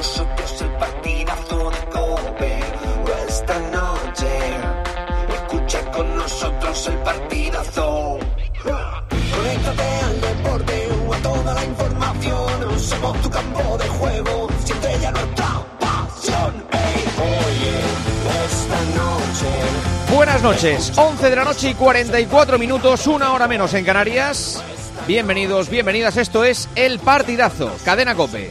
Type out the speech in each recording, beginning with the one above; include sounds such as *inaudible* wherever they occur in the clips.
nosotros el partidazo de Cope. Esta noche, escucha con nosotros el partidazo. Conéctate al deporte o a toda la información. Somos tu campo de juego, siente ya nuestra pasión. Esta noche. Buenas noches, 11 de la noche y 44 minutos, una hora menos en Canarias. Bienvenidos, bienvenidas, esto es El Partidazo, Cadena Cope.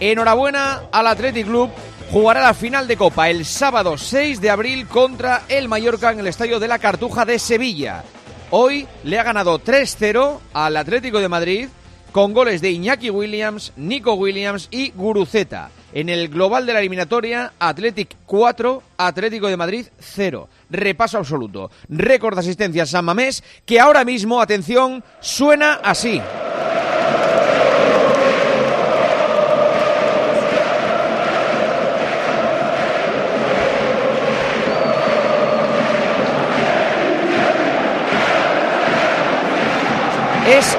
Enhorabuena al Athletic Club, jugará la final de Copa el sábado 6 de abril contra el Mallorca en el Estadio de la Cartuja de Sevilla. Hoy le ha ganado 3-0 al Atlético de Madrid con goles de Iñaki Williams, Nico Williams y Guruceta. En el global de la eliminatoria, Athletic 4, Atlético de Madrid 0. Repaso absoluto. Récord de asistencia San Mamés, que ahora mismo, atención, suena así.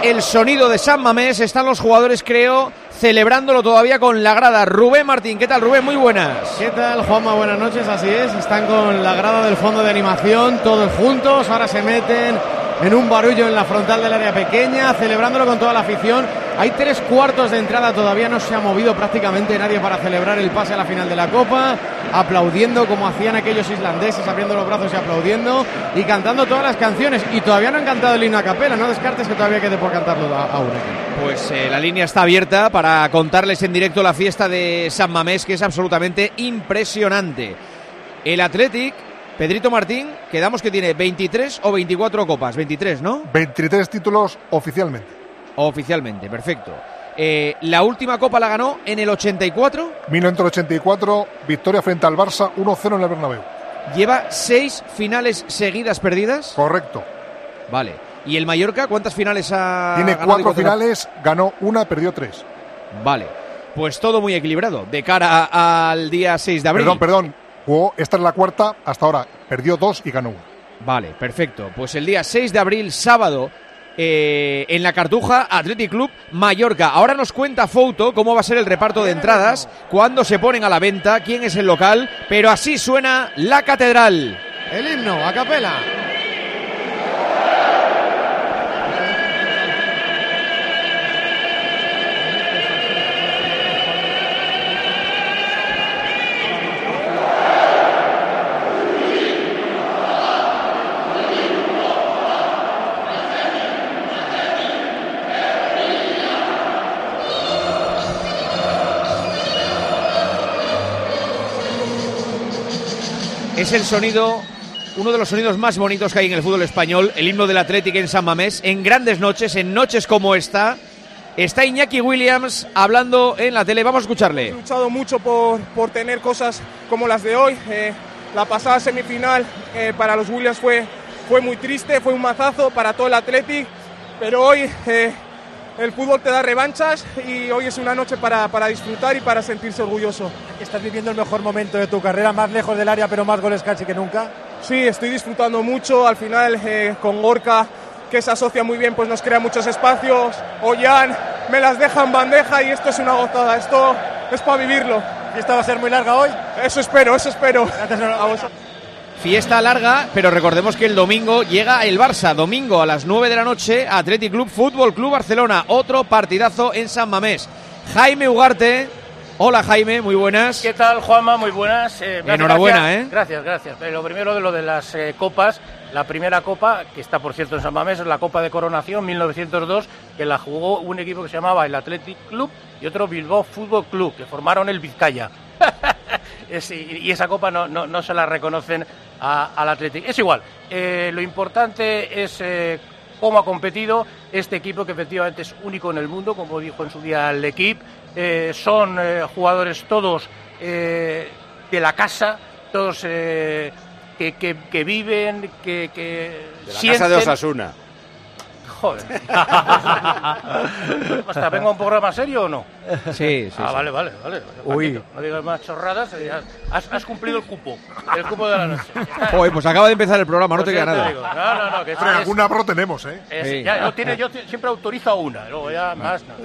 El sonido de San Mamés. Están los jugadores, creo, celebrándolo todavía con la grada. Rubén Martín, ¿qué tal, Rubén? Muy buenas. ¿Qué tal, Juanma? Buenas noches, así es. Están con la grada del fondo de animación, todos juntos. Ahora se meten en un barullo en la frontal del área pequeña, celebrándolo con toda la afición. Hay tres cuartos de entrada, todavía no se ha movido prácticamente nadie para celebrar el pase a la final de la Copa, aplaudiendo como hacían aquellos islandeses, abriendo los brazos y aplaudiendo, y cantando todas las canciones. Y todavía no han cantado el himno a capela, no descartes que todavía quede por cantarlo aún. Pues eh, la línea está abierta para contarles en directo la fiesta de San Mamés, que es absolutamente impresionante. El Athletic, Pedrito Martín, quedamos que tiene 23 o 24 copas. 23, ¿no? 23 títulos oficialmente. Oficialmente, perfecto. Eh, la última copa la ganó en el 84. 1984, victoria frente al Barça 1-0 en el Bernabéu. Lleva seis finales seguidas perdidas. Correcto. Vale. ¿Y el Mallorca cuántas finales ha Tiene ganado cuatro finales, ganó una, perdió tres. Vale. Pues todo muy equilibrado de cara al día 6 de abril. Perdón, perdón. Jugó, esta es la cuarta, hasta ahora perdió dos y ganó una. Vale, perfecto. Pues el día 6 de abril, sábado, eh, en la Cartuja, Athletic Club Mallorca. Ahora nos cuenta Fouto cómo va a ser el reparto de entradas, cuándo se ponen a la venta, quién es el local, pero así suena la catedral. El himno, a capela. Es el sonido, uno de los sonidos más bonitos que hay en el fútbol español, el himno del Athletic en San Mamés, en grandes noches, en noches como esta. Está Iñaki Williams hablando en la tele, vamos a escucharle. luchado mucho por, por tener cosas como las de hoy. Eh, la pasada semifinal eh, para los Williams fue, fue muy triste, fue un mazazo para todo el Athletic, pero hoy eh, el fútbol te da revanchas y hoy es una noche para, para disfrutar y para sentirse orgulloso. Estás viviendo el mejor momento de tu carrera, más lejos del área, pero más goles casi que nunca. Sí, estoy disfrutando mucho. Al final, eh, con Gorka, que se asocia muy bien, pues nos crea muchos espacios. Ollán me las deja en bandeja y esto es una gozada. Esto es para vivirlo. ¿Y esta va a ser muy larga hoy? Eso espero, eso espero. Gracias, A vosotros. Fiesta larga, pero recordemos que el domingo llega el Barça. Domingo a las 9 de la noche, Athletic Club Fútbol Club Barcelona. Otro partidazo en San Mamés. Jaime Ugarte. Hola Jaime, muy buenas. ¿Qué tal, Juanma? Muy buenas. Eh, Enhorabuena, gracia- ¿eh? Gracias, gracias. Lo primero de lo de las eh, copas. La primera copa, que está por cierto en San Mamés, es la Copa de Coronación 1902, que la jugó un equipo que se llamaba el Athletic Club y otro Bilbao Fútbol Club, que formaron el Vizcaya. *laughs* Es- y, esa copa no, no, no se la reconocen a- al Athletic. Es igual. Eh, lo importante es eh, cómo ha competido este equipo que efectivamente es único en el mundo, como dijo en su día el equipo. Eh, son eh, jugadores todos eh, de la casa, todos eh, que, que- que viven, que, que De la sienten... casa de Osasuna. Joder. *laughs* Basta, ¿vengo a un programa serio o no? Sí, sí. Ah, sí. vale, vale, vale. Uy. Paquito, No digas más chorradas. eh, Has, has cumplido el cupo. El cupo de la noche. Joder, pues acaba de empezar el programa, no Pues te queda nada. digo. No, no, no. Que Hombre, es- alguna pro tenemos, ¿eh? es- Sí. ya, yo, tiene, yo ti- siempre autorizo una, luego ya más no.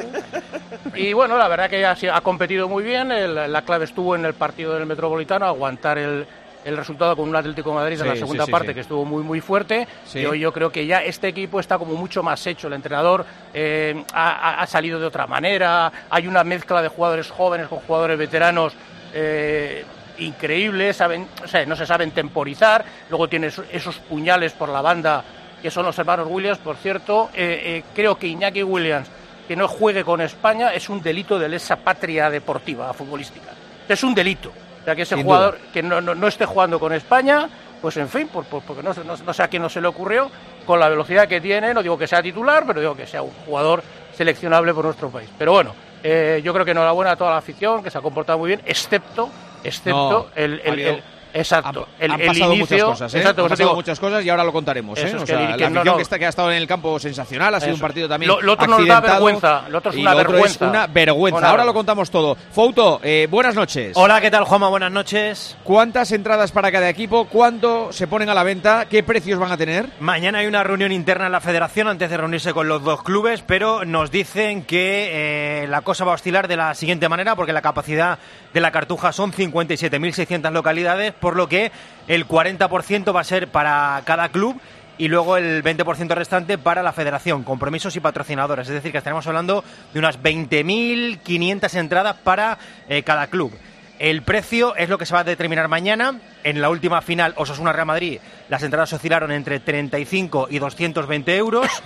Y bueno, la verdad que ha, ha competido muy bien. el- la clave estuvo en el partido del Metropolitano, aguantar el, el resultado con un Atlético de Madrid en la segunda sí, parte que estuvo muy muy fuerte. Y hoy yo creo que ya este equipo está como mucho más hecho. El entrenador eh, ha, salido de otra manera. Hay una mezcla de jugadores jóvenes con jugadores veteranos. eh, increíbles, saben, o sea, no se saben temporizar, luego tienes esos puñales por la banda que son los hermanos Williams, por cierto, eh, eh, creo que Iñaki Williams que no juegue con España es un delito de lesa patria deportiva futbolística. Es un delito. O sea, que ese Sin jugador que no, no- no esté jugando con España, pues en fin, por- por- porque no, sé- no, no sé a quién no se le ocurrió, con la velocidad que tiene, no digo que sea titular, pero digo que sea un jugador seleccionable por nuestro país. Pero bueno, eh, yo creo que enhorabuena a toda la afición, que se ha comportado muy bien, excepto, excepto el- exacto, el, Han el pasado inicio, muchas cosas, ¿eh? exacto, Han pasado digo, muchas cosas y ahora lo contaremos, ¿eh? Eso es O que sea, el- la que no, afición no. que, está, que ha estado en el campo sensacional, ha sido Eso. un partido también Lo- lo otro nos da vergüenza, lo otro es una vergüenza. es una vergüenza. Una ahora lo contamos todo. Fouto, eh, buenas noches. Hola, ¿qué tal, Juanma? Buenas noches. ¿Cuántas entradas para cada equipo? ¿Cuándo se ponen a la venta? ¿Qué precios van a tener? Mañana hay una reunión interna en la federación antes de reunirse con los dos clubes, pero nos dicen que eh, la cosa va a oscilar de la siguiente manera, porque la capacidad de la cartuja son 57.600 localidades, por lo que el 40% va a ser para cada club y luego el 20% restante para la federación, compromisos y patrocinadores. Es decir, que estaremos hablando de unas 20.500 entradas para eh, cada club. El precio es lo que se va a determinar mañana. En la última final, Osasuna-Real Madrid, las entradas oscilaron entre 35 y 220 euros.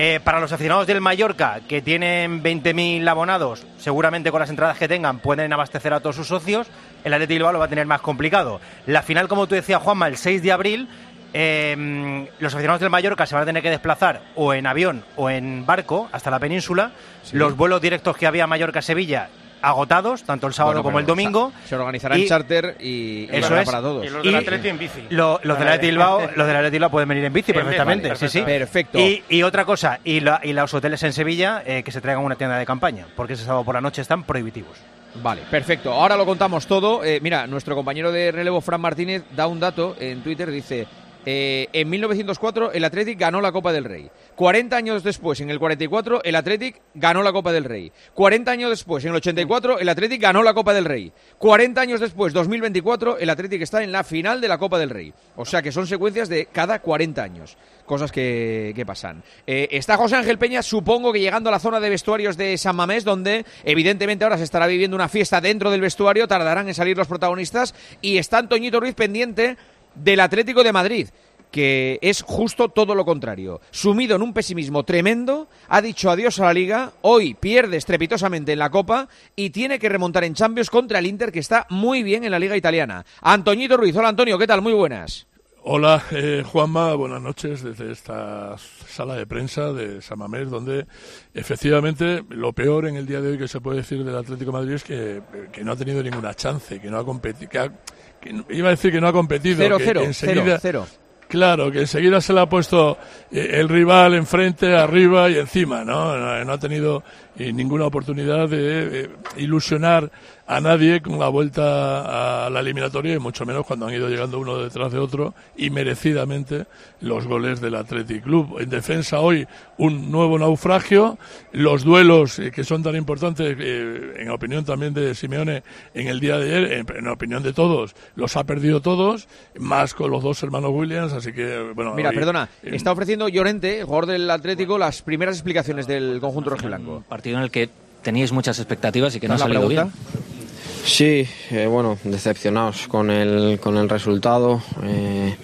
Eh, para los aficionados del Mallorca, que tienen 20.000 abonados, seguramente con las entradas que tengan pueden abastecer a todos sus socios. El Atleti Bilbao lo va a tener más complicado. La final, como tú decías, Juanma, el 6 de abril, eh, los aficionados del Mallorca se van a tener que desplazar o en avión o en barco hasta la península. Los vuelos directos que había Mallorca-Sevilla agotados, tanto el sábado Bueno, como el domingo. Se organizará Y- en charter y, Eso es. para todos. Y los del Atleti en bici. Lo- los del Bilbao, *laughs* los del Atleti Bilbao pueden venir en bici En bici, perfectamente, vale, sí, sí. perfecto. Y, y otra cosa, y, la- y los hoteles en Sevilla eh, que se traigan una tienda de campaña, porque ese sábado por la noche están prohibitivos. Vale, perfecto. Ahora lo contamos todo. Eh, mira, nuestro compañero de relevo, Fran Martínez, da un dato en Twitter. Dice, eh, en 1904 el Athletic ganó la Copa del Rey. 40 años después, en el 44, el Athletic ganó la Copa del Rey. 40 años después, en el 84, el Athletic ganó la Copa del Rey. 40 años después, 2024, el Athletic está en la final de la Copa del Rey. O sea que son secuencias de cada 40 años. Cosas que, pasan. Eh, está José Ángel Peña, supongo que llegando a la zona de vestuarios de San Mamés, donde evidentemente ahora se estará viviendo una fiesta dentro del vestuario, tardarán en salir los protagonistas, y está Antoñito Ruiz pendiente del Atlético de Madrid que es justo todo lo contrario. Sumido en un pesimismo tremendo, ha dicho adiós a la liga, hoy pierde estrepitosamente en la Copa y tiene que remontar en Champions contra el Inter, que está muy bien en la liga italiana. Antoñito Ruiz, hola Antonio, ¿qué tal? Muy buenas. Hola, eh, Juanma, buenas noches desde esta sala de prensa de San Mamés, donde efectivamente lo peor en el día de hoy que se puede decir del Atlético de Madrid es que, que no ha tenido ninguna chance, que no ha competido, que, ha- que iba a decir que no ha competido, Cero, que, cero, que enseguida, cero, cero. Claro, que enseguida se le ha puesto eh, el rival enfrente, arriba y encima, ¿no? No, no ha tenido eh, ninguna oportunidad de eh, ilusionar a nadie con la vuelta a la eliminatoria y mucho menos cuando han ido llegando uno detrás de otro y merecidamente los goles del Athletic Club. En defensa hoy un nuevo naufragio, los duelos eh, que son tan importantes, eh, en opinión también de Simeone, en el día de ayer, en, en opinión de todos, los ha perdido todos, más con los dos hermanos Williams, así que, bueno... Mira, hoy- perdona, eh, está ofreciendo Llorente, el jugador del Atlético, las primeras explicaciones del conjunto rojiblanco. partido en el que teníais muchas expectativas y que no ha ¿Esta es la salido bien. Sí, eh, bueno, decepcionados con el, con el resultado, eh,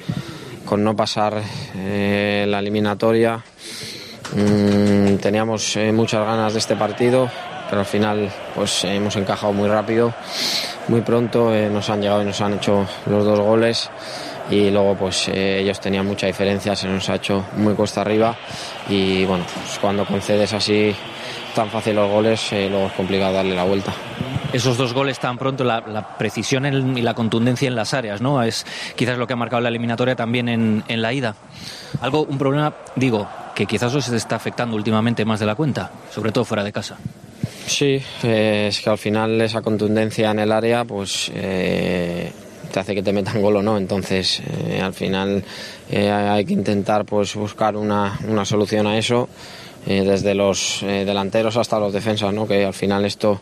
con no pasar eh, la eliminatoria. Mm, teníamos muchas ganas de este partido, pero al final pues hemos encajado muy rápido, muy pronto, nos han llegado y nos han hecho los dos goles. y luego pues ellos tenían mucha diferencia, se nos ha hecho muy cuesta arriba y bueno, pues cuando concedes así tan fácil los goles, luego es complicado darle la vuelta. Esos dos goles tan pronto, la, precisión y la contundencia en las áreas, ¿no? Es quizás lo que ha marcado la eliminatoria también en, la ida. Algo, un problema, digo, que quizás os está afectando últimamente más de la cuenta, sobre todo fuera de casa. Sí, eh, es que al final esa contundencia en el área pues eh, te hace que te metan gol o no, entonces eh, al final hay que intentar pues buscar una solución a eso. Eh, desde los eh, delanteros hasta los defensas, ¿no? que al final esto,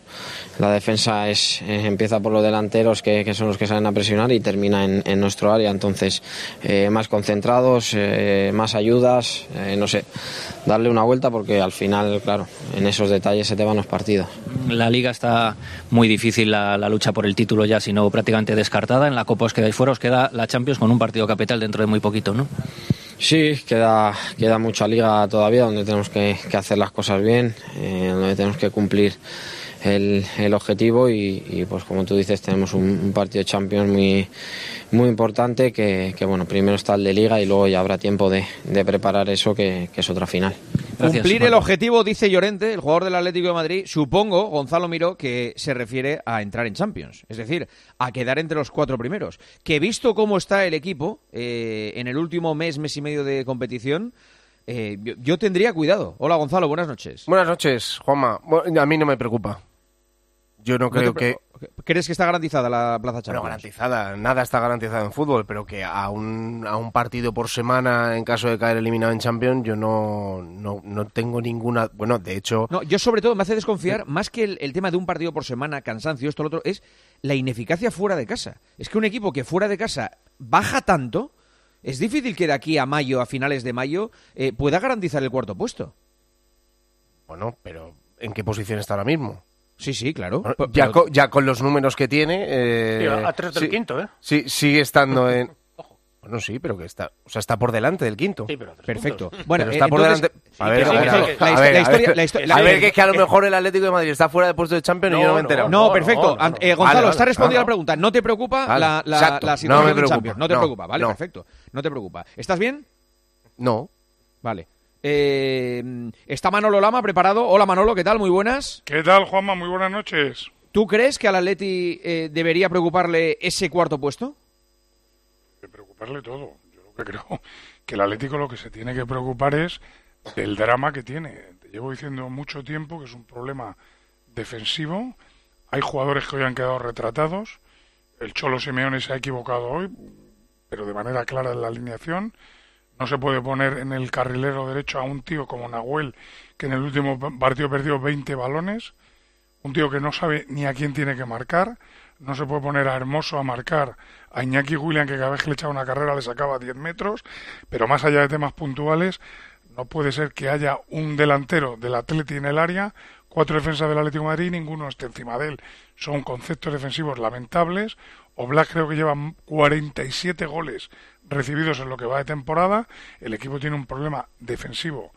la defensa es eh, empieza por los delanteros que, que son los que salen a presionar y termina en, en nuestro área, entonces eh, más concentrados, eh, más ayudas, eh, no sé, darle una vuelta porque al final, claro, en esos detalles se te van los partidos. La liga está muy difícil, la, la lucha por el título ya, sino prácticamente descartada. En la Copa os quedáis fuera, os queda la Champions con un partido capital dentro de muy poquito, ¿no? Sí, queda, queda mucha liga todavía donde tenemos que, hacer las cosas bien, eh, donde tenemos que cumplir el, objetivo y, pues como tú dices tenemos un, partido de Champions muy, muy importante que, bueno primero está el de liga y luego ya habrá tiempo de, preparar eso que es otra final. Cumplir el objetivo, dice Llorente, el jugador del Atlético de Madrid, supongo, Gonzalo Miró, que se refiere a entrar en Champions, es decir, a quedar entre los cuatro primeros. Que visto cómo está el equipo eh, en el último mes, mes y medio de competición, eh, yo, yo tendría cuidado. Hola Gonzalo, buenas noches. Buenas noches, Juanma. A mí no me preocupa. Yo no ¿No creo que... ¿Crees que está garantizada la plaza Champions? garantizada, nada está garantizado en fútbol, pero que a un, a un partido por semana en caso de caer eliminado en Champions yo no, no, no tengo ninguna... Bueno, de hecho... No, yo sobre todo me hace desconfiar, más que el, el tema de un partido por semana, cansancio, esto, lo otro, es la ineficacia fuera de casa. Es que un equipo que fuera de casa baja tanto, es difícil que de aquí a mayo, a finales de mayo, eh, pueda garantizar el cuarto puesto. Bueno, pero ¿en qué posición está ahora mismo? Sí, sí, claro. Bueno, Pero- ya, pero- co- ya con los números que tiene... eh, Sí, a- tres del sí- quinto, ¿eh? Sí, sigue estando *laughs* en... Bueno, sí, pero que está, o sea, está por delante del quinto. Sí, pero Perfecto. Bueno, Bueno, está eh, por entonces- delante. A ver, que a ver, que es que a lo mejor el Atlético de Madrid está fuera del puesto de Champions y yo no me he enterado. No, perfecto. An- eh, Gonzalo, Vale, está No, la pregunta. ¿No te preocupa Vale, la, la, la No situación preocupa. Champions? No te No, preocupa, vale, no. perfecto. No te preocupa. ¿Estás bien? No. Vale. Eh, ¿Está Manolo Lama preparado? Hola Manolo, ¿qué tal? Muy buenas. ¿Qué tal, Juanma? Muy buenas noches. ¿Tú crees que al Atleti eh, debería preocuparle ese cuarto puesto? De preocuparle todo. Yo lo que creo *laughs* que el Atlético lo que se tiene que preocupar es del drama que tiene. Te llevo diciendo mucho tiempo que es un problema defensivo. Hay jugadores que hoy han quedado retratados. El Cholo Simeone se ha equivocado hoy, pero de manera clara en la alineación. No se puede poner en el carrilero derecho a un tío como Nahuel, que en el último partido perdió 20 balones. Un tío que no sabe ni a quién tiene que marcar. No se puede poner a Hermoso a marcar a Iñaki William, que cada vez que le echaba una carrera le sacaba 10 metros. Pero más allá de temas puntuales, no puede ser que haya un delantero del Atleti en el área, cuatro defensas del Atlético Madrid ninguno esté encima de él. Son conceptos defensivos lamentables. Oblak creo que lleva 47 goles recibidos en lo que va de temporada. El equipo tiene un problema defensivo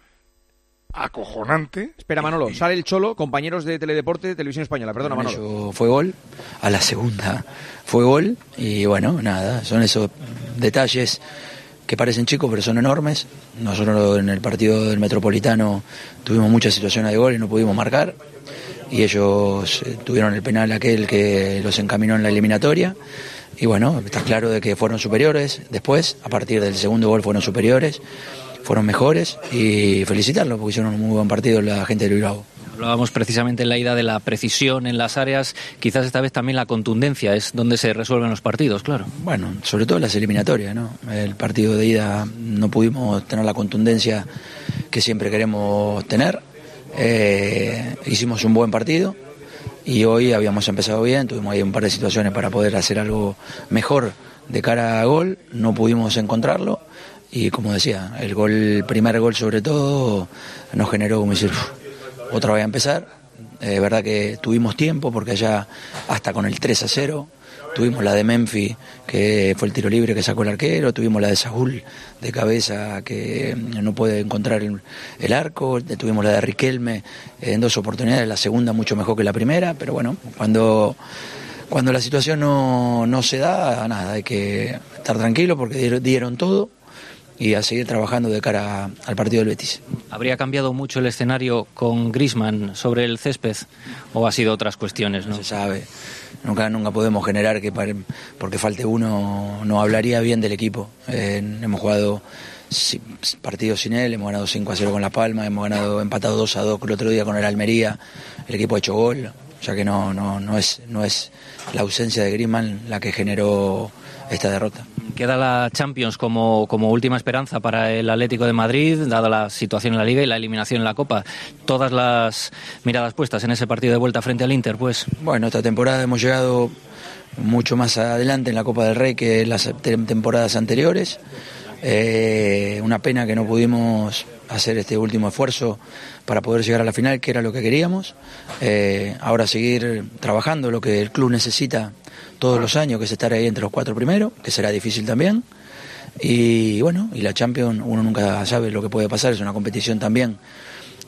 acojonante. Espera, Manolo, sale el Cholo, compañeros de Teledeporte, Televisión Española. Perdona, Manolo. Fue gol, a la segunda fue gol y bueno, nada, son esos detalles que parecen chicos pero son enormes. Nosotros en el partido del Metropolitano tuvimos muchas situaciones de gol y no pudimos marcar y ellos eh, tuvieron el penal aquel que los encaminó en la eliminatoria y bueno, está claro de que fueron superiores después, a partir del segundo gol fueron superiores, fueron mejores y felicitarlos porque hicieron un muy buen partido la gente del Bilbao. Hablábamos precisamente en la ida de la precisión en las áreas, quizás esta vez también la contundencia es donde se resuelven los partidos, claro. Bueno, sobre todo las eliminatorias, ¿no? El partido de ida no pudimos tener la contundencia que siempre queremos tener. Eh, hicimos un buen partido y hoy habíamos empezado bien, tuvimos ahí un par de situaciones para poder hacer algo mejor de cara a gol, no pudimos encontrarlo y como decía, el gol, primer gol sobre todo nos generó como decir, "Uf, otra vez a empezar. Es verdad que tuvimos tiempo porque allá hasta con el 3 a 0 tuvimos la de Memphis que fue el tiro libre que sacó el arquero, tuvimos la de Saúl de cabeza que no puede encontrar el, arco, tuvimos la de Riquelme en dos oportunidades, la segunda mucho mejor que la primera, pero bueno, cuando cuando la situación no, no se da, nada, hay que estar tranquilo porque dieron, todo y a seguir trabajando de cara al partido del Betis. ¿Habría cambiado mucho el escenario con Grisman sobre el césped o ha sido otras cuestiones? No, se sabe. Nunca, nunca podemos generar que porque falte uno no hablaría bien del equipo. Eh, hemos jugado partidos sin él, hemos ganado 5 a 0 con La Palma, hemos ganado empatado 2 a 2 el otro día con el Almería, el equipo ha hecho gol, o sea que no, no, no, es, no es la ausencia de Griezmann la que generó esta derrota. Queda la Champions como, como última esperanza para el Atlético de Madrid, dada la situación en la Liga y la eliminación en la Copa. Todas las miradas puestas en ese partido de vuelta frente al Inter, pues. Bueno, esta temporada hemos llegado mucho más adelante en la Copa del Rey que las te- temporadas anteriores. Eh, una pena que no pudimos hacer este último esfuerzo para poder llegar a la final, que era lo que queríamos. Eh, ahora seguir trabajando lo que el club necesita todos los años, que es estar ahí entre los cuatro primeros, que será difícil también. Y bueno, y la Champions uno nunca sabe lo que puede pasar, es una competición también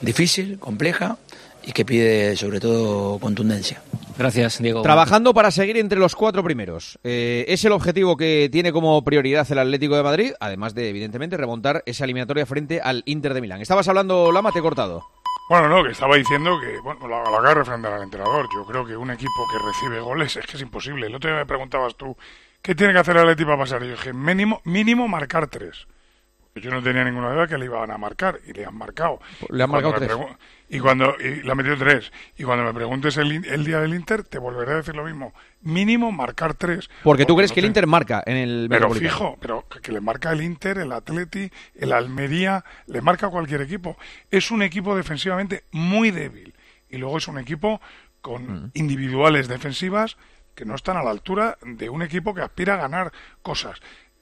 difícil, compleja y que pide sobre todo contundencia. Gracias, Diego. Trabajando para seguir entre los cuatro primeros. Eh, es el objetivo que tiene como prioridad el Atlético de Madrid, además de, evidentemente, remontar esa eliminatoria frente al Inter de Milán. Estabas hablando, Lama, te he cortado. Bueno, no, que estaba diciendo que, bueno, lo, lo acaba de refrendar al entrenador. Yo creo que un equipo que recibe goles es que es imposible. El otro día me preguntabas tú, ¿qué tiene que hacer el Atleti para pasar? Y yo dije, mínimo, mínimo marcar tres. Porque yo no tenía ninguna duda que le iban a marcar, y le han marcado. Le han marcado tres. Y cuando y le han metido tres. Y cuando me preguntes el, el día del Inter, te volveré a decir lo mismo. Mínimo marcar tres. Porque tú crees no que el te- Inter marca en el pero fijo, pero que- le marca el Inter, el Atleti, el Almería, le marca cualquier equipo. Es un equipo defensivamente muy débil. Y luego es un equipo con individuales defensivas que no están a la altura de un equipo que aspira a ganar cosas.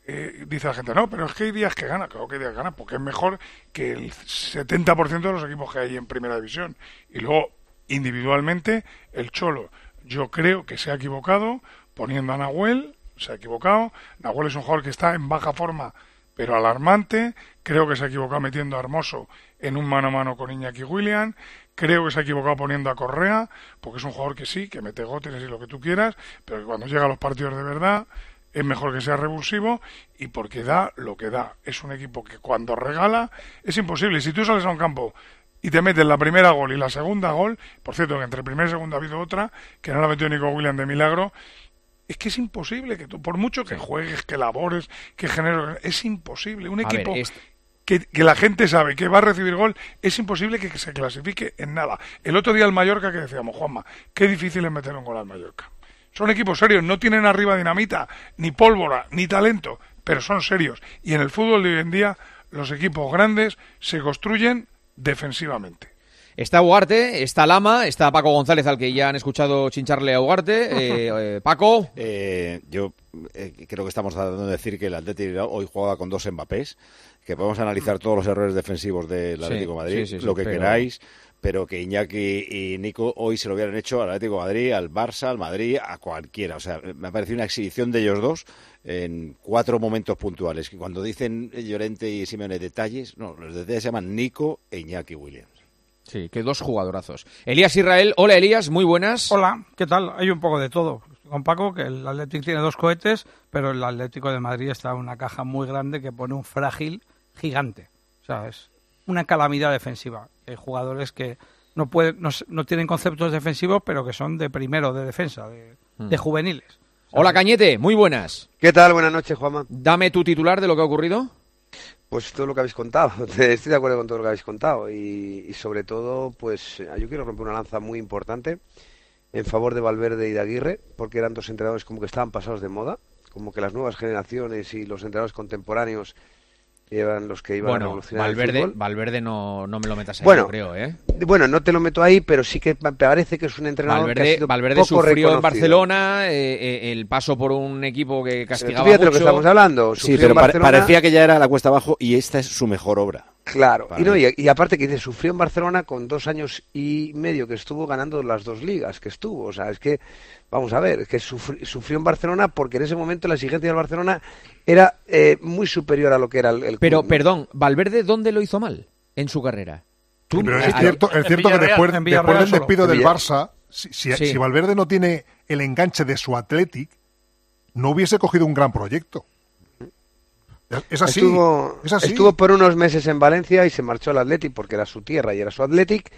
Eh, dice la gente, no, pero es que hay días que gana, claro que hay días que gana, porque es mejor que el 70% de los equipos que hay en primera división. Y luego, individualmente, el Cholo, yo creo que se ha equivocado poniendo a Nahuel, se ha equivocado. Nahuel es un jugador que está en baja forma, pero alarmante. Creo que se ha equivocado metiendo a Hermoso en un mano a mano con Iñaki William. Creo que se ha equivocado poniendo a Correa, porque es un jugador que sí, que mete goles y lo que tú quieras, pero que cuando llega a los partidos de verdad es mejor que sea revulsivo y porque da lo que da. Es un equipo que cuando regala es imposible. Si tú sales a un campo y te metes la primera gol y la segunda gol, por cierto, que entre primera y segunda ha habido otra, que no la metió Nico William de milagro, es que es imposible que tú, por mucho que juegues, que labores, que generes, es imposible. Un A ver, equipo que, que la gente sabe que va a recibir gol, es imposible que, se clasifique en nada. El otro día el Mallorca que decíamos, Juanma, qué difícil es meter un gol al Mallorca. Son equipos serios, no tienen arriba dinamita, ni pólvora, ni talento, pero son serios. Y en el fútbol de hoy en día, los equipos grandes se construyen defensivamente. Está Ugarte, está Lama, está Paco González, al que ya han escuchado chincharle a Ugarte. *laughs* Eh, eh, Paco. Eh, yo eh, creo que estamos tratando de decir que el Atlético hoy juega con dos Mbappés, que podemos analizar todos los errores defensivos del Sí, Atlético de Madrid, sí, sí, sí, lo que pero- queráis, pero que Iñaki y Nico hoy se lo hubieran hecho al Atlético de Madrid, al Barça, al Madrid, a cualquiera. O sea, me ha parecido una exhibición de ellos dos en cuatro momentos puntuales. Que cuando dicen Llorente y Simeone detalles, no, los detalles se llaman Nico e Iñaki Williams. Sí, que dos jugadorazos. Elías Israel, hola Elías, muy buenas. Hola, ¿qué tal? Hay un poco de todo. Con Paco, que el Atlético tiene dos cohetes, pero el Atlético de Madrid está en una caja muy grande que pone un frágil gigante. O sea, es una calamidad defensiva. Hay jugadores que no, pueden, no, tienen conceptos defensivos, pero que son de primero, de defensa, de, Mm. de juveniles. Hola Cañete, muy buenas. ¿Qué tal? Buenas noches, Juanma. Dame tu titular de lo que ha ocurrido. Pues todo lo que habéis contado. *laughs* Estoy de acuerdo con todo lo que habéis contado. Y, y sobre todo, pues eh, yo quiero romper una lanza muy importante en favor de Valverde y de Aguirre, porque eran dos entrenadores como que estaban pasados de moda, como que las nuevas generaciones y los entrenadores contemporáneos eran los que iban a Bueno, el Valverde, fútbol. Valverde no, no me lo metas ahí, Bueno, yo creo, ¿eh? Bueno, no te lo meto ahí, pero sí que me parece que es un entrenador que ha Valverde, sido Valverde poco sufrió en reconocido. Barcelona eh, eh, el paso por un equipo que castigaba fíjate lo que mucho. estamos hablando. Sí, pero en parecía que ya era la cuesta abajo y esta es su mejor obra. Claro, y, no, y, y aparte que dice, sufrió en Barcelona con dos años y medio que estuvo ganando las dos ligas que estuvo. O sea, es que, vamos a ver, es que sufri- sufrió en Barcelona porque en ese momento la exigencia del Barcelona era eh, muy superior a lo que era el, el Pero, club, ¿no? perdón, ¿Valverde dónde lo hizo mal en su carrera? Tú- Pero es cierto, es cierto que después, después del despido del Barça, si, si, Sí. si Valverde no tiene el enganche de su Athletic, no hubiese cogido un gran proyecto. Es- así. Estuvo, es así. estuvo por unos meses en Valencia y se marchó al Athletic porque era su tierra y era su Athletic,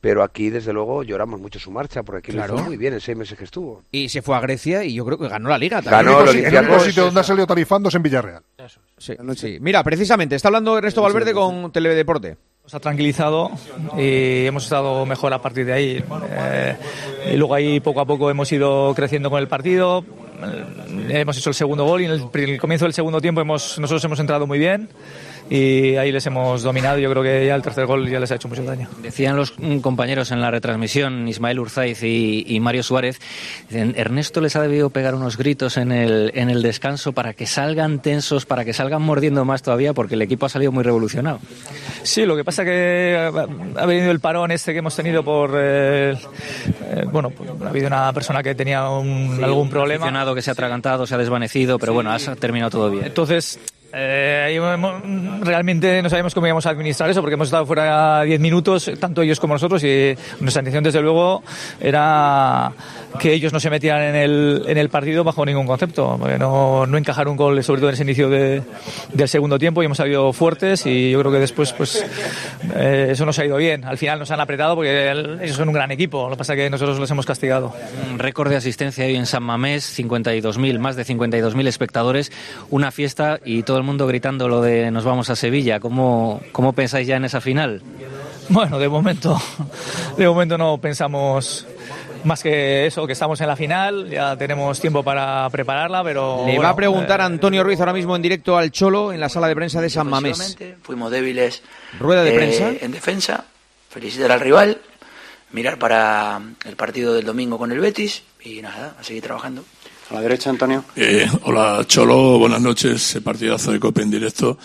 pero aquí desde luego lloramos mucho su marcha porque aquí Claro. lo hizo muy bien en seis meses que estuvo. Y se fue a Grecia y yo creo que ganó la liga Ganó también. el El único sitio donde ha salido tarifando es en Villarreal. Sí, sí. Mira, precisamente, está hablando Ernesto Valverde con Teledeporte. Nos ha tranquilizado y hemos estado mejor a partir de ahí. Eh, y luego ahí poco a poco hemos ido creciendo con el partido. Hemos hecho el segundo gol y en el comienzo del segundo tiempo hemos, nosotros hemos entrado muy bien y ahí les hemos dominado. Yo creo que ya el tercer gol ya les ha hecho mucho daño. Decían los mm, compañeros en la retransmisión, Ismael Urzaiz y, y Mario Suárez, Ernesto les ha debido pegar unos gritos en el, en el descanso para que salgan tensos, para que salgan mordiendo más todavía, porque el equipo ha salido muy revolucionado. Sí, lo que pasa que ha ha venido el parón este que hemos tenido por... eh, eh, bueno, pues, ha habido una persona que tenía un- algún problema. aficionado que se ha atragantado, se ha desvanecido, pero bueno, ha terminado todo bien. Entonces, eh, realmente no sabemos cómo íbamos a administrar eso porque hemos estado fuera 10 minutos, tanto ellos como nosotros, y nuestra intención, desde luego, era que ellos no se metieran en el, en el partido bajo ningún concepto. No, no encajar un gol, sobre todo en ese inicio de- del segundo tiempo, y hemos salido fuertes y yo creo que después pues eh, eso nos ha ido bien. Al final nos han apretado porque el- ellos son un gran equipo, lo que pasa es que nosotros los hemos castigado. Un récord de asistencia hoy en San Mamés, 52.000, más de 52.000 espectadores, una fiesta y todo el mundo gritando lo de nos vamos a Sevilla. ¿Cómo, cómo pensáis ya en esa final? Bueno, de momento, de momento no pensamos más que eso, que estamos en la final, ya tenemos tiempo para prepararla, pero... Le va bueno, a preguntar eh, Antonio Ruiz ahora mismo en directo al Cholo en la sala de prensa de San Mamés. Fuimos débiles. Rueda de eh, prensa. En defensa. Felicitar al rival. Mirar para el partido del domingo con el Betis. Y nada, a seguir trabajando. A la derecha, Antonio. Eh, hola Cholo, buenas noches, partidazo de Copa en directo.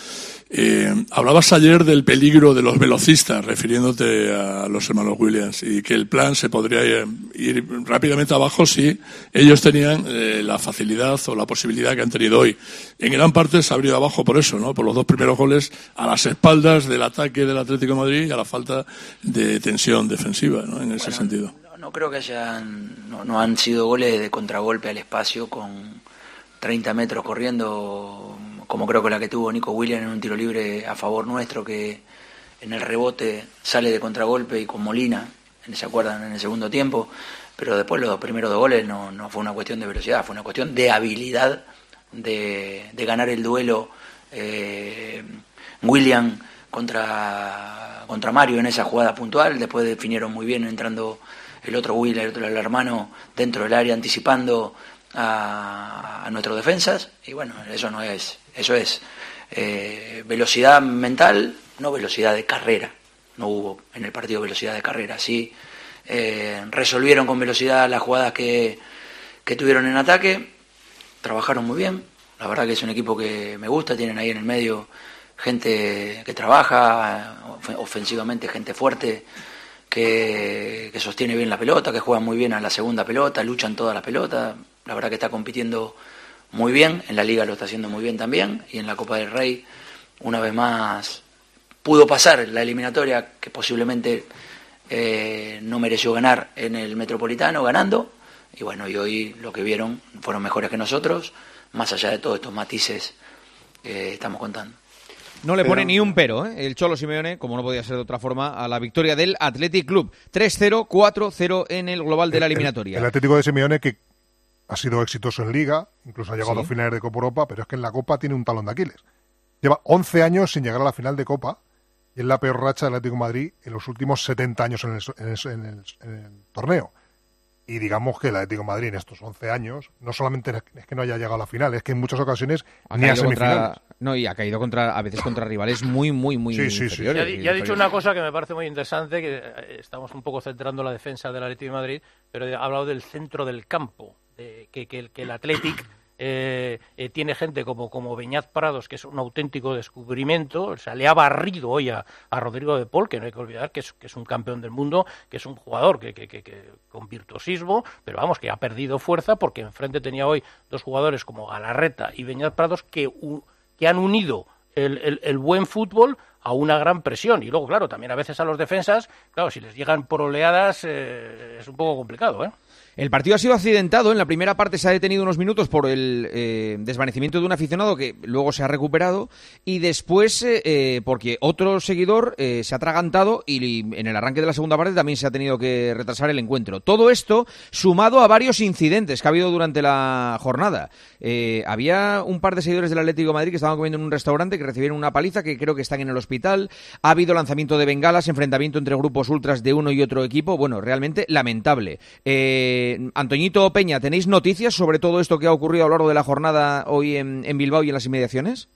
Eh, hablabas ayer del peligro de los velocistas, refiriéndote a los hermanos Williams, y que el plan se podría eh, ir rápidamente abajo si ellos tenían eh, la facilidad o la posibilidad que han tenido hoy. En gran parte se abrió abajo por eso, ¿no? Por los dos primeros goles a las espaldas del ataque del Atlético de Madrid y a la falta de tensión defensiva, ¿no? En ese sentido. No, no creo que hayan. No, no han sido goles de contragolpe al espacio con 30 metros corriendo, como creo que la que tuvo Nico Williams en un tiro libre a favor nuestro, que en el rebote sale de contragolpe y con Molina, ¿se acuerdan? En el segundo tiempo. Pero después los primeros dos goles no, no fue una cuestión de velocidad, fue una cuestión de habilidad de, de ganar el duelo eh, William contra, contra Mario en esa jugada puntual. Después definieron muy bien entrando el otro William, el otro el hermano, dentro del área, anticipando a, a nuestros defensas. Y bueno, eso no es, eso es eh, velocidad mental, no velocidad de carrera. No hubo en el partido velocidad de carrera. Sí eh, resolvieron con velocidad las jugadas que, que tuvieron en ataque, trabajaron muy bien. La verdad que es un equipo que me gusta, tienen ahí en el medio gente que trabaja of- ofensivamente, gente fuerte, que, que sostiene bien la pelota, que juega muy bien a la segunda pelota, luchan toda la pelota. La verdad que está compitiendo muy bien, en la liga lo está haciendo muy bien también, y en la Copa del Rey, una vez más, pudo pasar la eliminatoria que posiblemente eh, no mereció ganar en el Metropolitano, ganando. Y bueno, y hoy lo que vieron fueron mejores que nosotros, más allá de todos estos matices que estamos contando. No le Pero- pone ni un pero, ¿eh? el Cholo Simeone, como no podía ser de otra forma, a la victoria del Athletic Club. 3-0, 4-0 en el global de la eliminatoria. El Atlético de Simeone que ha sido exitoso en Liga, incluso ha llegado Sí. a finales de Copa Europa, pero es que en la Copa tiene un talón de Aquiles. Lleva 11 años sin llegar a la final de Copa y es la peor racha del Atlético de Madrid en los últimos 70 años en el, en el- en el- en el torneo. Y digamos que el Atlético de Madrid en estos 11 años no solamente es que no haya llegado a la final, es que en muchas ocasiones Ha ni a caído semifinales. contra, no, y ha caído contra, a veces contra rivales muy, muy, muy Sí, sí, sí. ya ha dicho una cosa que me parece muy interesante, que eh, estamos un poco centrando la defensa del Atlético de Madrid, pero ha hablado del centro del campo, de que, que el- Athletic eh, eh, tiene gente como, como Beñat Prados, que es un auténtico descubrimiento, o sea, le ha barrido hoy a, Rodrigo de Paul, que no hay que olvidar que es, que es un campeón del mundo, que es un jugador que, que- con virtuosismo, pero vamos, que ha perdido fuerza porque enfrente tenía hoy dos jugadores como Galarreta y Beñat Prados que, que han unido el, el- el buen fútbol a una gran presión. Y luego, claro, también a veces a los defensas, claro, si les llegan por oleadas eh, es un poco complicado, ¿eh? El partido ha sido accidentado. En la primera parte se ha detenido unos minutos por el eh, desvanecimiento de un aficionado que luego se ha recuperado. Y después, eh, eh, porque otro seguidor eh, se ha atragantado y en el arranque de la segunda parte también se ha tenido que retrasar el encuentro. Todo esto sumado a varios incidentes que ha habido durante la jornada. Había un par de seguidores del Atlético Madrid que estaban comiendo en un restaurante que recibieron una paliza que creo que están en el hospital. Ha habido lanzamiento de bengalas, enfrentamiento entre grupos ultras de uno y otro equipo. Bueno, realmente lamentable. Eh, Antoñito Peña, ¿tenéis noticias sobre todo esto que ha ocurrido a lo largo de la jornada hoy en, en Bilbao y en las inmediaciones?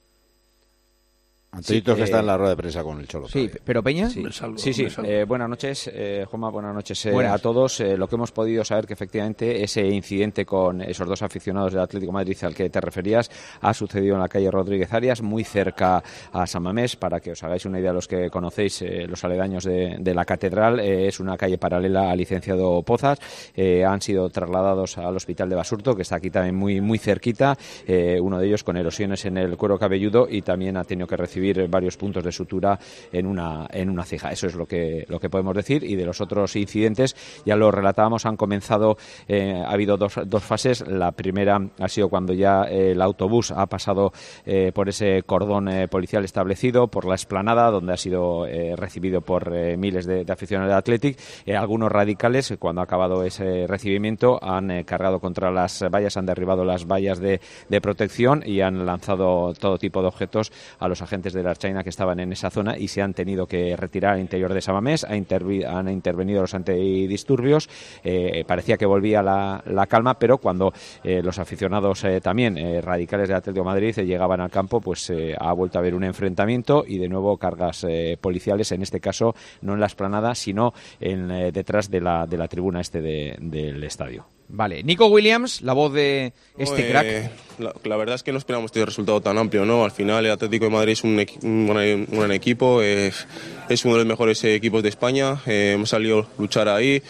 Antonito Sí, que está eh, en la rueda de prensa con el Cholo. Sí, pero Peña. Sí, sí, sí. Eh, buenas noches, eh, Juanma, buenas noches eh, Buenas. a todos. Eh, lo que hemos podido saber que efectivamente ese incidente con esos dos aficionados del Atlético de Madrid al que te referías ha sucedido en la calle Rodríguez Arias, muy cerca a San Mamés, para que os hagáis una idea los que conocéis eh, los aledaños de, de la catedral. eh, es una calle paralela al licenciado Pozas. Eh, han sido trasladados al hospital de Basurto, que está aquí también muy, muy cerquita. eh, uno de ellos con erosiones en el cuero cabelludo y también ha tenido que recibir varios puntos de sutura en una, en una ceja. Eso es lo que, lo que podemos decir. Y de los otros incidentes, ya lo relatábamos, han comenzado, eh, ha habido dos, dos fases. La primera ha sido cuando ya eh, el autobús ha pasado eh, por ese cordón policial establecido, por la esplanada, donde ha sido recibido por miles de, de aficionados del Athletic. Algunos radicales, cuando ha acabado ese recibimiento, han cargado contra las vallas, han derribado las vallas de, de protección y han lanzado todo tipo de objetos a los agentes de la Archaina que estaban en esa zona y se han tenido que retirar al interior de Samamés. Han intervenido los antidisturbios. Eh, parecía que volvía la, la calma, pero cuando eh, los aficionados eh, también radicales de Atlético de Madrid llegaban al campo, pues ha vuelto a haber un enfrentamiento y de nuevo cargas policiales, en este caso no en la esplanada, sino en, detrás de la, de la tribuna este de- del estadio. Vale, Nico Williams, la voz de este Eh, crack. La, la verdad es que no esperamos este resultado tan amplio, ¿no? Al final el Atlético de Madrid es un, un gran, un gran equipo, eh, es uno de los mejores equipos de España, eh, hemos salido a luchar ahí,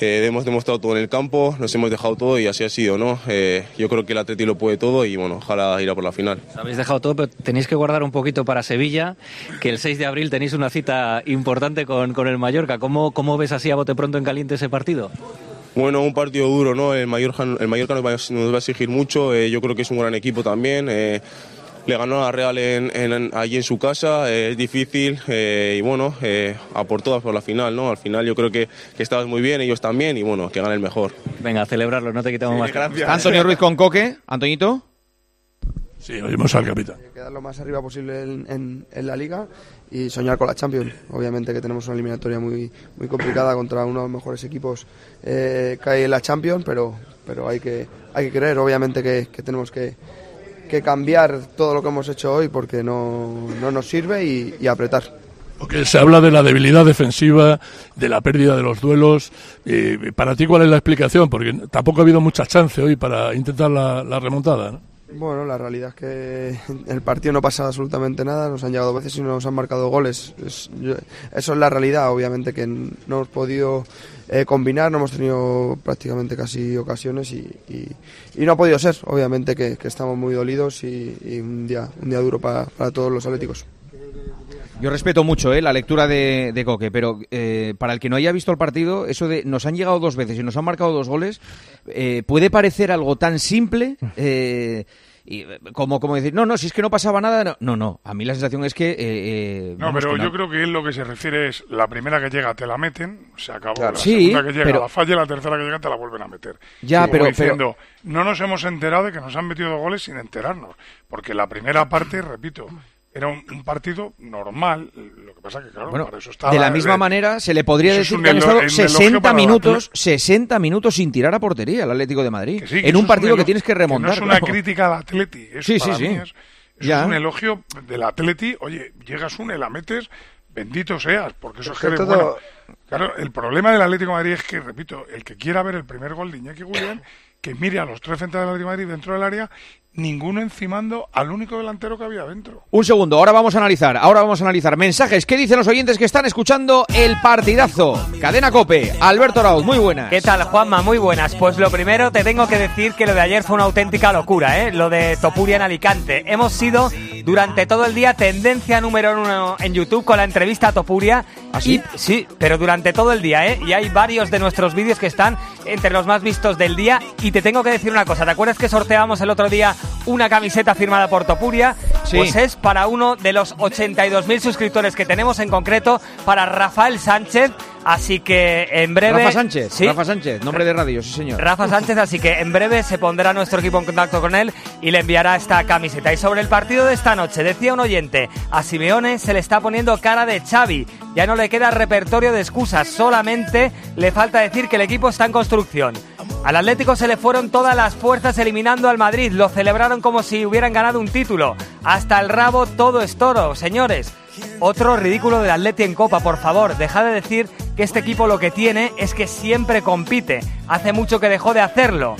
eh, hemos demostrado todo en el campo, nos hemos dejado todo y así ha sido, ¿no? Eh, yo creo que el Atlético lo puede todo y bueno, ojalá irá por la final. Habéis dejado todo, pero tenéis que guardar un poquito para Sevilla, que el 6 de abril tenéis una cita importante con, con el Mallorca. ¿Cómo, ¿Cómo ves así a bote pronto en caliente ese partido? Bueno, un partido duro, ¿no? El Mallorca, el Mallorca nos, va, a- nos va a exigir mucho. eh, yo creo que es un gran equipo también. eh, le ganó a la Real en, en- allí en su casa. eh, es difícil eh, y bueno, eh, a por todas por la final, ¿no? Al final yo creo que, que estabas muy bien, ellos también y bueno, que gane el mejor. Venga, a celebrarlo, no te quitamos más. gracias. Antonio Ruiz con Coque. Antoñito. Sí, oímos al capitán. quedar lo más arriba posible en, en- en la liga y soñar con la Champions. Obviamente que tenemos una eliminatoria muy, muy complicada contra uno de los mejores equipos eh, que hay en la Champions, pero, pero hay, que, hay que creer, obviamente que, que tenemos que, que cambiar todo lo que hemos hecho hoy porque no, no nos sirve y, y apretar. Porque se habla de la debilidad defensiva, de la pérdida de los duelos. Eh, para ti, ¿cuál es la explicación? Porque tampoco ha habido mucha chance hoy para intentar la, la remontada. ¿no? Bueno, la realidad es que *laughs* el partido no pasa absolutamente nada, nos han llegado dos veces y nos han marcado goles. Es- yo- eso es la realidad, obviamente que no hemos podido eh, combinar, no hemos tenido prácticamente casi ocasiones y, y- y no ha podido ser, obviamente que, que estamos muy dolidos y, y un, día, un día duro para, para todos los atléticos. Yo respeto mucho eh, la lectura de, de Coque, pero eh, para el que no haya visto el partido, eso de nos han llegado dos veces y nos han marcado dos goles, eh, puede parecer algo tan simple eh, y, eh, como, como decir, no, no, si es que no pasaba nada. No, no, no. a mí la sensación es que... eh, eh, No, pero que yo creo que él lo que se refiere es la primera que llega te la meten, se acabó. Claro. La Sí, segunda que llega pero- la falla y la tercera que llega te la vuelven a meter. Ya, pero- diciendo, no nos hemos enterado de que nos han metido dos goles sin enterarnos, porque la primera parte, repito, era un, un partido normal. Lo que pasa que claro, Bueno, para eso está de la misma el- manera se le podría decir que han estado un elogio 60 para la minutos, 60 minutos sin tirar a portería el Atlético de Madrid. Sí, que en eso un es partido que tienes que remontar. no es una claro. crítica al Atleti. Eso Sí, sí, para sí. mí es, eso Ya. es un elogio del Atleti. Oye, llegas una y la metes, bendito seas, porque eso es que eres todo- bueno. Claro, el problema del Atlético de Madrid es que, repito, el que quiera ver el primer gol de Iñaki William, que mire a los tres centrales del Atlético de Madrid dentro del área, ninguno encimando al único delantero que había dentro. Un segundo, ahora vamos a analizar, ahora vamos a analizar mensajes. ¿Qué dicen los oyentes que están escuchando el partidazo? Cadena Cope, Alberto Raúl, muy buenas. ¿Qué tal, Juanma? Muy buenas. Pues lo primero te tengo que decir que lo de ayer fue una auténtica locura, ¿eh? Lo de Topuria en Alicante. Hemos sido durante todo el día tendencia número uno en YouTube con la entrevista a Topuria. ¿Ah, sí? Y- sí, pero durante todo el día, ¿eh? Y hay varios de nuestros vídeos que están entre los más vistos del día. Y te tengo que decir una cosa, ¿te acuerdas que sorteábamos el otro día una camiseta firmada por Topuria? Sí. Pues es para uno de los 82.000 suscriptores que tenemos en concreto, para Rafael Sánchez. Así que en breve... Rafa Sánchez, ¿Sí? Rafa Sánchez, nombre de radio, sí señor. Rafa Sánchez, así que en breve se pondrá nuestro equipo en contacto con él y le enviará esta camiseta. Y sobre el partido de esta noche, decía un oyente, a Simeone se le está poniendo cara de Xavi. Ya no le queda repertorio de excusas, solamente le falta decir que el equipo está en construcción. Al Atlético se le fueron todas las fuerzas eliminando al Madrid, lo celebraron como si hubieran ganado un título. Hasta el rabo todo es toro, señores. Otro ridículo del Atleti en Copa, por favor, deja de decir que este equipo lo que tiene es que siempre compite. Hace mucho que dejó de hacerlo.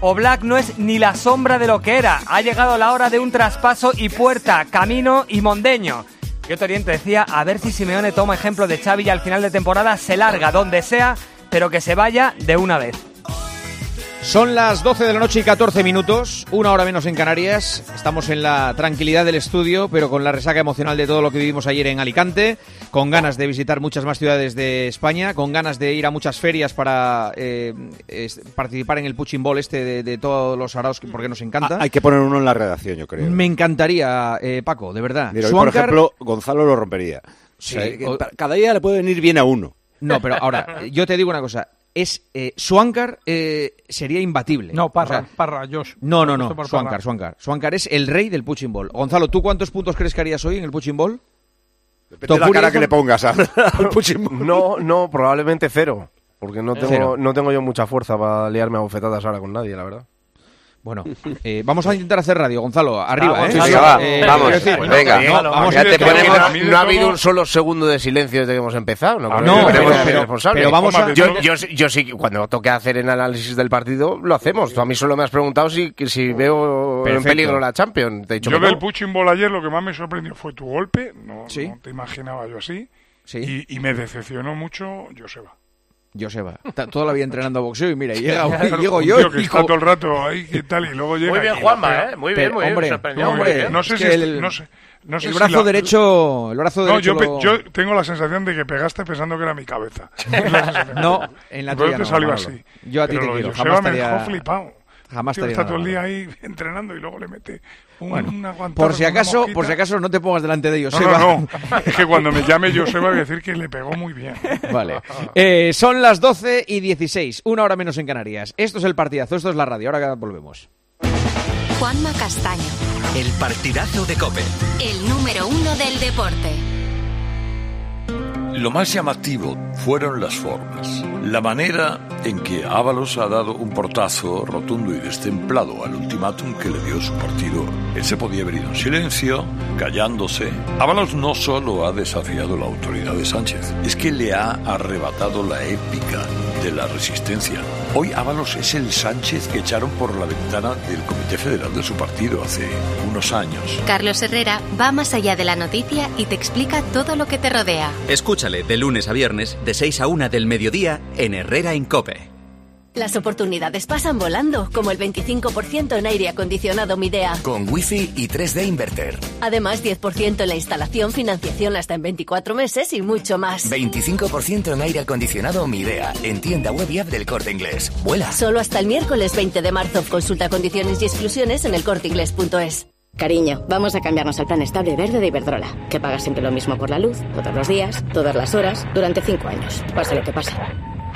Oblak no es ni la sombra de lo que era. Ha llegado la hora de un traspaso y puerta, camino y mondeño. Y otro oriente decía, a ver si Simeone toma ejemplo de Xavi y al final de temporada se larga donde sea, pero que se vaya de una vez. Son las 12 de la noche y 14 minutos, una hora menos en Canarias. Estamos en la tranquilidad del estudio, pero con la resaca emocional de todo lo que vivimos ayer en Alicante, con ganas de visitar muchas más ciudades de España, con ganas de ir a muchas ferias para eh, es- participar en el Puching Ball este de, de todos los araos, que- porque nos encanta. Ah, Hay que poner uno en la redacción, yo creo. Me encantaría, eh, Paco, de verdad. Mira, hoy, por ejemplo, Gonzalo lo rompería. O sea, Sí, que o- pa- cada día le puede venir bien a uno. No, pero ahora, yo te digo una cosa. Es eh, Swankar eh, sería imbatible. No, Parra, O sea, Parra, Josh. No, no, no, Swankar. Swankar. Swankar es el rey del punching ball. Gonzalo, ¿tú cuántos puntos crees que harías hoy en el punching ball? Depende de la cara que le pongas al *laughs* No, no, probablemente cero. Porque no Cero. tengo, no tengo yo mucha fuerza para liarme a bofetadas ahora con nadie, la verdad. Bueno, eh, vamos a intentar hacer radio, Gonzalo. Arriba, Vamos, ¿eh? venga, va, Eh, vamos, quiero decir, pues no, venga, no, no, vamos ya a te ponemos- no ha habido un solo segundo de silencio desde que hemos empezado. No, Ah, no, pero- pero- responsable. pero vamos a- yo, yo, yo sí, que cuando toque hacer el análisis del partido, lo hacemos. Tú a mí solo me has preguntado si, que si veo en peligro la Champions. Te he dicho Yo que del no. punching ball ayer lo que más me sorprendió fue tu golpe, no, Sí. no te imaginaba yo así, Sí. y, y me decepcionó mucho Joseba. Joseba, está toda la vida entrenando boxeo y mira, llega, *laughs* Claro, llego yo tío que y está todo el rato ahí, ¿qué tal? Y luego llega Muy bien, Juanma, ¿eh? Muy bien, muy bien. hombre, muy hombre, bien. no sé Es si el- no sé, no sé el si brazo la- derecho, el brazo No, derecho yo, lo- yo tengo la sensación de que pegaste pensando que era mi cabeza. *laughs* No, en la tuya te no, salió así. Yo a ti Pero te quiero, Joseba jamás me dejó flipado. jamás Tío, está todo el día ahí *laughs* entrenando y luego le mete un, Bueno, por si acaso, por si acaso no te pongas delante de ellos. No, no, no. Es que cuando me llame Joseba voy a decir que le pegó muy bien. *laughs* Vale. Eh, son las 12 y 16, una hora menos en Canarias. Esto es el partidazo, esto es la radio. Ahora volvemos. Juanma Castaño, El partidazo de Cope. el número uno del deporte. Lo más llamativo fueron las formas. La manera en que Ábalos ha dado un portazo rotundo y destemplado al ultimátum que le dio su partido. Él se podía haber ido en silencio, callándose. Ábalos no solo ha desafiado la autoridad de Sánchez, es que le ha arrebatado la épica de la resistencia. Hoy Ábalos es el Sánchez que echaron por la ventana del Comité Federal de su partido hace unos años. Carlos Herrera va más allá de la noticia y te explica todo lo que te rodea. Escúchale de lunes a viernes, de 6 a 1 del mediodía, en Herrera en Cope. Las oportunidades pasan volando, como el 25% en aire acondicionado Midea. Con Wi-Fi y 3D Inverter. Además, 10% en la instalación, financiación hasta en 24 meses y mucho más. 25% en aire acondicionado Midea, en tienda web y app del Corte Inglés. ¡Vuela! Solo hasta el miércoles 20 de marzo. Consulta condiciones y exclusiones en elcorteinglés.es. Cariño, vamos a cambiarnos al plan estable verde de Iberdrola, que paga siempre lo mismo por la luz, todos los días, todas las horas, durante cinco años, pase lo que pase.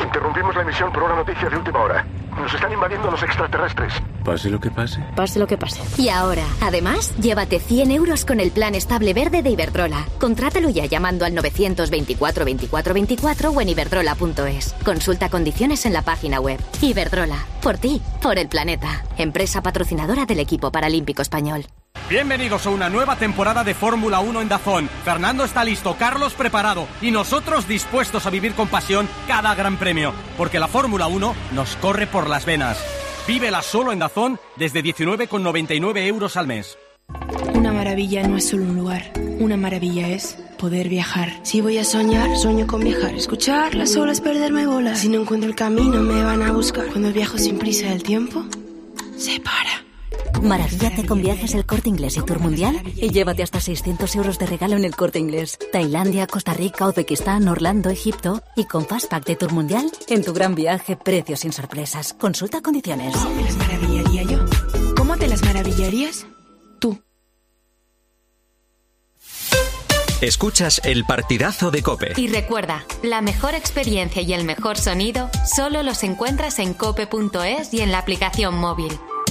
Interrumpimos la emisión por una noticia de última hora. Nos están invadiendo los extraterrestres. Pase lo que pase. Pase lo que pase. Y ahora, además, llévate 100 euros con el plan estable verde de Iberdrola. Contrátalo ya llamando al 924 24 24 o en iberdrola.es. Consulta condiciones en la página web. Iberdrola, por ti, por el planeta. Empresa patrocinadora del equipo paralímpico español. Bienvenidos a una nueva temporada de Fórmula 1 en Dazón. Fernando está listo, Carlos preparado y nosotros dispuestos a vivir con pasión cada gran premio, porque la Fórmula 1 nos corre por las venas. Vívela solo en Dazón desde 19,99 euros al mes. Una maravilla no es solo un lugar, una maravilla es poder viajar. Si voy a soñar, sueño con viajar. Escuchar las olas, perderme bolas. Si no encuentro el camino, me van a buscar. Cuando viajo sin prisa, el tiempo se para. Maravillate con viajes el corte inglés y tour mundial y llévate hasta 600 euros de regalo en el corte inglés. Tailandia, Costa Rica, Uzbekistán, Orlando, Egipto y con Fastpack de tour mundial en tu gran viaje, precios sin sorpresas. Consulta condiciones. ¿Cómo te las maravillaría yo? ¿Cómo te las maravillarías? Escuchas el partidazo de Cope. Y recuerda, la mejor experiencia y el mejor sonido solo los encuentras en cope.es y en la aplicación móvil.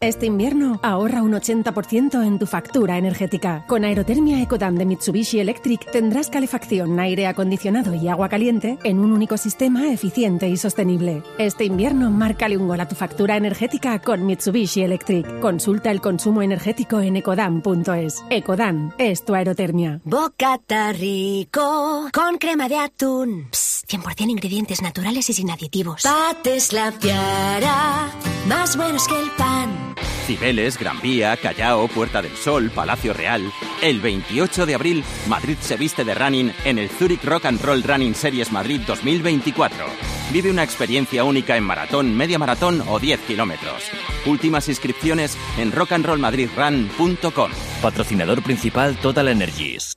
Este invierno ahorra un 80% en tu factura energética. Con Aerotermia Ecodan de Mitsubishi Electric tendrás calefacción, aire acondicionado y agua caliente en un único sistema eficiente y sostenible. Este invierno márcale un gol a tu factura energética con Mitsubishi Electric. Consulta el consumo energético en ecodan.es. Ecodan es tu aerotermia. Bocata rico con crema de atún. Psst, 100% ingredientes naturales y sin aditivos. Pates la piara, más buenos que el pan. Cibeles, Gran Vía, Callao, Puerta del Sol, Palacio Real. El 28 de abril, Madrid se viste de running en el Zurich Rock and Roll Running Series Madrid 2024. Vive una experiencia única en maratón, media maratón o 10 kilómetros. Últimas inscripciones en rockandrollmadridrun.com. Patrocinador principal Total Energies.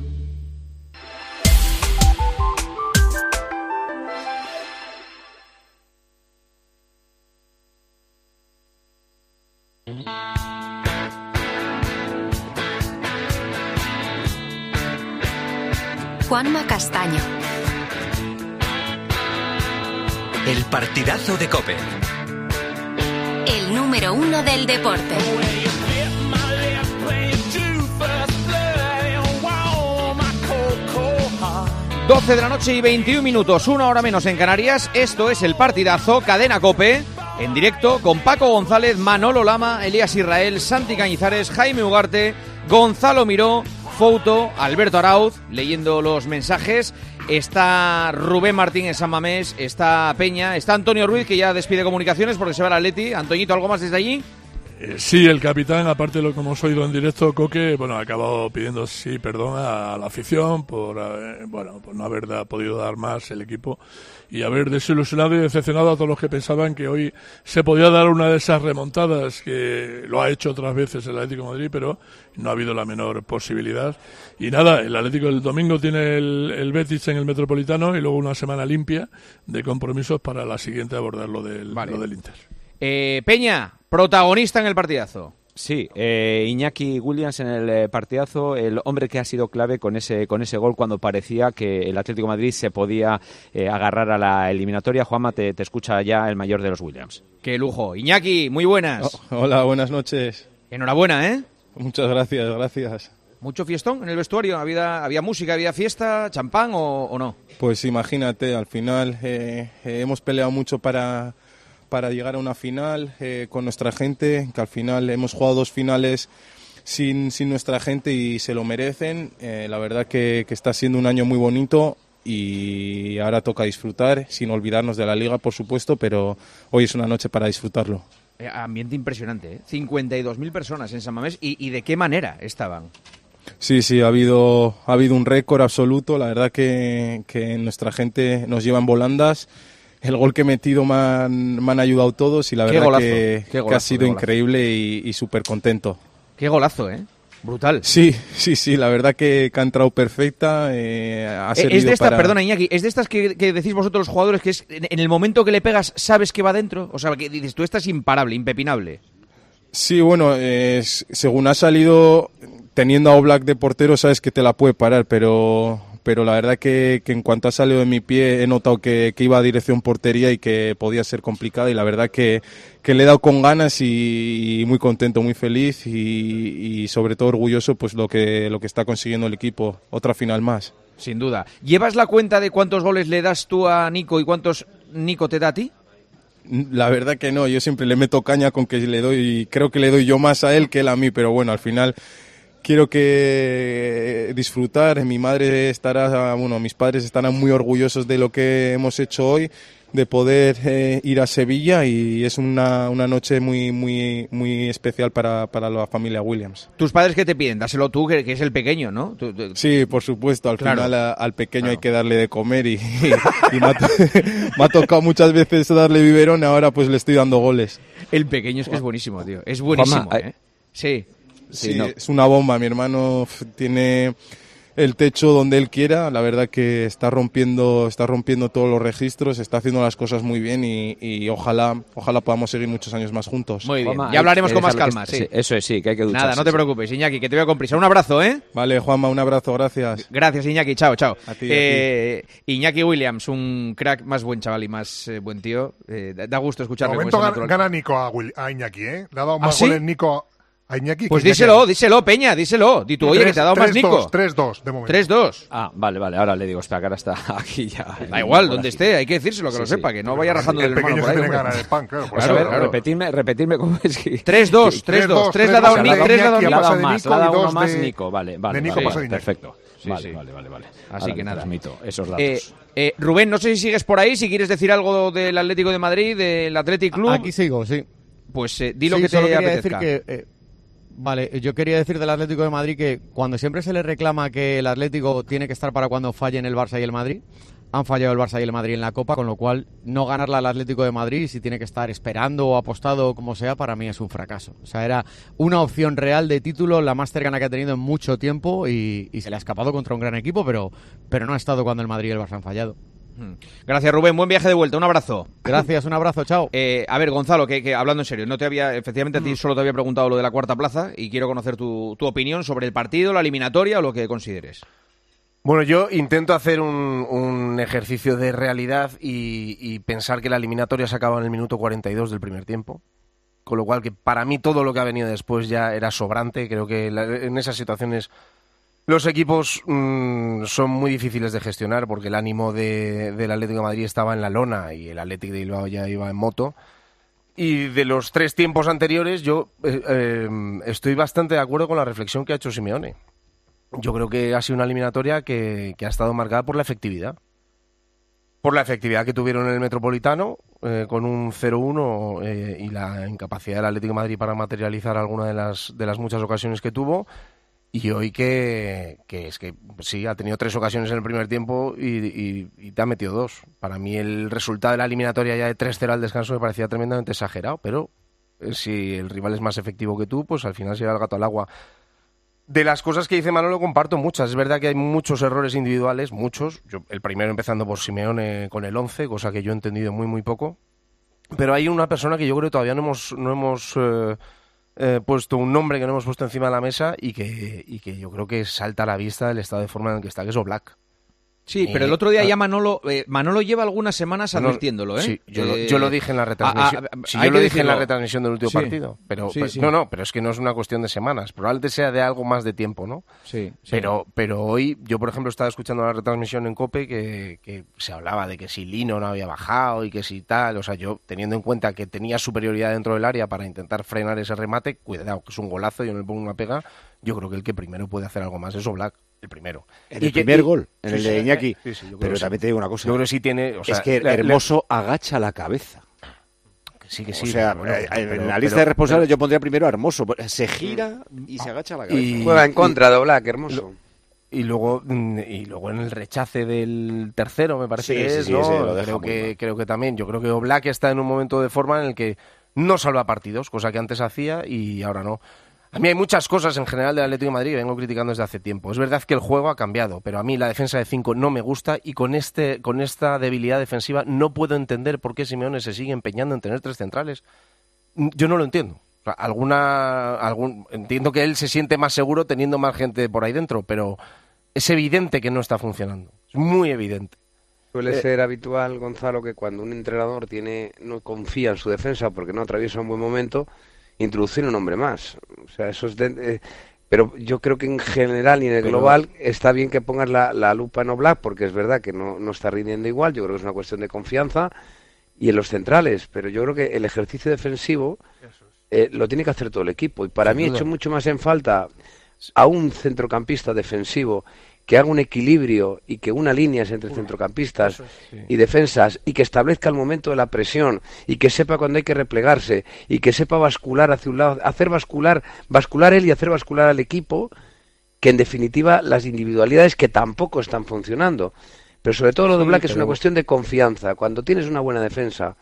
Juanma Castaño. El partidazo de Cope. El número uno del deporte. 12 de la noche y 21 minutos, una hora menos en Canarias. Esto es el partidazo Cadena Cope. En directo con Paco González, Manolo Lama, Elías Israel, Santi Cañizares, Jaime Ugarte, Gonzalo Miró, Fouto, Alberto Arauz, leyendo los mensajes. Está Rubén Martín en San Mamés, está Peña, está Antonio Ruiz, que ya despide comunicaciones porque se va al Atleti. Antoñito, ¿algo más desde allí? Eh, sí, el capitán, aparte de lo que hemos oído en directo, Coque, bueno, ha acabado pidiendo sí perdón a, la afición por, eh, bueno, por no haber podido dar más el equipo y haber desilusionado y decepcionado a todos los que pensaban que hoy se podía dar una de esas remontadas que lo ha hecho otras veces el Atlético de Madrid, pero no ha habido la menor posibilidad. Y nada, el Atlético el domingo tiene el, el Betis en el Metropolitano y luego una semana limpia de compromisos para la siguiente abordar lo del, lo del Inter. Eh, Peña, protagonista en el partidazo. Sí, eh, Iñaki Williams en el eh, partidazo, el hombre que ha sido clave con ese con ese gol cuando parecía que el Atlético de Madrid se podía eh, agarrar a la eliminatoria. Juanma, te, te escucha ya el mayor de los Williams. Qué lujo. Iñaki, muy buenas. Hola, buenas noches. Enhorabuena, ¿eh? Muchas gracias, gracias. ¿Mucho fiestón en el vestuario? ¿Había, había música, había fiesta, champán o, o no? Pues imagínate, al final eh, eh, hemos peleado mucho para, para llegar a una final eh, con nuestra gente, que al final hemos jugado dos finales sin, sin nuestra gente y se lo merecen. Eh, la verdad que, que está siendo un año muy bonito y ahora toca disfrutar, sin olvidarnos de la liga, por supuesto, pero hoy es una noche para disfrutarlo. Eh, ambiente impresionante, ¿eh? 52.000 personas en San Mamés. ¿Y, ¿Y de qué manera estaban? Sí, sí, ha habido, ha habido un récord absoluto. La verdad que, que nuestra gente nos lleva en volandas. El gol que he metido me han, me han ayudado todos y la verdad golazo, que, ha sido increíble y, y súper contento. Qué golazo, ¿eh? Brutal. Sí, sí, sí, la verdad que, que ha entrado perfecta. eh, ha Eh, es de esta, para... perdona Iñaki, es de estas que, que decís vosotros los jugadores que es en, en el momento que le pegas sabes que va dentro. O sea, que dices, tú estás imparable, impepinable. Sí, bueno, eh, según ha salido, teniendo a Oblak de portero, sabes que te la puede parar, pero, pero la verdad que, que en cuanto ha salido de mi pie he notado que, que iba a dirección portería y que podía ser complicada y la verdad que, que le he dado con ganas y, y muy contento, muy feliz y, y sobre todo orgulloso pues lo que, lo que está consiguiendo el equipo. Otra final más. Sin duda. ¿Llevas la cuenta de cuántos goles le das tú a Nico y cuántos Nico te da a ti? La verdad que no, yo siempre le meto caña con que le doy, creo que le doy yo más a él que él a mí, pero bueno, al final quiero que disfrutar, mi madre estará, bueno, mis padres estarán muy orgullosos de lo que hemos hecho hoy, de poder eh, ir a Sevilla y es una, una noche muy, muy, muy especial para, para la familia Williams. ¿Tus padres qué te piden? Dáselo tú, que, que es el pequeño, ¿no? Tú- tú- Sí, por supuesto, al Claro. final a- al pequeño hay que darle de comer y, *laughs* y me, ha, to- *laughs* me ha tocado muchas veces darle biberón, ahora pues le estoy dando goles. El pequeño es que es buenísimo, tío. Es buenísimo, Juanma, ¿eh? Sí. Sí, es una bomba. Mi hermano tiene el techo donde él quiera. La verdad que está rompiendo, está rompiendo todos los registros, está haciendo las cosas muy bien y, y ojalá, ojalá podamos seguir muchos años más juntos. Muy bien. ya hablaremos con más calma, sí. Eso es, sí, que hay que ducharse. Nada, no te preocupes, Iñaki, que te veo con prisa. Un abrazo, ¿eh? Vale, Juanma, un abrazo, gracias. Gracias, Iñaki. Chao, chao. A ti, a Eh, Iñaki Williams, un crack, más buen chaval y más eh, buen tío. Eh, da gusto De escucharle. momento gana, Nico a, Will- a Iñaki, ¿eh? Le ha dado ¿Ah, más sí? goles Nico a Iñaki. Pues díselo, díselo, Peña, díselo. Di tú, oye, que te ha dado más 3-2, Nico. 3-2 de momento. 3-2. Ah, vale, vale, ahora le digo, espera, que ahora está *laughs* aquí ya. Da igual, donde esté, hay que decírselo, que Sí, lo sí. sepa, que no vaya rajando El del hermano por ahí. el pan, claro. Pues a ver, claro. repetirme, repetirme cómo es que... 3-2, 3-2, 3 le ha dado tres Nico, de 3 le ha dado más, le ha dado uno más Nico, vale, vale. perfecto. Sí, vale, sí. vale, vale, vale. Así que nada. transmito esos datos. Eh, eh, Rubén, no sé si sigues por ahí, si quieres decir algo del Atlético de Madrid, del Athletic Club. Aquí sigo, sí. Pues eh, di lo Sí, que te solo quería apetezca. decir que, eh, vale, yo quería decir del Atlético de Madrid que cuando siempre se le reclama que el Atlético tiene que estar para cuando fallen el Barça y el Madrid, han fallado el Barça y el Madrid en la Copa, con lo cual no ganarla al Atlético de Madrid, si tiene que estar esperando o apostado como sea, para mí es un fracaso. O sea, era una opción real de título, la más cercana que ha tenido en mucho tiempo y, y se le ha escapado contra un gran equipo, pero, pero no ha estado cuando el Madrid y el Barça han fallado. Mm. Gracias, Rubén. Buen viaje de vuelta. Un abrazo. Gracias, un abrazo, chao. *laughs* Eh, a ver, Gonzalo, que, que hablando en serio, no te había, efectivamente a ti solo te había preguntado lo de la cuarta plaza y quiero conocer tu, tu opinión sobre el partido, la eliminatoria o lo que consideres. Bueno, yo intento hacer un, un ejercicio de realidad y, y pensar que la eliminatoria se acaba en el minuto 42 del primer tiempo. Con lo cual, que para mí todo lo que ha venido después ya era sobrante. Creo que la- en esas situaciones los equipos mm, son muy difíciles de gestionar porque el ánimo de- del Atlético Madrid estaba en la lona y el Atlético de Bilbao ya iba en moto. Y de los tres tiempos anteriores, yo eh, eh, estoy bastante de acuerdo con la reflexión que ha hecho Simeone. Yo creo que ha sido una eliminatoria que, ha estado marcada por la efectividad. Por la efectividad que tuvieron en el Metropolitano, eh, con un 0-1 eh, y la incapacidad del Atlético Madrid para materializar alguna de las, de las muchas ocasiones que tuvo. Y hoy que, que es que sí, ha tenido tres ocasiones en el primer tiempo y, y- te ha metido dos. Para mí el resultado de la eliminatoria ya de 3-0 al descanso me parecía tremendamente exagerado, pero eh, si el rival es más efectivo que tú, pues al final se lleva el gato al agua. De las cosas que dice Manolo comparto muchas. Es verdad que hay muchos errores individuales, muchos. El primero empezando por Simeone con el 11, cosa que yo he entendido muy muy poco. Pero hay una persona que yo creo que todavía no hemos, no hemos eh, eh, puesto un nombre que no hemos puesto encima de la mesa y que, y que yo creo que salta a la vista el estado de forma en el que está, que es Oblak. Sí, Eh, pero el otro día ya Manolo, eh, Manolo lleva algunas semanas advirtiéndolo, ¿eh? Sí, yo, lo, Eh, yo lo dije en la retransmisión. a- a- Sí, hay yo lo dije en la retransmisión del último Sí. partido. Pero, Sí, pero- sí. no, no, pero es que no es una cuestión de semanas. Probablemente sea de algo más de tiempo, ¿no? Sí, sí. Pero, pero hoy, yo por ejemplo estaba escuchando la retransmisión en COPE que, que se hablaba de que si Lino no había bajado y que si tal, o sea, yo teniendo en cuenta que tenía superioridad dentro del área para intentar frenar ese remate, cuidado, que es un golazo, yo no le pongo una pega, yo creo que el que primero puede hacer algo más es Oblak, el primero. En Y el que- primer y- gol, en sí, el sí, de Iñaki. sí, sí, Pero que sí. también te digo una cosa. Yo creo que sí tiene, o sea, es que Hermoso agacha la cabeza. sí, que sí, O sea, bueno, eh, en pero- la lista pero- de responsables pero- yo pondría primero a Hermoso. Se gira y se agacha la cabeza. Y- Juega en contra de Oblak, hermoso. lo- Y luego, mm, y luego en el rechace del tercero, me parece Sí, que sí, es, sí, ¿no? creo, que, mal. creo que también. Yo creo que Oblak está en un momento de forma en el que no salva partidos, cosa que antes hacía y ahora no. A mí hay muchas cosas en general del Atlético de Madrid que vengo criticando desde hace tiempo. Es verdad que el juego ha cambiado, pero a mí la defensa de 5 no me gusta y con, este, con esta debilidad defensiva no puedo entender por qué Simeone se sigue empeñando en tener tres centrales. Yo no lo entiendo. O sea, alguna, algún, entiendo que él se siente más seguro teniendo más gente por ahí dentro, pero es evidente que no está funcionando. Es muy evidente. Suele Eh, ser habitual, Gonzalo, que cuando un entrenador tiene no confía en su defensa porque no atraviesa un buen momento, introducir un hombre más. O sea, eso es de- eh, pero yo creo que en general y en el Pero- global está bien que pongas la, la lupa en Oblak porque es verdad que no, no está rindiendo igual. Yo creo que es una cuestión de confianza y en los centrales. Pero yo creo que el ejercicio defensivo eh, lo tiene que hacer todo el equipo. Y para Sin mí he hecho mucho más en falta a un centrocampista defensivo que haga un equilibrio y que una línea entre centrocampistas y defensas y que establezca el momento de la presión y que sepa cuándo hay que replegarse y que sepa bascular hacia un lado, hacer bascular, bascular él y hacer bascular al equipo, que en definitiva las individualidades que tampoco están funcionando. Pero sobre todo lo de Sí, Black es una cuestión de confianza. Cuando tienes una buena defensa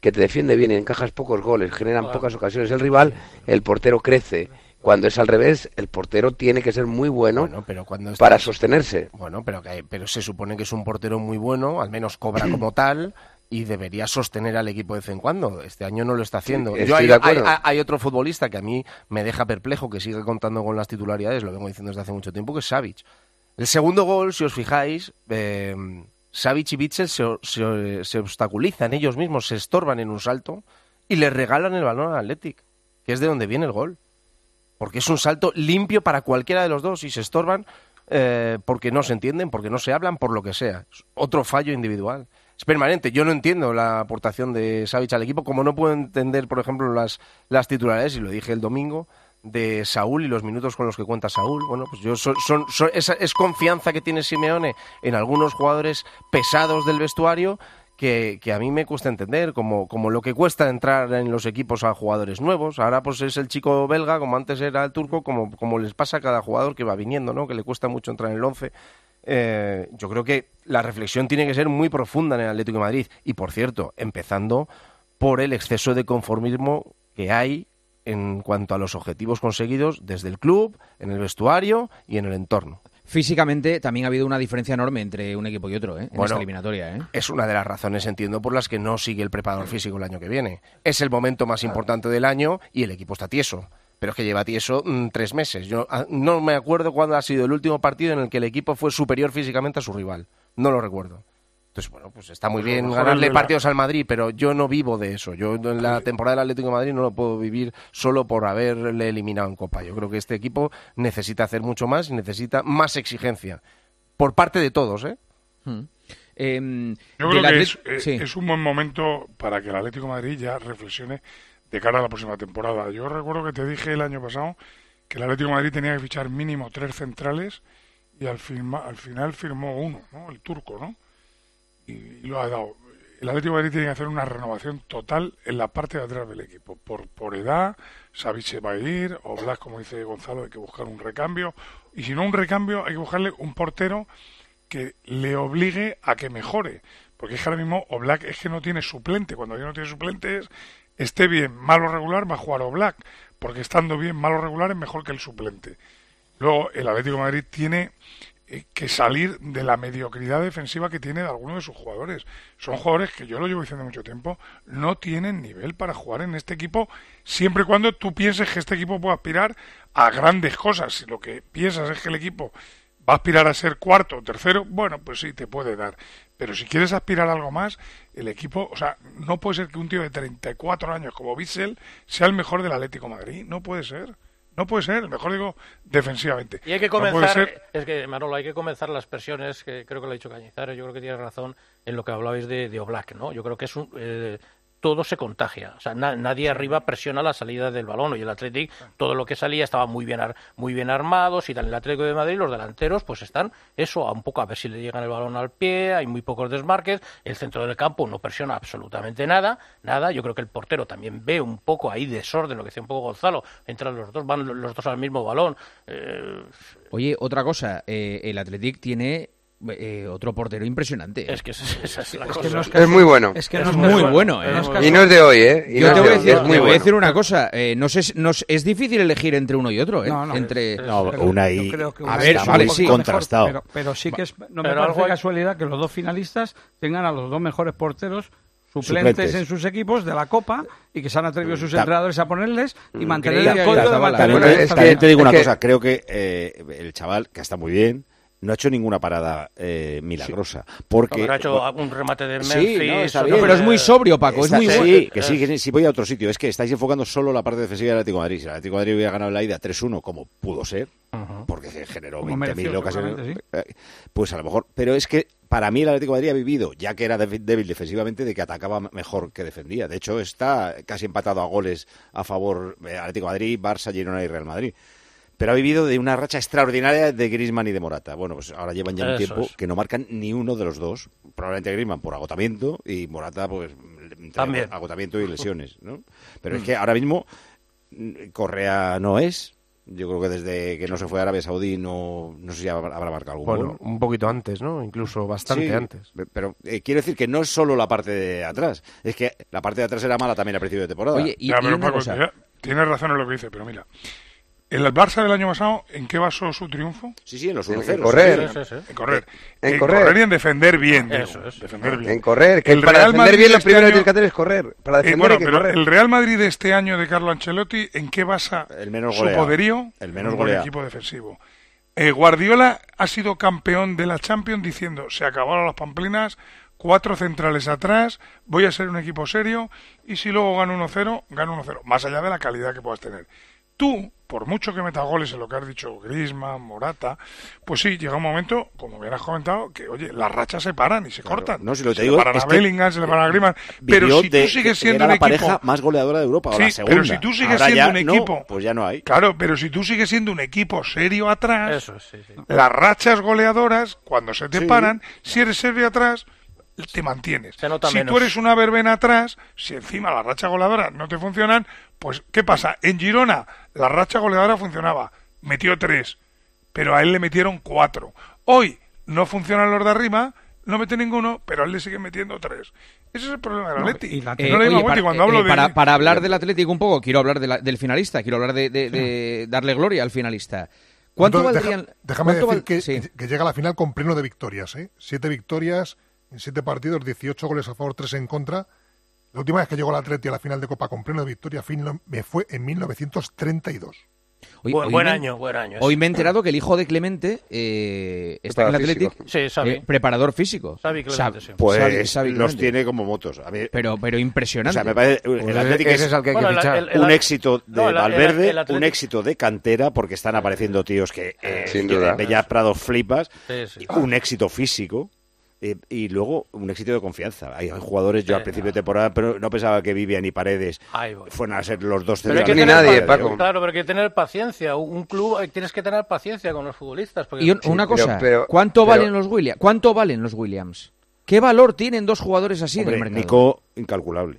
que te defiende bien y encajas pocos goles, generan pocas ocasiones el rival, el portero crece. Cuando es al revés, el portero tiene que ser muy bueno, Bueno, pero cuando para estás- sostenerse. Bueno, pero, que, pero se supone que es un portero muy bueno, al menos cobra como *clears throat* tal y debería sostener al equipo de vez en cuando. Este año no lo está haciendo. Yo hay, hay- hay otro futbolista que a mí me deja perplejo, que sigue contando con las titularidades, lo vengo diciendo desde hace mucho tiempo, que es Savic. El segundo gol, si os fijáis, eh, Savic y Bitzel se, se- se obstaculizan ellos mismos, se estorban en un salto y le regalan el balón al Athletic, que es de donde viene el gol porque es un salto limpio para cualquiera de los dos y se estorban eh, porque no se entienden, porque no se hablan, por lo que sea. Es otro fallo individual. Es permanente. Yo no entiendo la aportación de Savic al equipo, como no puedo entender, por ejemplo, las, las titulares, y lo dije el domingo, de Saúl y los minutos con los que cuenta Saúl. Bueno, pues yo son, son, son- esa es confianza que tiene Simeone en algunos jugadores pesados del vestuario que, a mí me cuesta entender, como, como lo que cuesta entrar en los equipos a jugadores nuevos. Ahora pues es el chico belga, como antes era el turco, como, como les pasa a cada jugador que va viniendo, ¿no? Que le cuesta mucho entrar en el once. Eh, yo creo que la reflexión tiene que ser muy profunda en el Atlético de Madrid. Y por cierto, empezando por el exceso de conformismo que hay en cuanto a los objetivos conseguidos desde el club, en el vestuario y en el entorno. Físicamente también ha habido una diferencia enorme entre un equipo y otro ¿eh? en Bueno, esta eliminatoria. ¿eh? Es una de las razones, entiendo, por las que no sigue el preparador físico el año que viene. Es el momento más importante del año y el equipo está tieso. Pero es que lleva tieso mm, tres meses. Yo ah, no me acuerdo cuándo ha sido el último partido en el que el equipo fue superior físicamente a su rival. No lo recuerdo. Entonces, bueno, pues está muy Pues bien ganarle la- partidos al Madrid, pero yo no vivo de eso. Yo en la temporada del Atlético de Madrid no lo puedo vivir solo por haberle eliminado en Copa. Yo creo que este equipo necesita hacer mucho más y necesita más exigencia. Por parte de todos, ¿eh? Em, Yo creo que es, eh, sí. es un buen momento para que el Atlético de Madrid ya reflexione de cara a la próxima temporada. Yo recuerdo que te dije el año pasado que el Atlético de Madrid tenía que fichar mínimo tres centrales y al, firma- al final firmó uno, ¿no? El turco, ¿no? Y, lo ha dado. El Atlético de Madrid tiene que hacer una renovación total en la parte de atrás del equipo. Por, por edad, Savic se va a ir, o como dice Gonzalo, hay que buscar un recambio. Y si no un recambio, hay que buscarle un portero que le obligue a que mejore. Porque es que ahora mismo Oblak es que no tiene suplente. Cuando ya no tiene suplentes, esté bien, malo regular, va a jugar Oblak. Porque estando bien, malo regular, es mejor que el suplente. Luego, el Atlético de Madrid tiene que salir de la mediocridad defensiva que tiene de algunos de sus jugadores. Son jugadores que yo lo llevo diciendo mucho tiempo, no tienen nivel para jugar en este equipo, siempre y cuando tú pienses que este equipo puede aspirar a grandes cosas. Si lo que piensas es que el equipo va a aspirar a ser cuarto o tercero, bueno, pues sí, te puede dar. Pero si quieres aspirar a algo más, el equipo, o sea, no puede ser que un tío de 34 años como Bitzel sea el mejor del Atlético Madrid. No puede ser. No puede ser, mejor digo defensivamente. Y hay que comenzar, es que Manolo, hay que comenzar las presiones, que creo que lo ha dicho Cañizares, yo creo que tiene razón en lo que hablabais de, de Oblak, ¿no? Yo creo que es un, eh, todo se contagia, o sea, na- nadie arriba presiona la salida del balón, y el Athletic, todo lo que salía estaba muy bien, ar- muy bien armados, y tal, el Atlético de Madrid, los delanteros, pues están, eso, a un poco a ver si le llegan el balón al pie, hay muy pocos desmarques, el centro del campo no presiona absolutamente nada, nada, yo creo que el portero también ve un poco ahí desorden, lo que decía un poco Gonzalo, entran los dos, van los dos al mismo balón, eh, Oye, otra cosa, eh, el Athletic tiene eh, otro portero impresionante. Es que esa, esa es la Es cosa. que no es Es muy bueno. Es que no es muy bueno, ¿eh? Y no es de hoy, ¿eh? Y Yo no te voy de a hoy, decir, es muy te voy a bueno. decir una cosa. eh, no sé, es- difícil elegir entre uno y otro, ¿eh? No, no, entre... Creo que a ver, está vale, muy sí. contrastado. Pero, pero sí que es, no me Pero parece algo hay- casualidad que los dos finalistas tengan a los dos mejores porteros suplentes, Suplentes. en sus equipos de la Copa y que se han atrevido sus Ta- entrenadores a ponerles y Mm, mantener el que código de mantener También, te- esta también te digo liga. una no ha hecho ninguna parada eh, milagrosa. Porque, ha hecho un remate de Memphis. Sí, no, pero es muy sobrio, Paco. Es muy sí, bueno. que sí, que voy a otro sitio. Es que estáis enfocando solo la parte defensiva del Atlético de Madrid. Si el Atlético de Madrid hubiera ganado la ida 3-1, como pudo ser, porque generó 20.000 ocasiones. Eh, pues a lo mejor. Pero es que para mí el Atlético de Madrid ha vivido, ya que era débil defensivamente, de que atacaba mejor que defendía. De hecho, está casi empatado a goles a favor eh, Atlético de Madrid, Barça, Girona y Real Madrid pero ha vivido de una racha extraordinaria de Griezmann y de Morata. Bueno, pues ahora llevan ya un tiempo que no marcan ni uno de los dos, probablemente Griezmann por agotamiento y Morata pues agotamiento y lesiones, ¿no? Pero es que ahora mismo mm, Correa no es yo creo que desde que no se fue a Arabia Saudí no, no sé si habrá marcado algún bueno, un poquito antes, ¿no? Incluso bastante antes. Pero eh, quiero decir que no es solo la parte de atrás. Es que la parte de atrás era mala también al principio de temporada. Oye, y, tienes razón en lo que dice, pero mira, ¿El Barça del año pasado en qué basó su triunfo? Sí, sí, en los 1 correr. En, correr. Correr. y en defender bien. Eso, eso, defender bien. En correr. Que el Real defender Madrid bien, lo este primero año... es correr. Para eh, defender pero. El Real Madrid de este año de Carlo Ancelotti, ¿en qué basa el menos su poderío? El menos el equipo defensivo. Eh, Guardiola ha sido campeón de la Champions diciendo: se acabaron las pamplinas, cuatro centrales atrás, voy a ser un equipo serio y si luego gano 1-0, gano 1-0. Más allá de la calidad que puedas tener tú, por mucho que metas goles en lo que has dicho Grisman, Morata, pues sí, llega un momento, como bien has comentado, que oye, las rachas se paran y se cortan. No, si lo te se digo, le paran a Bellingham, se le paran a Griezmann, pero si tú sigues siendo un la pareja más goleadora de Europa, sí, pero si tú sigues Ahora siendo un equipo, pues ya no hay. Claro, pero si tú sigues siendo un equipo serio atrás, las rachas goleadoras cuando se te paran, si eres serio atrás, te mantienes. Se nota si menos. tú eres una verbena atrás, si encima las rachas goleadoras no te funcionan, pues ¿qué pasa? En Girona la racha goleadora funcionaba, metió tres, pero a él le metieron cuatro. Hoy no funcionan los de arriba, no mete ninguno, pero a él le siguen metiendo tres. Ese es el problema del Atleti. No, eh, eh, para, para, hablar del Atlético un poco, quiero hablar del finalista, quiero hablar de, darle gloria al finalista. ¿Cuánto Entonces, valdrían, déjame decir que, que, llega a la final con pleno de victorias, ¿eh? Siete victorias, en siete partidos, 18 goles a favor, tres en contra la última vez que llegó el Atleti a la final de Copa con pleno de victoria me fue en 1932. Hoy, buen, hoy buen año, buen año. Hoy me he enterado que el hijo de Clemente eh, está en el Atlético, sí, eh, preparador físico. Xavi Clemente, sí. Pues Xavi, Xavi los tiene como motos. Pero, pero impresionante. O sea, me parece, el pues Athletic es, es el que hay que fichar. Un éxito de Valverde, un éxito de cantera, porque están apareciendo tíos que eh, Sin duda. Eh, Bellas Prados flipas, un éxito físico. Eh, y luego un éxito de confianza. Hay jugadores, yo al principio de temporada pero no pensaba que Vivian y Paredes fueran a ser los dos centrales. Ni nadie, Paco. Claro, pero hay que tener paciencia. Un club, eh, tienes que tener paciencia con los futbolistas. Porque... Y una cosa, ¿cuánto, valen los Williams? ¿cuánto valen los Williams? ¿Qué valor tienen dos jugadores así hombre, en el mercado? Incalculable.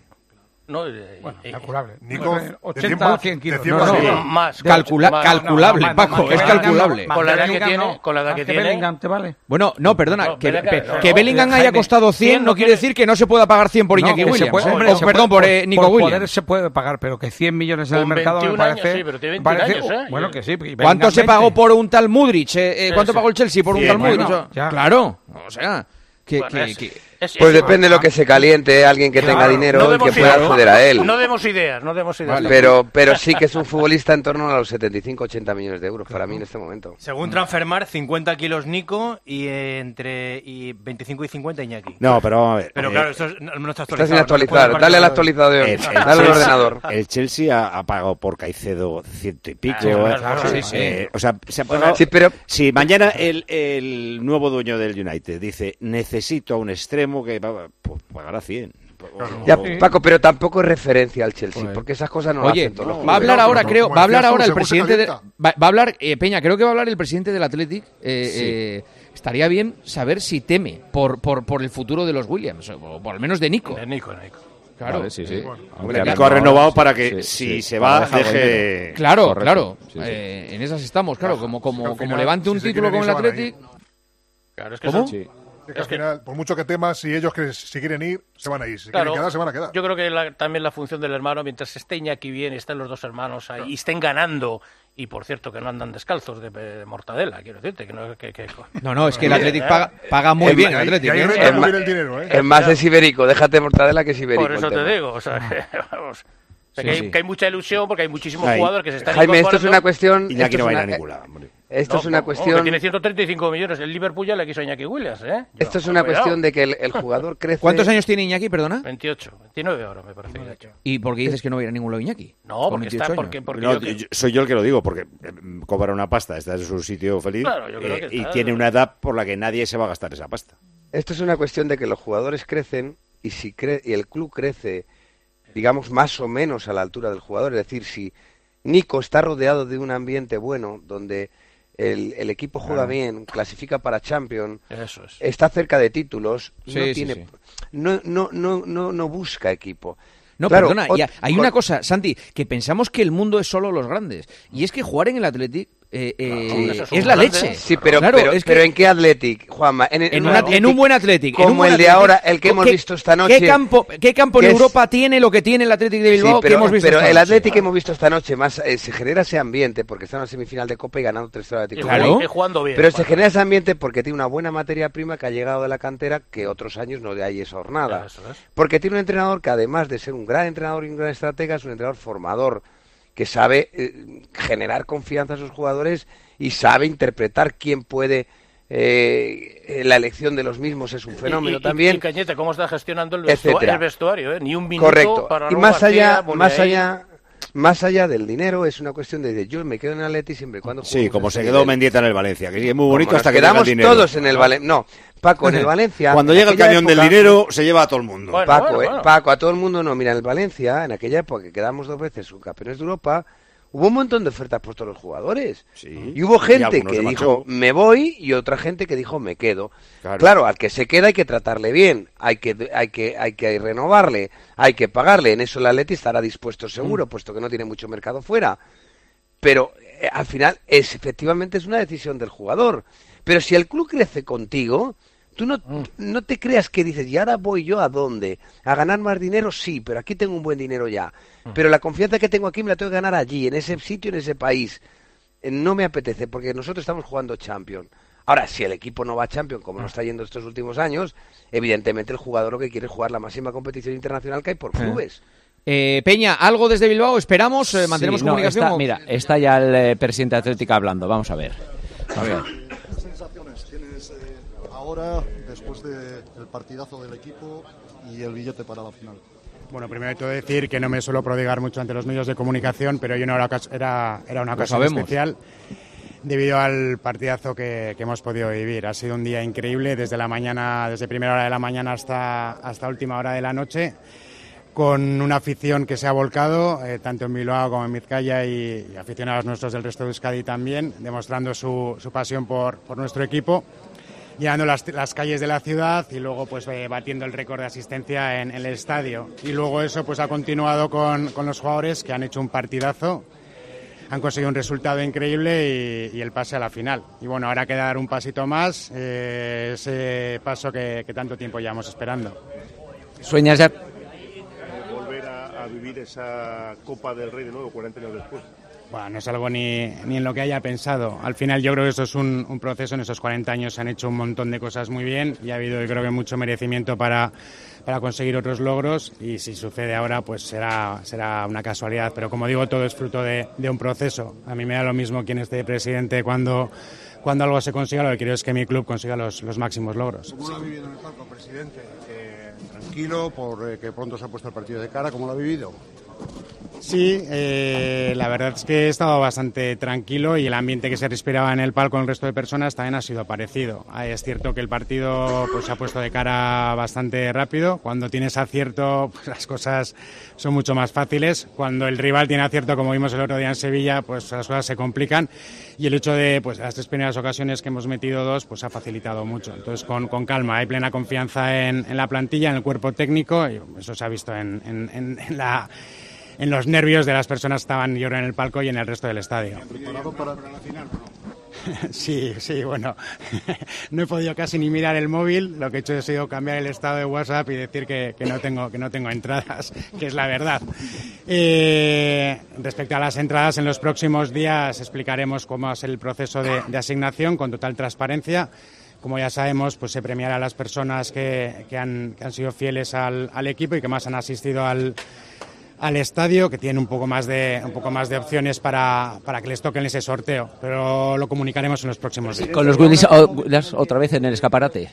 No, eh, bueno, calculable. Nico, 80 a 100 kilos. No, no, no, más. Calcula, más calculable, Paco, es calculable. Con la edad que tiene. Con la edad que, tiene. Bellingham te vale. Bueno, no, perdona. que, que, que Bellingham haya costado 100 no quiere decir que no se pueda pagar 100 por Iñaki Williams. Puede, ¿eh? hombre, oh, o, perdón, por, eh, Nico por Williams. Poder se puede pagar, pero que 100 millones en el mercado me parece. Años, sí, pero tiene 20 parece. ¿eh? Bueno, que sí. ¿Cuánto se pagó por un tal Mudrich? ¿Cuánto pagó el Chelsea por un tal Mudrich? Claro. O sea, que. Pues depende de lo que se caliente, eh, alguien que tenga dinero y que pueda acceder a él. No demos ideas, no demos ideas. Pero, pero sí que es un futbolista en torno a los 75-80 millones de euros para mí en este momento. Según Transfermar, 50 kilos Nico y entre y 25 y 50 Iñaki. No, pero vamos a ver. Pero eh, claro, esto es, no está actualizado. Está sin actualizar. No Dale al actualizado de hoy. Dale al ordenador. El Chelsea ha, pagado por Caicedo ciento y pico. Eh. Sí, sí, o sea, se ha pagado. Sí, pero... Si mañana el, el nuevo dueño del United dice necesito a un extremo extremo que pues, ahora 100. Paco, pero tampoco es referencia al Chelsea, porque esas cosas no Oye, hacen Va a hablar ahora, creo, va a hablar ahora el presidente de, va, a hablar, Peña, creo que va a hablar el presidente del Athletic. Eh, eh, estaría bien saber si teme por, por, por el futuro de los Williams, o por al menos de Nico. De Nico, Nico. Claro, sí, sí. Nico ha renovado para que si se va, deje. Claro, claro. en esas estamos, claro. Como, como, como levante un título con el Athletic. Claro, es que ¿Cómo? Es que por mucho que temas, si ellos que, si quieren ir, se van a ir. Si claro, quieren quedar, se van a quedar. Yo creo que la, también la función del hermano, mientras esté aquí bien, estén los dos hermanos ahí, y estén ganando y por cierto que no andan descalzos de, mortadela, quiero decirte que no que, que... No, no, es que el Athletic paga, eh, paga eh, muy bien, el Athletic. ¿eh? Es, más, el dinero, ¿eh? es más es ibérico, déjate mortadela que es ibérico. Por eso te digo, o sea, que, *laughs* vamos. Que, hay, que, mucha ilusión porque hay muchísimos jugadores que se están Jaime, esto es una cuestión... Y ya no va a ir a ningún lado, esto No, es una no, cuestión- tiene 135 millones. El Liverpool ya le quiso a Iñaki Williams, ¿eh? Esto es una cuidado. cuestión de que el, el jugador *laughs* crece. ¿Cuántos años tiene Iñaki, perdona? 28, 29 ahora me parece. ¿Y por qué dices que no va a ir a ningún lado Iñaki? No, porque 28 está, porque, porque No, yo que- yo- soy yo el que lo digo, porque eh, cobra una pasta, está en su sitio feliz Claro, yo creo eh, que y está- tiene una edad por la que nadie se va a gastar esa pasta. Esto es una cuestión de que los jugadores crecen y si cre- y el club crece, digamos, más o menos a la altura del jugador. Es decir, si Nico está rodeado de un ambiente bueno, donde el, el equipo juega bien, clasifica para Champions, Eso es. está cerca de títulos, Sí, no, sí, tiene, sí. No, no, no, no, no busca equipo. No, Claro, perdona, y hay una cosa, Santi, que pensamos que el mundo es solo los grandes. Y es que jugar en el Athletic eh, eh, es la leche. Sí, pero, Claro, pero, es que- pero ¿en qué Athletic, Juanma? En, en, una- en un buen Athletic. Como buen el de ahora, el que hemos ¿qué- visto esta noche. ¿Qué campo, qué campo en es- Europa tiene lo que tiene el Athletic de Sí, Bilbao pero, que hemos visto pero esta el noche? Athletic que hemos visto esta noche más eh, se genera ese ambiente porque está en la semifinal de Copa y ganando 3 horas de Claro. jugando- y jugando bien. Pero se genera ese ambiente porque tiene una buena materia prima que ha llegado de la cantera que otros años no de ahí esa jornada. Eso es. Porque tiene un entrenador que además de ser un gran entrenador y un gran estratega es un entrenador formador que sabe eh, generar confianza a sus jugadores y sabe interpretar quién puede eh, eh, la elección de los mismos es un fenómeno Y- y- también Y, Cañete, ¿cómo está gestionando el, vestuario? ¿eh? Ni un minuto Correcto. para y más García, allá, más allá, más allá del dinero es una cuestión de yo me quedo en Atleti siempre y cuando Sí, como se quedó. Mendieta en el Valencia, que es muy bonito Como hasta nos que el quedamos dinero. todos en el Valencia. No, Paco, en el Valencia. Cuando llega el camión del época- dinero, se lleva a todo el mundo. Bueno, Paco, bueno, eh, bueno. Paco, a todo el mundo no. Mira, en el Valencia, en aquella época que quedamos dos veces subcampeones de Europa, hubo un montón de ofertas por todos los jugadores. Sí. Y hubo gente que dijo, me voy, y otra gente que dijo, me quedo. Claro. Claro. al que se queda hay que tratarle bien, hay que, hay que, hay que renovarle, hay que pagarle. En eso el Atleti estará dispuesto Mm. seguro, puesto que no tiene mucho mercado fuera. Pero eh, al final, es efectivamente es una decisión del jugador. Pero si el club crece contigo, tú no, Mm. no te creas que dices, ¿y ahora voy yo a dónde? ¿A ganar más dinero? Sí, pero aquí tengo un buen dinero ya. Mm. Pero la confianza que tengo aquí me la tengo que ganar allí, en ese sitio, en ese país. Eh, No me apetece, porque nosotros estamos jugando Champions. Ahora, si el equipo no va a Champions, como no está yendo estos últimos años, evidentemente el jugador lo que quiere es jugar la máxima competición internacional que hay por clubes. Eh, Peña, ¿algo desde Bilbao? ¿Esperamos? Eh, ¿Mantenemos Sí, no, comunicación? está- mira, está ya el eh, presidente Atlética hablando. Vamos a ver. A ver. ¿Qué sensaciones tienes eh, ahora, después del partidazo del equipo y el billete para la final? Bueno, primero de todo decir que no me suelo prodigar mucho ante los medios de comunicación, pero hoy no era, era, era una ocasión especial debido al partidazo que, que hemos podido vivir. Ha sido un día increíble desde la mañana, desde primera hora de la mañana hasta, hasta última hora de la noche, con una afición que se ha volcado, eh, tanto en Bilbao como en Vizcaya y, y aficionados nuestros del resto de Euskadi también, demostrando su, su pasión por, por nuestro equipo llenando las, las calles de la ciudad y luego pues eh, batiendo el récord de asistencia en, en el estadio. Y luego eso pues ha continuado con, con los jugadores que han hecho un partidazo, han conseguido un resultado increíble y, y el pase a la final. Y bueno, ahora queda dar un pasito más, eh, ese paso que, que tanto tiempo llevamos esperando. ¿Sueñas ya? Volver a, a vivir esa Copa del Rey de nuevo 40 años después. Bueno, no es algo ni, ni en lo que haya pensado. Al final yo creo que esto es un, proceso. En esos 40 años se han hecho un montón de cosas muy bien y ha habido yo creo que mucho merecimiento para, para conseguir otros logros y si sucede ahora pues será, será una casualidad. Pero como digo, todo es fruto de, un proceso. A mí me da lo mismo quién esté presidente cuando, cuando algo se consiga. Lo que quiero es que mi club consiga los, los máximos logros. ¿Cómo lo ha vivido en el palco, presidente? Eh, tranquilo, por eh, pronto se ha puesto el partido de cara. ¿Cómo lo ha vivido? Sí, eh, la verdad es que he estado bastante tranquilo y el ambiente que se respiraba en el palco con el resto de personas también ha sido parecido. Ah, Es cierto que el partido pues, se ha puesto de cara bastante rápido. Cuando tienes acierto, *laughs* pues, las cosas son mucho más fáciles. Cuando el rival tiene acierto, como vimos el otro día en Sevilla, pues las cosas se complican. Y el hecho de pues, las tres primeras ocasiones que hemos metido dos, pues ha facilitado mucho. Entonces, con, con calma, hay plena confianza en, en la plantilla, en el cuerpo técnico, y eso se ha visto en- en- en- en la en los nervios de las personas que estaban yo en el palco y en el resto del estadio. ¿Preparado para la final? *laughs* Sí, sí, bueno, *laughs* no he podido casi ni mirar el móvil, lo que he hecho ha sido cambiar el estado de WhatsApp y decir que, que no, tengo, que no tengo entradas, *laughs* que es la verdad. Eh, respecto a las entradas, en los próximos días explicaremos cómo es el proceso de, de asignación con total transparencia. Como ya sabemos, pues se premiará a las personas que, que han, que han sido fieles al, al equipo y que más han asistido al, al estadio, que tienen un poco más de, un poco más de opciones para, para que les toquen ese sorteo, pero lo comunicaremos en los próximos días. Con los Willis o- otra vez en el escaparate.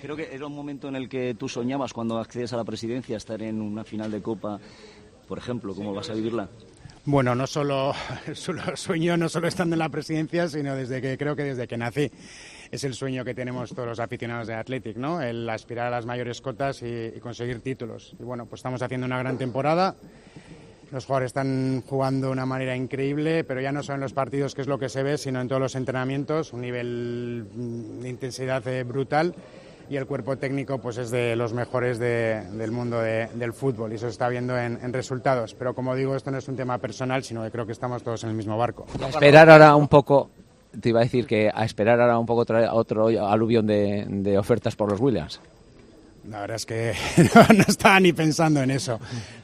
Creo que era un momento en el que tú soñabas cuando accedes a la presidencia estar en una final de Copa, por ejemplo, ¿cómo vas a vivirla? Bueno, no solo, *laughs* solo sueño, no solo estando en la presidencia, sino desde que creo que desde que nací. Es el sueño que tenemos todos los aficionados de Athletic, ¿no? El aspirar a las mayores cotas y, conseguir títulos. Y bueno, pues estamos haciendo una gran temporada. Los jugadores están jugando de una manera increíble, pero ya no solo en los partidos, que es lo que se ve, sino en todos los entrenamientos, un nivel mm, de intensidad eh, brutal y el cuerpo técnico pues es de los mejores de- del mundo de- del fútbol y eso se está viendo en, resultados. Pero como digo, esto no es un tema personal, sino que creo que estamos todos en el mismo barco. Esperar ahora un poco, te iba a decir que a esperar ahora un poco otra- otro aluvión de, ofertas por los Williams. La verdad es que *laughs* no, no estaba ni pensando en eso.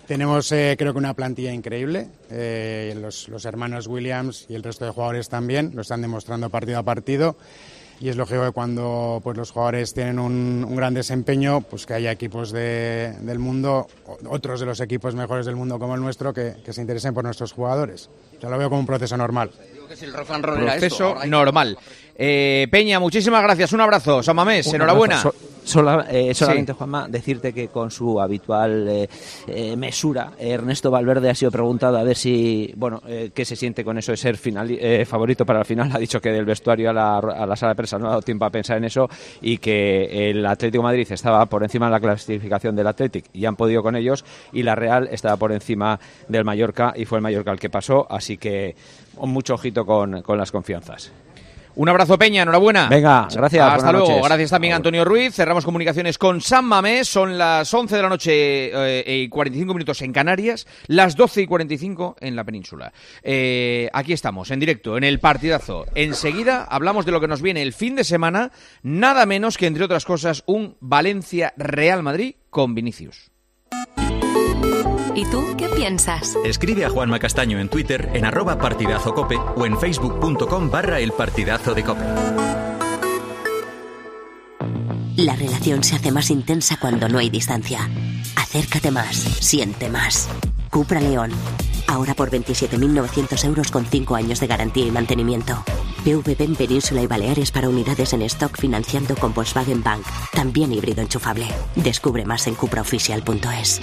Tenemos, eh, creo que, una plantilla increíble. Eh, los, hermanos Williams y el resto de jugadores también lo están demostrando partido a partido. Y es lógico que cuando pues, los jugadores tienen un, gran desempeño, pues que haya equipos de- del mundo, otros de los equipos mejores del mundo como el nuestro, que, que se interesen por nuestros jugadores. Yo lo veo como un proceso normal. Proceso normal. Eh, Peña, muchísimas gracias. Un abrazo. San Mamés, Un enhorabuena. abrazo. So- sola- eh, solamente, Sí. Juanma, decirte que con su habitual eh, eh, mesura, Ernesto Valverde ha sido preguntado a ver si, Bueno, eh, ¿qué se siente con eso de ser finali- eh, favorito para la final? *laughs* Ha dicho que del vestuario a la, a la sala de prensa no ha dado tiempo a pensar en eso y que el Atlético de Madrid estaba por encima de la clasificación del Athletic y han podido con ellos y la Real estaba por encima del Mallorca y fue el Mallorca el que pasó, así que mucho ojito con, con las confianzas. Un abrazo, Peña, enhorabuena. Venga, gracias, Hasta luego. noches. Gracias también Antonio Ruiz. Cerramos comunicaciones con San Mamés. Son las 11 de la noche eh, y 45 minutos en Canarias, las 12 y 45 en la península. Eh, aquí estamos, en directo, en el partidazo. Enseguida hablamos de lo que nos viene el fin de semana, nada menos que, entre otras cosas, un Valencia-Real Madrid con Vinicius. ¿Y tú qué piensas? Escribe a Juanma Castaño en Twitter en arroba partidazo cope o en facebook.com barra el partidazo de cope. La relación se hace más intensa cuando no hay distancia. Acércate más, siente más. Cupra León. Ahora por 27.900 euros con 5 años de garantía y mantenimiento. PVP en Península y Baleares para unidades en stock financiando con Volkswagen Bank. También híbrido enchufable. Descubre más en cupraoficial.es.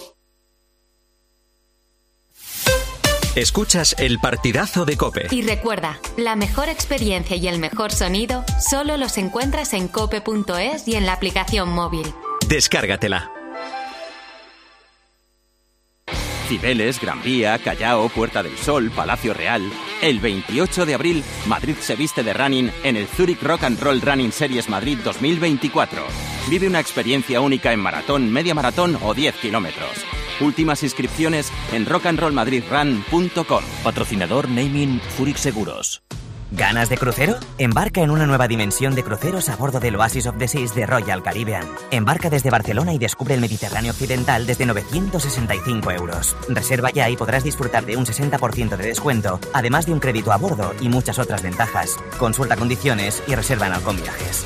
Escuchas el partidazo de cope. Y recuerda, la mejor experiencia y el mejor sonido solo los encuentras en cope.es y en la aplicación móvil. Descárgatela. Cibeles, Gran Vía, Callao, Puerta del Sol, Palacio Real. El 28 de abril, Madrid se viste de running en el Zurich Rock and Roll Running Series Madrid 2024. Vive una experiencia única en maratón, media maratón o 10 kilómetros. Últimas inscripciones en rockandrollmadridrun.com. Patrocinador Naming Zurich Seguros. ¿Ganas de crucero? Embarca en una nueva dimensión de cruceros a bordo del Oasis of the Seas de Royal Caribbean. Embarca desde Barcelona y descubre el Mediterráneo Occidental desde 965 euros. Reserva ya y podrás disfrutar de un 60% de descuento, además de un crédito a bordo y muchas otras ventajas. Consulta condiciones y reserva en Halcón Viajes.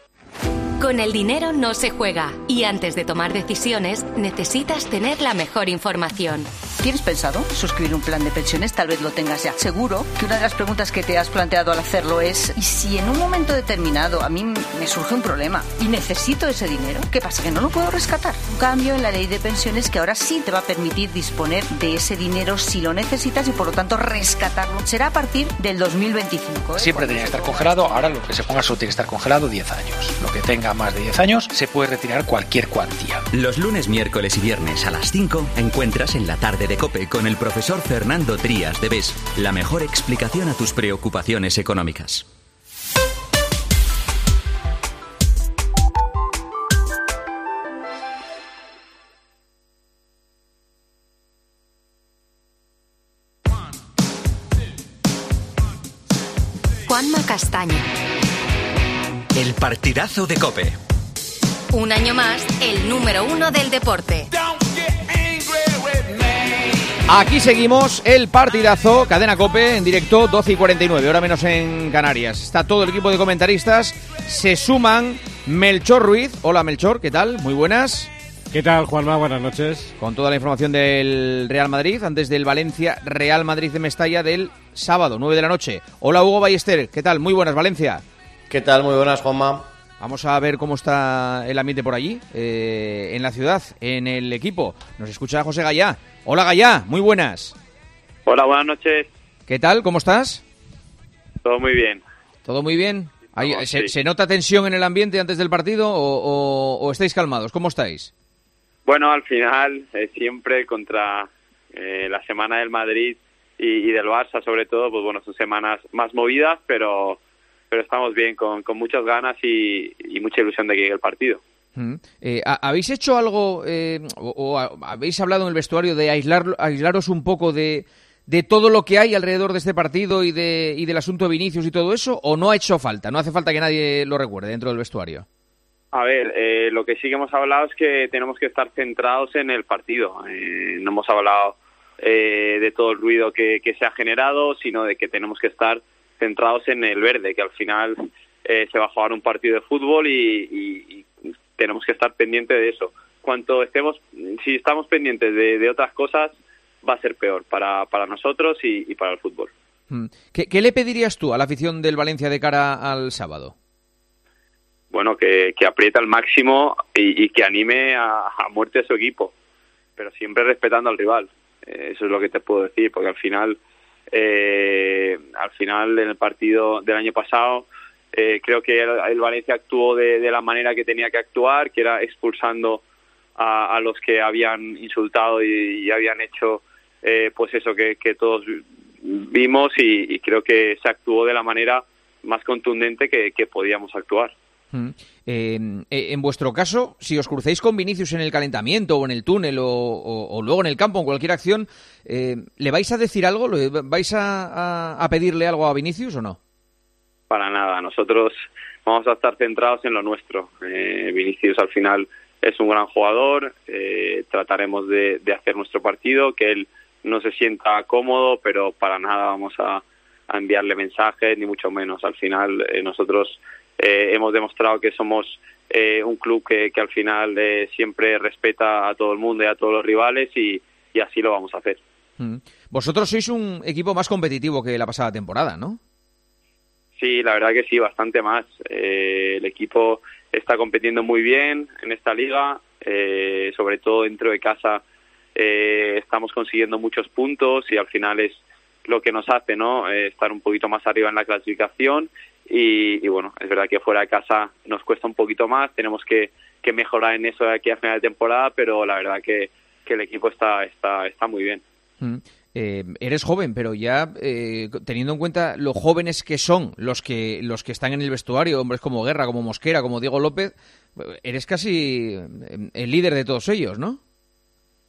Con el dinero no se juega y antes de tomar decisiones necesitas tener la mejor información. ¿Tienes pensado suscribir un plan de pensiones? Tal vez lo tengas ya. Seguro que una de las preguntas que te has planteado al hacerlo es, ¿y si en un momento determinado a mí me surge un problema y necesito ese dinero? ¿Qué pasa? ¿Que no lo puedo rescatar? Un cambio en la ley de pensiones que ahora sí te va a permitir disponer de ese dinero si lo necesitas y por lo tanto rescatarlo. Será a partir del 2025. ¿eh? Siempre tenía que estar congelado, ahora lo que se ponga solo tiene que estar congelado 10 años. Lo que tenga más de 10 años se puede retirar cualquier cuantía. Los lunes, miércoles y viernes a las 5 encuentras en la tarde de Cope con el profesor Fernando Trías de BES la mejor explicación a tus preocupaciones económicas. Juanma Castaño. El partidazo de Cope. Un año más, el número uno del deporte. Aquí seguimos el partidazo, cadena cope en directo 12 y 49, hora menos en Canarias. Está todo el equipo de comentaristas, se suman Melchor Ruiz. Hola Melchor, ¿qué tal? Muy buenas. ¿Qué tal, Juanma? Buenas noches. Con toda la información del Real Madrid, antes del Valencia Real Madrid de Mestalla del sábado, 9 de la noche. Hola Hugo Ballester, ¿qué tal? Muy buenas, Valencia. ¿Qué tal? Muy buenas, Juanma. Vamos a ver cómo está el ambiente por allí, eh, en la ciudad, en el equipo. Nos escucha José Gallá. Hola Gallá, muy buenas. Hola, buenas noches. ¿Qué tal? ¿Cómo estás? Todo muy bien. ¿Todo muy bien? Ahí, ¿se, sí. se nota tensión en el ambiente antes del partido o, o- o estáis calmados? ¿Cómo estáis? Bueno, al final, eh, siempre contra eh, la semana del Madrid y, y del Barça, sobre todo, pues bueno, son semanas más movidas, pero, pero estamos bien, con, con muchas ganas y, y mucha ilusión de que llegue el partido. Mm. Eh, ¿ha- ¿Habéis hecho algo eh, o, o ha- habéis hablado en el vestuario de aislar, aislaros un poco de, de todo lo que hay alrededor de este partido y, de, y del asunto de Vinicius y todo eso? ¿O no ha hecho falta? No hace falta que nadie lo recuerde dentro del vestuario. A ver, eh, lo que sí que hemos hablado es que tenemos que estar centrados en el partido. Eh, no hemos hablado eh, de todo el ruido que, que se ha generado, sino de que tenemos que estar centrados en el verde, que al final eh, se va a jugar un partido de fútbol y, y- y tenemos que estar pendientes de eso. Cuanto estemos, si estamos pendientes de, de otras cosas, va a ser peor para, para nosotros y, y para el fútbol. Mm. ¿Qué, qué le pedirías tú a la afición del Valencia de cara al sábado? bueno, que, que aprieta al máximo y, y que anime a, a muerte a su equipo, pero siempre respetando al rival. Eh, eso es lo que te puedo decir, porque al final, eh, al final en el partido del año pasado, eh, creo que el, Valencia actuó de, la manera que tenía que actuar, que era expulsando a, los que habían insultado y, habían hecho, eh, pues eso que, todos vimos y, creo que se actuó de la manera más contundente que podíamos actuar. Mm. Eh, eh, en vuestro caso, si os crucéis con Vinicius en el calentamiento o en el túnel o, luego en el campo, en cualquier acción, eh, ¿le vais a decir algo? ¿Le ¿Vais a, pedirle algo a Vinicius o no? Para nada, nosotros vamos a estar centrados en lo nuestro. Eh, Vinicius al final es un gran jugador, eh, trataremos de, hacer nuestro partido, que él no se sienta cómodo, pero para nada vamos a, enviarle mensajes, ni mucho menos. Al final nosotros eh, hemos demostrado que somos eh, un club que, que al final eh, siempre respeta a todo el mundo y a todos los rivales y, y así lo vamos a hacer. Mm. Vosotros sois un equipo más competitivo que la pasada temporada, ¿no? Sí, la verdad que sí, bastante más. Eh, el equipo está compitiendo muy bien en esta liga, eh, sobre todo dentro de casa eh, estamos consiguiendo muchos puntos y al final es lo que nos hace, ¿no? Eh, estar un poquito más arriba en la clasificación y, y, bueno, es verdad que fuera de casa nos cuesta un poquito más, tenemos que, que mejorar en eso de aquí a final de temporada, pero la verdad que, que el equipo está, está, está muy bien. Mm. Eh, eres joven, pero ya eh, teniendo en cuenta lo jóvenes que son los que los que están en el vestuario, hombres como Guerra, como Mosquera, como Diego López, eres casi eh, el líder de todos ellos, ¿no?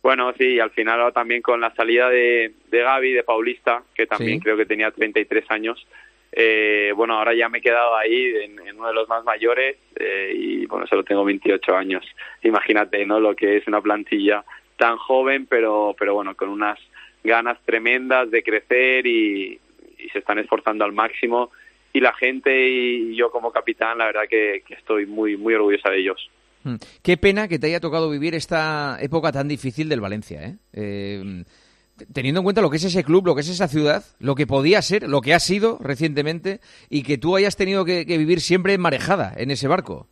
Bueno, sí, al final ahora también con la salida de, de Gaby, de Paulista, que también Sí. creo que tenía 33 años, eh, bueno, ahora ya me he quedado ahí en, en uno de los más mayores eh, y bueno, solo tengo 28 años. Imagínate, ¿no? Lo que es una plantilla tan joven, pero, pero bueno, con unas ganas tremendas de crecer y, y se están esforzando al máximo. Y la gente y yo como capitán, la verdad que, que estoy muy, muy orgullosa de ellos. Mm. Qué pena que te haya tocado vivir esta época tan difícil del Valencia, ¿eh? Eh, teniendo en cuenta lo que es ese club, lo que es esa ciudad, lo que podía ser, lo que ha sido recientemente, y que tú hayas tenido que, vivir siempre marejada en ese barco.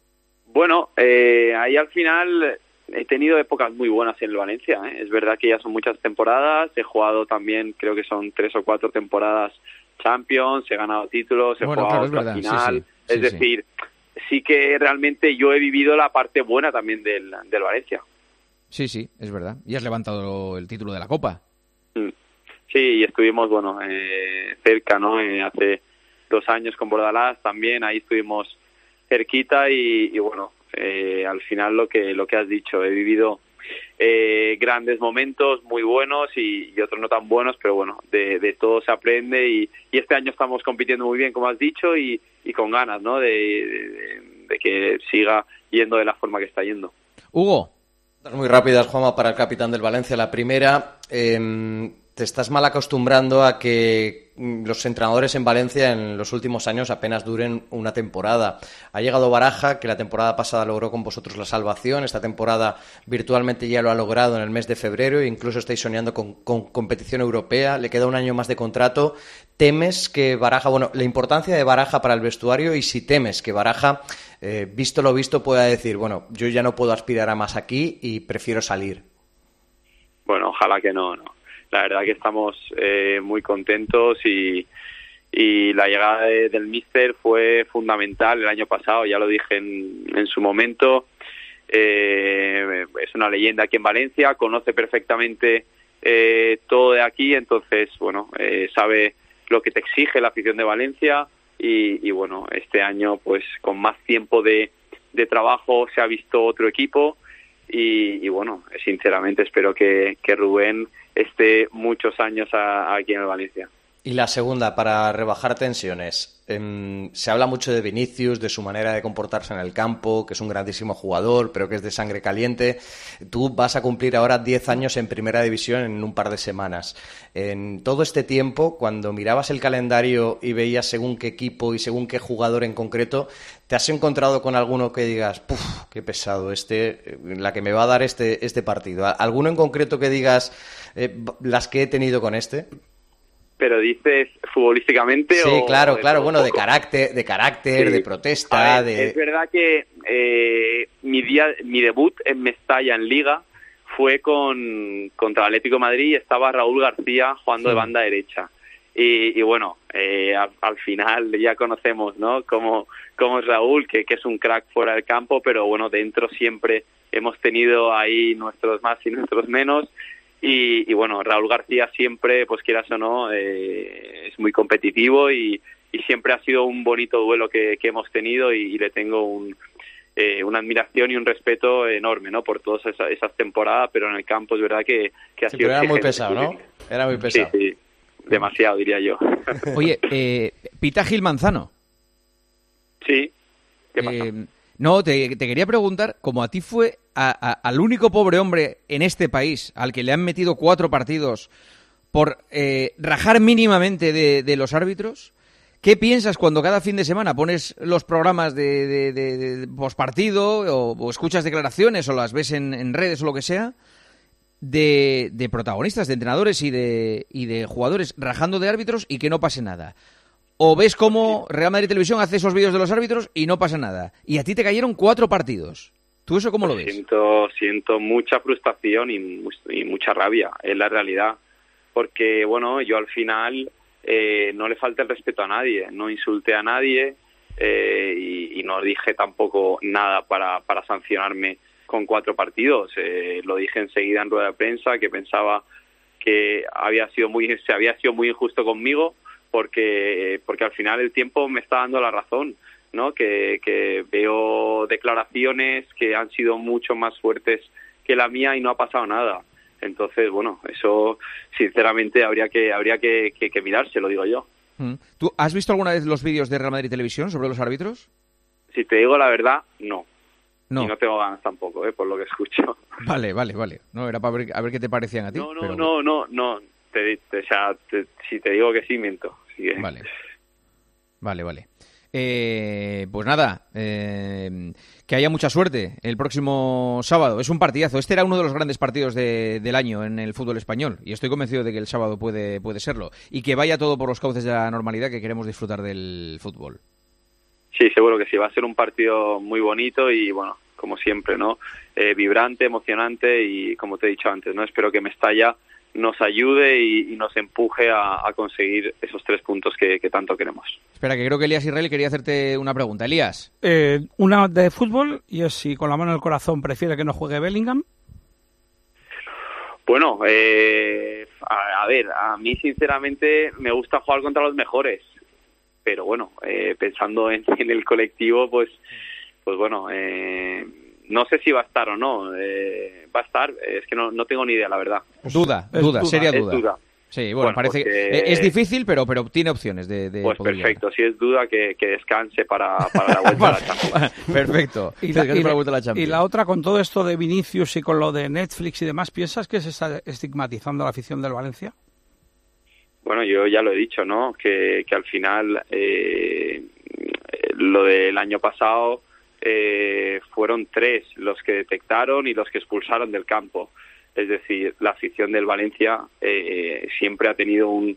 Bueno, eh, ahí al final he tenido épocas muy buenas en el Valencia. ¿eh? Es verdad que ya son muchas temporadas. He jugado también, creo que son tres o cuatro temporadas Champions. He ganado títulos, he jugado la final. es decir, sí. que realmente yo he vivido la parte buena también del, del Valencia. Sí, sí, es verdad. Y has levantado el título de la Copa. Mm. Sí, y estuvimos, bueno, eh, cerca, ¿no? Eh, hace dos años con Bordalás también, ahí estuvimos cerquita y, bueno, eh, al final lo que, lo que has dicho, he vivido grandes momentos muy buenos y, otros no tan buenos, pero bueno, de, todo se aprende y, este año estamos compitiendo muy bien, como has dicho, y, con ganas, ¿no? De, de que siga yendo de la forma que está yendo. Hugo, muy rápidas, Juanma, para el capitán del Valencia. La primera, em, te estás mal acostumbrando a que mm, los entrenadores en Valencia en los últimos años apenas duren una temporada. Ha llegado Baraja, que la temporada pasada logró con vosotros la salvación. Esta temporada virtualmente ya lo ha logrado en el mes de febrero incluso estáis soñando con, con competición europea. Le queda un año más de contrato. ¿Temes que Baraja, bueno, la importancia de Baraja para el vestuario y si temes que Baraja eh, visto lo visto, pueda decir, bueno, yo ya no puedo aspirar a más aquí y prefiero salir? Bueno, ojalá que no, no. La verdad que estamos eh, muy contentos y, y la llegada del míster fue fundamental el año pasado, ya lo dije en, su momento. Eh, es una leyenda aquí en Valencia, conoce perfectamente todo de aquí, entonces, bueno, sabe lo que te exige la afición de Valencia, y, bueno, este año pues con más tiempo de, de trabajo se ha visto otro equipo y, bueno, sinceramente espero que Rubén esté muchos años aquí en el Valencia. Y la segunda, para rebajar tensiones. Em, se habla mucho de Vinicius, de su manera de comportarse en el campo, que es un grandísimo jugador, pero que es de sangre caliente. Tú vas a cumplir ahora 10 años en primera división en un par de semanas. En todo este tiempo, cuando mirabas el calendario y veías según qué equipo y según qué jugador en concreto, ¿te has encontrado con alguno que digas. ¡Qué pesado! Este, la que me va a dar este, este partido. ¿Alguno en concreto que digas, eh, las que he tenido con este? pero dices futbolísticamente sí claro claro. bueno de carácter de carácter de protesta de... es verdad que eh, mi día mi debut en Mestalla en Liga fue con contra el Atlético de Madrid y estaba Raúl García jugando de banda derecha. Y, bueno eh, al, final ya conocemos no cómo, cómo es Raúl que, que es un crack fuera del campo pero bueno dentro siempre hemos tenido ahí nuestros más y nuestros menos y, bueno, Raúl García siempre, pues quieras o no, eh, es muy competitivo y, siempre ha sido un bonito duelo que, hemos tenido y, le tengo un, eh, una admiración y un respeto enorme, ¿no? Por todas esas, temporadas, pero en el campo es verdad que, ha sido... era muy pesado, ¿no? Era muy pesado. Sí, demasiado, diría yo. Oye, eh, Pita Gil Manzano. Sí, ¿qué pasa? No, te, quería preguntar, como a ti fue al único pobre hombre en este país al que le han metido cuatro partidos por eh, rajar mínimamente de, los árbitros, ¿qué piensas cuando cada fin de semana pones los programas de, de, pospartido o, escuchas declaraciones o las ves en, redes o lo que sea? De, protagonistas, de entrenadores y de, y de jugadores rajando de árbitros y que no pase nada o ves cómo Real Madrid Televisión hace esos vídeos de los árbitros y no pasa nada. Y a ti te cayeron cuatro partidos. ¿Tú eso cómo lo ves? Siento, siento mucha frustración y, mucha rabia, es la realidad. Porque, bueno, yo al final eh, no le falta el respeto a nadie, no insulté a nadie eh, y, no dije tampoco nada para, para sancionarme con cuatro partidos. Eh, lo dije enseguida en rueda de prensa que pensaba que había sido muy, se había sido muy injusto conmigo porque, porque al final el tiempo me está dando la razón, ¿no? Que, que veo declaraciones que han sido mucho más fuertes que la mía y no ha pasado nada. Entonces, bueno, eso sinceramente habría que habría que, que, mirarse, lo digo yo. Mm. ¿Tú has visto alguna vez los vídeos de Real Madrid Televisión sobre los árbitros? Si te digo la verdad, no. No. Y no tengo ganas tampoco, ¿eh? por lo que escucho. Vale, vale, vale. No, era para ver, a ver qué te parecían a ti. No, no, no, no, no te, o sea, si te digo que sí, miento. Vale. Vale, vale. Eh, pues nada, eh, que haya mucha suerte el próximo sábado. Es un partidazo. Este era uno de los grandes partidos del año en el fútbol español y estoy convencido de que el sábado puede, puede serlo. Y que vaya todo por los cauces de la normalidad que queremos disfrutar del fútbol. Sí, seguro que sí. Va a ser un partido muy bonito y, bueno, como siempre, ¿no? Eh, vibrante, emocionante y, como te he dicho antes, ¿no? Espero que Mestalla nos ayude y, nos empuje a, conseguir esos tres puntos que, tanto queremos. Espera, que creo que Elías Israel quería hacerte una pregunta. Elías. Eh, una de fútbol y es si con la mano en el corazón prefiere que no juegue Bellingham. Bueno, eh, a, ver, a mí sinceramente me gusta jugar contra los mejores, pero bueno, eh, pensando en, en, el colectivo, pues, pues bueno, eh, no sé si va a estar o no. Eh, va a estar, es que no, no tengo ni idea, la verdad. Duda, duda, seria duda. Sí, bueno, parece que es difícil, pero pero tiene opciones de, de Pues perfecto, si es duda que, descanse para, para, la vuelta a la Champions. perfecto. Y la, y la, otra, con todo esto de Vinicius y con lo de Netflix y demás, ¿piensas que se está estigmatizando la afición del Valencia? Bueno, yo ya lo he dicho, ¿no? Que, que al final eh, lo del año pasado eh, fueron tres los que detectaron y los que expulsaron del campo. Es decir, la afición del Valencia eh, siempre ha tenido un,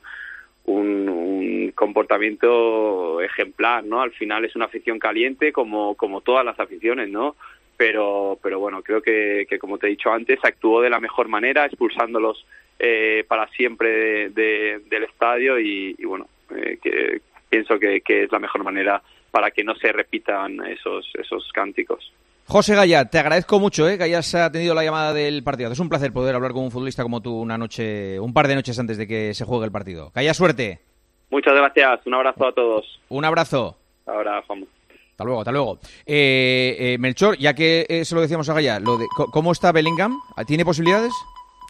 un, comportamiento ejemplar, ¿no? Al final es una afición caliente como, como todas las aficiones, ¿no? Pero, pero bueno, creo que, que como te he dicho antes, actuó de la mejor manera, expulsándolos eh, para siempre del estadio y, bueno, eh, que pienso que, que es la mejor manera para que no se repitan esos, esos cánticos. José Gaya, te agradezco mucho ¿eh? que hayas atendido la llamada del partido. Es un placer poder hablar con un futbolista como tú una noche, un par de noches antes de que se juegue el partido. Que haya suerte. Muchas gracias. Un abrazo a todos. Un abrazo. Ahora, Juan. Hasta luego, hasta luego. Eh, eh, Melchor, ya que eh, se lo decíamos a Gaya, lo de, ¿cómo está Bellingham? ¿Tiene posibilidades?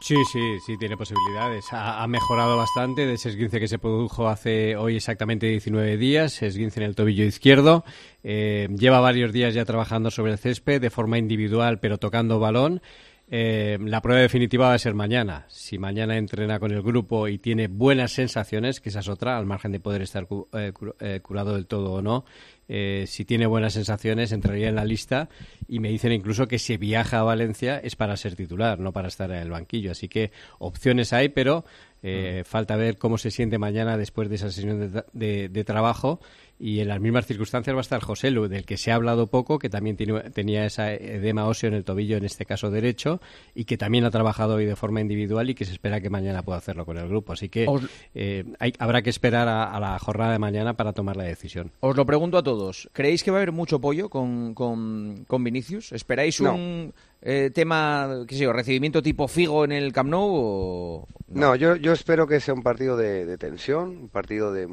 Sí, sí, sí, tiene posibilidades. Ha, mejorado bastante de ese esguince que se produjo hace hoy exactamente 19 días, esguince en el tobillo izquierdo. Eh, lleva varios días ya trabajando sobre el césped de forma individual, pero tocando balón. Eh, la prueba definitiva va a ser mañana. Si mañana entrena con el grupo y tiene buenas sensaciones, que esa es otra, al margen de poder estar eh, curado del todo o no, eh, si tiene buenas sensaciones, entraría en la lista y me dicen incluso que si viaja a Valencia es para ser titular, no para estar en el banquillo. Así que opciones hay, pero eh, mm. falta ver cómo se siente mañana después de esa sesión de trabajo y en las mismas circunstancias va a estar José Lu, del que se ha hablado poco, que también tenía esa edema óseo en el tobillo, en este caso derecho, y que también ha trabajado hoy de forma individual y que se espera que mañana pueda hacerlo con el grupo. Así que eh, habrá que esperar a, la jornada de mañana para tomar la decisión. Os lo pregunto a todos. ¿Creéis que va a haber mucho pollo con, con, Vinicius? ¿Esperáis un eh, tema, qué sé yo, recibimiento tipo Figo en el Camp Nou? No, yo, yo espero que sea un partido de tensión, un partido de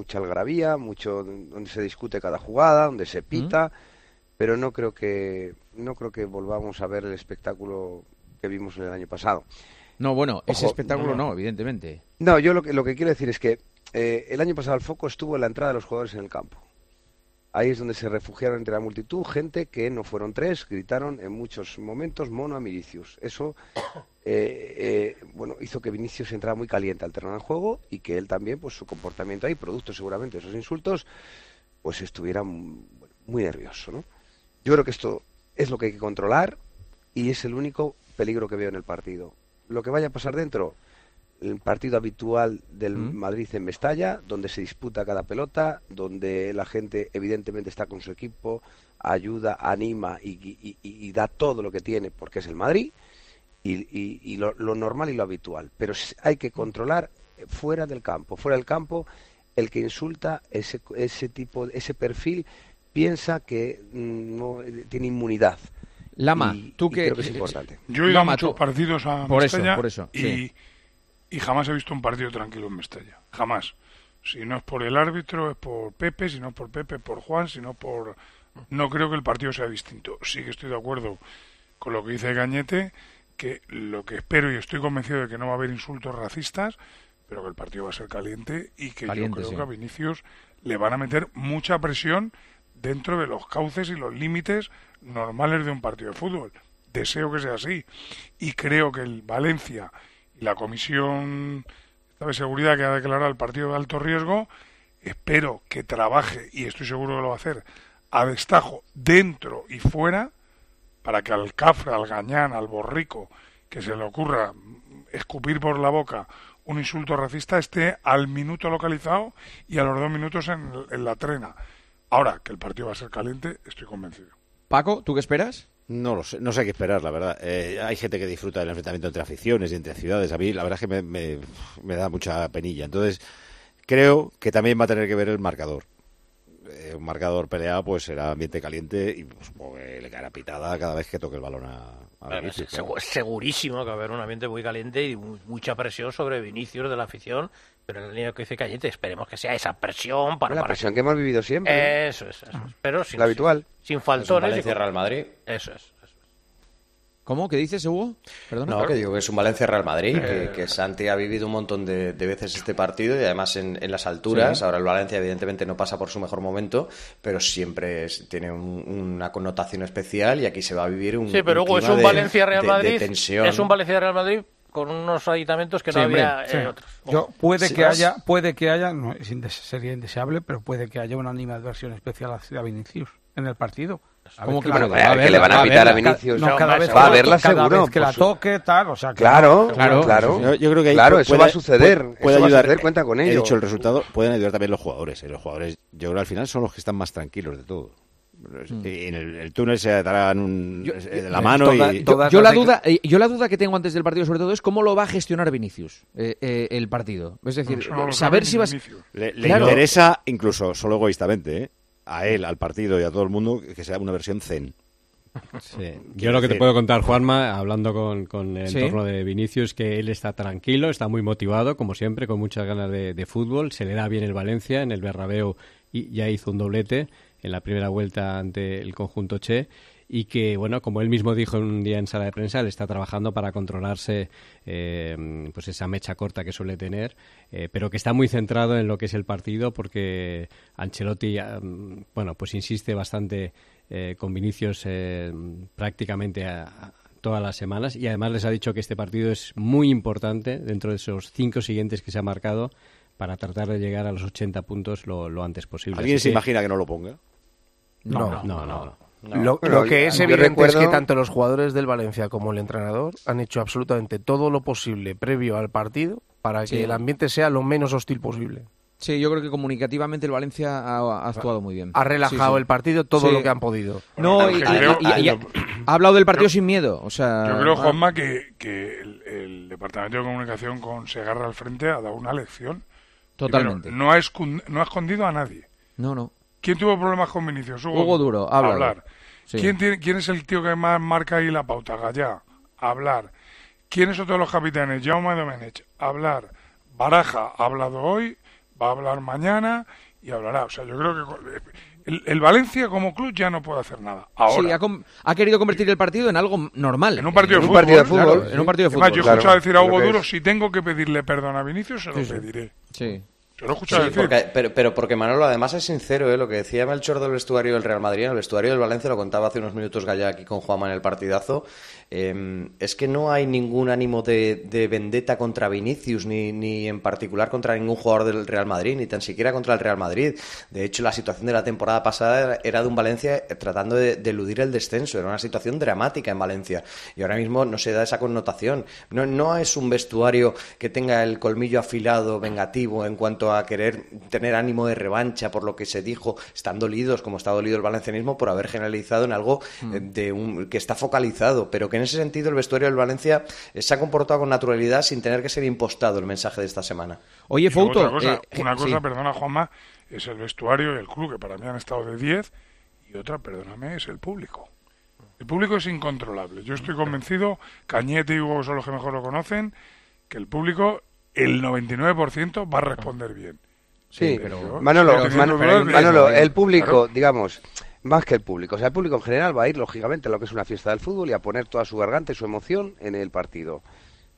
mucha algarabía, mucho donde se discute cada jugada, donde se pita, pero no creo que no creo que volvamos a ver el espectáculo que vimos el año pasado. No, bueno, ese espectáculo no, evidentemente. No, yo lo que, lo que quiero decir es que eh, el año pasado el foco estuvo en la entrada de los jugadores en el campo. Ahí es donde se refugiaron entre la multitud gente que no fueron tres, gritaron en muchos momentos mono a Vinicius. Eso eh, eh, bueno, hizo que Vinicius entrara muy caliente al terreno del juego y que él también, pues su comportamiento ahí, producto seguramente de esos insultos, pues estuviera muy nervioso. ¿no? Yo creo que esto es lo que hay que controlar y es el único peligro que veo en el partido. Lo que vaya a pasar dentro, el partido habitual del Madrid en Mestalla, donde se disputa cada pelota, donde la gente evidentemente está con su equipo, ayuda, anima y, da todo lo que tiene porque es el Madrid y, lo, normal y lo habitual. Pero hay que controlar fuera del campo, fuera del campo el que insulta ese, ese tipo, ese perfil piensa que mm, no tiene inmunidad. Lama, tú que, es importante. Yo he ido a muchos partidos a por Mestalla por eso, y y jamás he visto un partido tranquilo en Mestalla. Jamás. Si no es por el árbitro, es por Pepe, si no es por Pepe, por Juan, si no por... No creo que el partido sea distinto. Sí que estoy de acuerdo con lo que dice Gañete, que lo que espero y estoy convencido de que no va a haber insultos racistas, pero que el partido va a ser caliente y que yo creo que a Vinicius le van a meter mucha presión dentro de los cauces y los límites normales de un partido de fútbol. Deseo que sea así. Y creo que el Valencia la Comisión de Seguridad que ha declarado el partido de alto riesgo espero que trabaje, y estoy seguro que lo va a hacer, a destajo dentro y fuera, para que al cafre, al gañán, al borrico, que se le ocurra escupir por la boca un insulto racista, esté al minuto localizado y a los dos minutos en, en la trena. Ahora, que el partido va a ser caliente, estoy convencido. Paco, ¿tú qué esperas? No lo sé, no sé qué esperar, la verdad. Eh, hay gente que disfruta del enfrentamiento entre aficiones y entre ciudades. A mí, la verdad es que me, me, me da mucha penilla. Entonces, creo que también va a tener que ver el marcador. Eh, un marcador peleado, pues será ambiente caliente y pues, supongo que le caerá pitada cada vez que toque el balón a, a Bueno, Vinicius, es claro. segurísimo que va a haber un ambiente muy caliente y mu- mucha presión sobre Vinicius de la afición, pero en la línea que dice Cayete, esperemos que sea esa presión para... La para presión que hemos vivido siempre. Eso es, eso es. Pero sin, La habitual. sin Es un faltones. y Valencia con- Real Madrid. Eso es. ¿Cómo? ¿Qué dices, Hugo? Perdona. No, que digo que es un Valencia-Real Madrid, que, Eh. que Santi ha vivido un montón de, de veces este partido y además en, en las alturas. Sí. Ahora el Valencia evidentemente no pasa por su mejor momento, pero siempre es- tiene un- una connotación especial y aquí se va a vivir un Sí, pero Hugo, es un Valencia-Real de- de Madrid. Es un Valencia-Real Madrid con unos aditamentos que no había sí. en otros. Yo, puede Sí, que haya, puede que haya, no es indes- sería indeseable, pero puede que haya una animadversión especial hacia Vinicius en el partido. A ¿Cómo que va a? Va a Que le van a pitar a verla. Vinicius. No, cada vez Va que a la- verla cada seguro, vez que la su- toque, tal, o sea, que- Claro, Claro, claro. Yo, yo creo que ahí Claro, pu- eso va a suceder, Puede, eso puede va a ayudar. suceder, cuenta con He ello. dicho el resultado, pueden ayudar también los jugadores. ¿eh? Los jugadores, yo creo que al final son los que están más tranquilos de todo. Y en el, el túnel se darán un, eh, la mano Toda- y yo, yo la duda, eh, yo la duda que tengo antes del partido, sobre todo, es cómo lo va a gestionar Vinicius eh, eh, el partido. Es decir, no saber sabe si vas. Vinicius. Le, le Claro. interesa, incluso solo egoístamente, ¿eh? A él, al partido y a todo el mundo, que sea una versión zen. Sí. Yo lo que te puedo contar, Juanma, hablando con, con el Sí. entorno de Vinicius, que él está tranquilo, está muy motivado, como siempre, con muchas ganas de, de fútbol. Se le da bien el Valencia, en el Bernabéu y ya hizo un doblete en la primera vuelta ante el conjunto Che. Y que, bueno, como él mismo dijo un día en sala de prensa, él está trabajando para controlarse eh, pues esa mecha corta que suele tener, eh, pero que está muy centrado en lo que es el partido porque Ancelotti, ah, bueno, pues insiste bastante eh, con Vinicius eh, prácticamente a- a todas las semanas y además les ha dicho que este partido es muy importante dentro de esos cinco siguientes que se ha marcado para tratar de llegar a los 80 puntos lo, lo antes posible. ¿Alguien Así se que- imagina que no lo ponga? No, No. no, no. no. Lo, Lo que yo- es yo evidente recuerdo- es que tanto los jugadores del Valencia como el entrenador han hecho absolutamente todo lo posible previo al partido para que el ambiente sea lo menos hostil posible. Sí, yo creo que comunicativamente el Valencia ha, ha actuado muy bien. Ha relajado el partido todo Sí. lo que han podido. No, y, y- y- y- y ha ha hablado del partido sin miedo. O sea, Yo creo, ah, Juanma, que, que el, el Departamento de Comunicación con Segarra al frente ha dado una lección. Totalmente. Primero, no, ha escon- no ha escondido a nadie. No, no. ¿Quién tuvo problemas con Vinicius? Hugo Duro, ha hablado. Hablar. Sí. ¿Quién, tiene, ¿Quién es el tío que más marca ahí la pauta? Gallá. Hablar. ¿Quién es otro de los capitanes? Jaume Domenech. Hablar. Baraja ha hablado hoy, va a hablar mañana y hablará. O sea, yo creo que el, el Valencia como club ya no puede hacer nada. Ahora. Sí, ha, querido convertir el partido en algo normal. En un partido de En fútbol. claro, en un partido de fútbol. Además, yo he claro. escuchado decir a Hugo Duro, es. si tengo que pedirle perdón a Vinicius, se lo Sí, sí. pediré. Sí. Yo Sí, porque- pero, pero porque Manolo además es sincero, ¿eh? lo que decía Melchor del vestuario del Real Madrid, en el vestuario del Valencia, lo contaba hace unos minutos Gallá aquí con Juanma en el partidazo, eh, es que no hay ningún ánimo de, de vendetta contra Vinicius, ni, ni en particular contra ningún jugador del Real Madrid, ni tan siquiera contra el Real Madrid. De hecho, la situación de la temporada pasada era- de un Valencia eh, tratando de, de eludir el descenso, era una situación dramática en Valencia, y ahora mismo no se da esa connotación. No, no es un vestuario que tenga el colmillo afilado, vengativo, en cuanto a querer tener ánimo de revancha por lo que se dijo, están dolidos, como está dolido el valencianismo, por haber generalizado en algo eh, de un, que está focalizado, pero que en ese sentido el vestuario del Valencia eh, se ha comportado con naturalidad sin tener que ser impostado el mensaje de esta semana. Oye, Fouto, otra cosa, eh, una sí. cosa, perdona Juanma, es el vestuario y el club, que para mí han estado de 10, y otra, perdóname, es el público. El público es incontrolable. Yo estoy convencido, Cañete y Hugo son los que mejor lo conocen, que el público, el 99% va a responder bien. Sí, Pero- Manolo, pero- Man- pero- Manolo, pero- el público, claro. digamos, más que el público, o sea, el público en general va a ir, lógicamente, a lo que es una fiesta del fútbol y a poner toda su garganta y su emoción en el partido.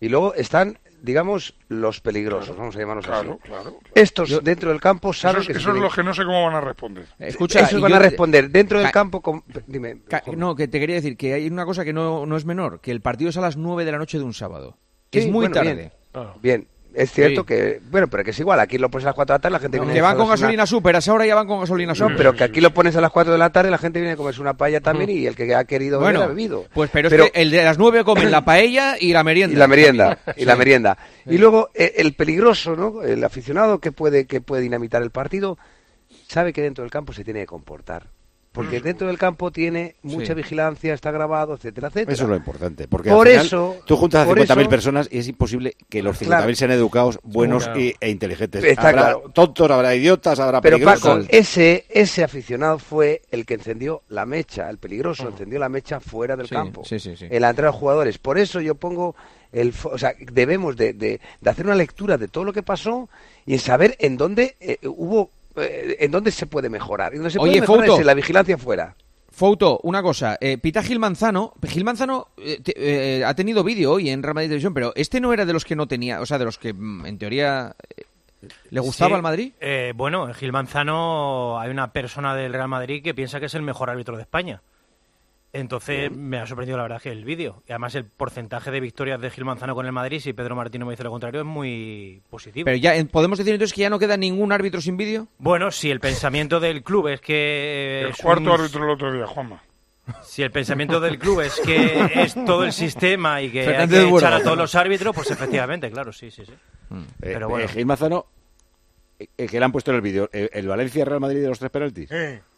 Y luego están, digamos, los peligrosos, vamos a llamarlos Claro, así. claro, claro. Estos dentro del campo saben Esos, que esos tienen- los que no sé cómo van a responder. Escucha, esos van yo- a responder dentro del Ca- campo con... Dime. No, que te quería decir que hay una cosa que no, no es menor, que el partido es a las 9 de la noche de un sábado. que Sí, es muy bueno, tarde. Bien, Bien. Es cierto Sí. que, bueno, pero que es igual, aquí lo pones a las 4 de la tarde, la gente viene Que van con gasolina super, a esa hora ya van con gasolina super. No, pero que aquí lo pones a las 4 de la tarde, la gente viene a comerse una paella también y el que ha querido beber Bueno, ha bebido. Pues pero, es que el de las 9 comen la *coughs* paella y la merienda. Y la merienda, y la merienda. Y luego eh, el peligroso, ¿no? El aficionado que puede que puede dinamitar el partido sabe que dentro del campo se tiene que comportar. Porque dentro del campo tiene mucha Sí. vigilancia, está grabado, etcétera, etcétera. Eso es lo importante. Porque Por al final, eso- tú juntas a por 50.000 eso- personas y es imposible que los 50.000 Claro. sean educados, buenos Claro. y- e inteligentes. Está habrá claro. tontos, habrá idiotas, habrá Pero peligrosos. Paco, ese, ese aficionado fue el que encendió la mecha, el peligroso encendió la mecha fuera del Sí, campo. sí, sí, sí. En la entrada de los jugadores. Por eso yo pongo el, fo- o sea, debemos de, de- de hacer una lectura de todo lo que pasó y saber en dónde eh, hubo, en dónde se puede mejorar. Y donde se Oye, puede mejorar Fouto. es en la vigilancia fuera. Fouto, una cosa, eh, pita Gil Manzano, Gil Manzano eh, te- eh, ha tenido vídeo hoy en Real Madrid Televisión, pero este no era de los que no tenía, o sea, de los que mm, en teoría eh, le gustaba Sí, al Madrid. eh, bueno, en Gil Manzano hay una persona del Real Madrid que piensa que es el mejor árbitro de España. Entonces me ha sorprendido la verdad que el vídeo. Y además el porcentaje de victorias de Gil Manzano con el Madrid, si Pedro Martino me dice lo contrario, es muy positivo. Pero ya eh, podemos decir entonces que ya no queda ningún árbitro sin vídeo. Bueno, si el pensamiento del club es que... El es cuarto un- árbitro el otro día, Juanma. Si el pensamiento del club es que es todo el sistema y que hay que echar a todos los árbitros, pues efectivamente, claro, sí, sí, sí. Eh, Pero bueno. eh, Gil Manzano, eh, eh, que le han puesto en el vídeo, eh, el Valencia Real Madrid de los tres penaltis.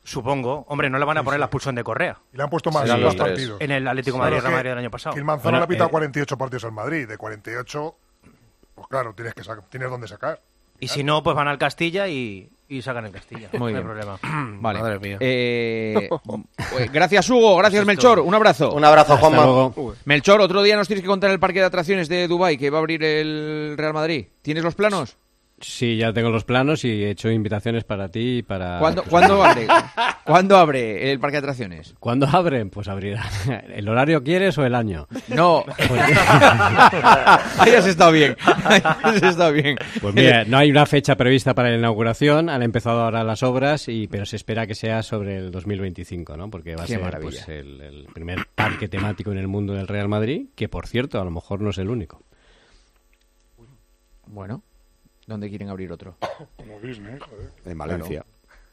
Supongo. Hombre, no le van a poner la expulsión de Correa. Y le han puesto más, Serán más los tres. partidos. En el Atlético Madrid, Real Madrid del año pasado. Gil Manzano Bueno, le ha pitado eh, 48 partidos al Madrid. De 48, pues claro, tienes, que sacar, tienes dónde sacar. Y si no, pues van al Castilla y, y sacan el Castilla. Muy no hay bien. problema. *clears throat* Vale. Madre mía. Eh, *laughs* eh, gracias, Hugo. Gracias, Melchor. Un abrazo. Un abrazo, Hasta Juanma. luego. Melchor, otro día nos tienes que contar el parque de atracciones de Dubai que va a abrir el Real Madrid. ¿Tienes los planos? Sí, ya tengo los planos y he hecho invitaciones para ti y para... ¿Cuándo, *laughs* ¿cuándo abre? ¿Cuándo abre el parque de atracciones? ¿Cuándo abren? Pues abrirá. *laughs* ¿El horario quieres o el año? No. Pues- *laughs* Ahí has estado bien. Ahí has estado bien. Pues mira, no hay una fecha prevista para la inauguración, han empezado ahora las obras, y pero se espera que sea sobre el 2025, ¿no? Porque va a Qué ser pues, el, el primer parque temático en el mundo del Real Madrid, que por cierto, a lo mejor no es el único. Bueno, ¿dónde quieren abrir otro? *coughs* Como Disney, joder. En Valencia.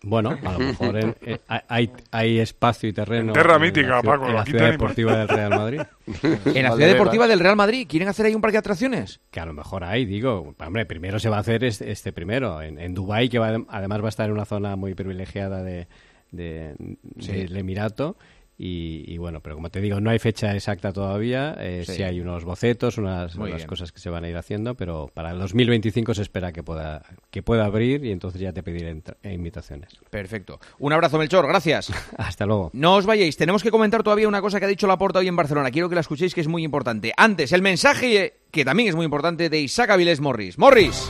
Bueno, a lo mejor en- eh, hay, hay espacio y terreno En Terra la Mítica, ciu- Paco, en la ciudad deportiva del Real Madrid. *laughs* En la ciudad deportiva del Real Madrid. ¿Quieren hacer ahí un parque de atracciones? Que a lo mejor hay, digo, hombre, primero se va a hacer este, este primero, en, en Dubái, que va- además va a estar en una zona muy privilegiada de, de- Sí. del Emirato. Y, y bueno, pero como te digo, no hay fecha exacta todavía. Eh, Sí. sí. hay unos bocetos, unas, cosas que se van a ir haciendo, pero para el 2025 se espera que pueda, que pueda abrir y entonces ya te pediré eh, invitaciones. Perfecto. Un abrazo, Melchor. Gracias. *laughs* Hasta luego. No os vayáis, tenemos que comentar todavía una cosa que ha dicho Laporta hoy en Barcelona. Quiero que la escuchéis, que es muy importante. Antes, el mensaje que también es muy importante de Isaac Avilés Morris. Morris.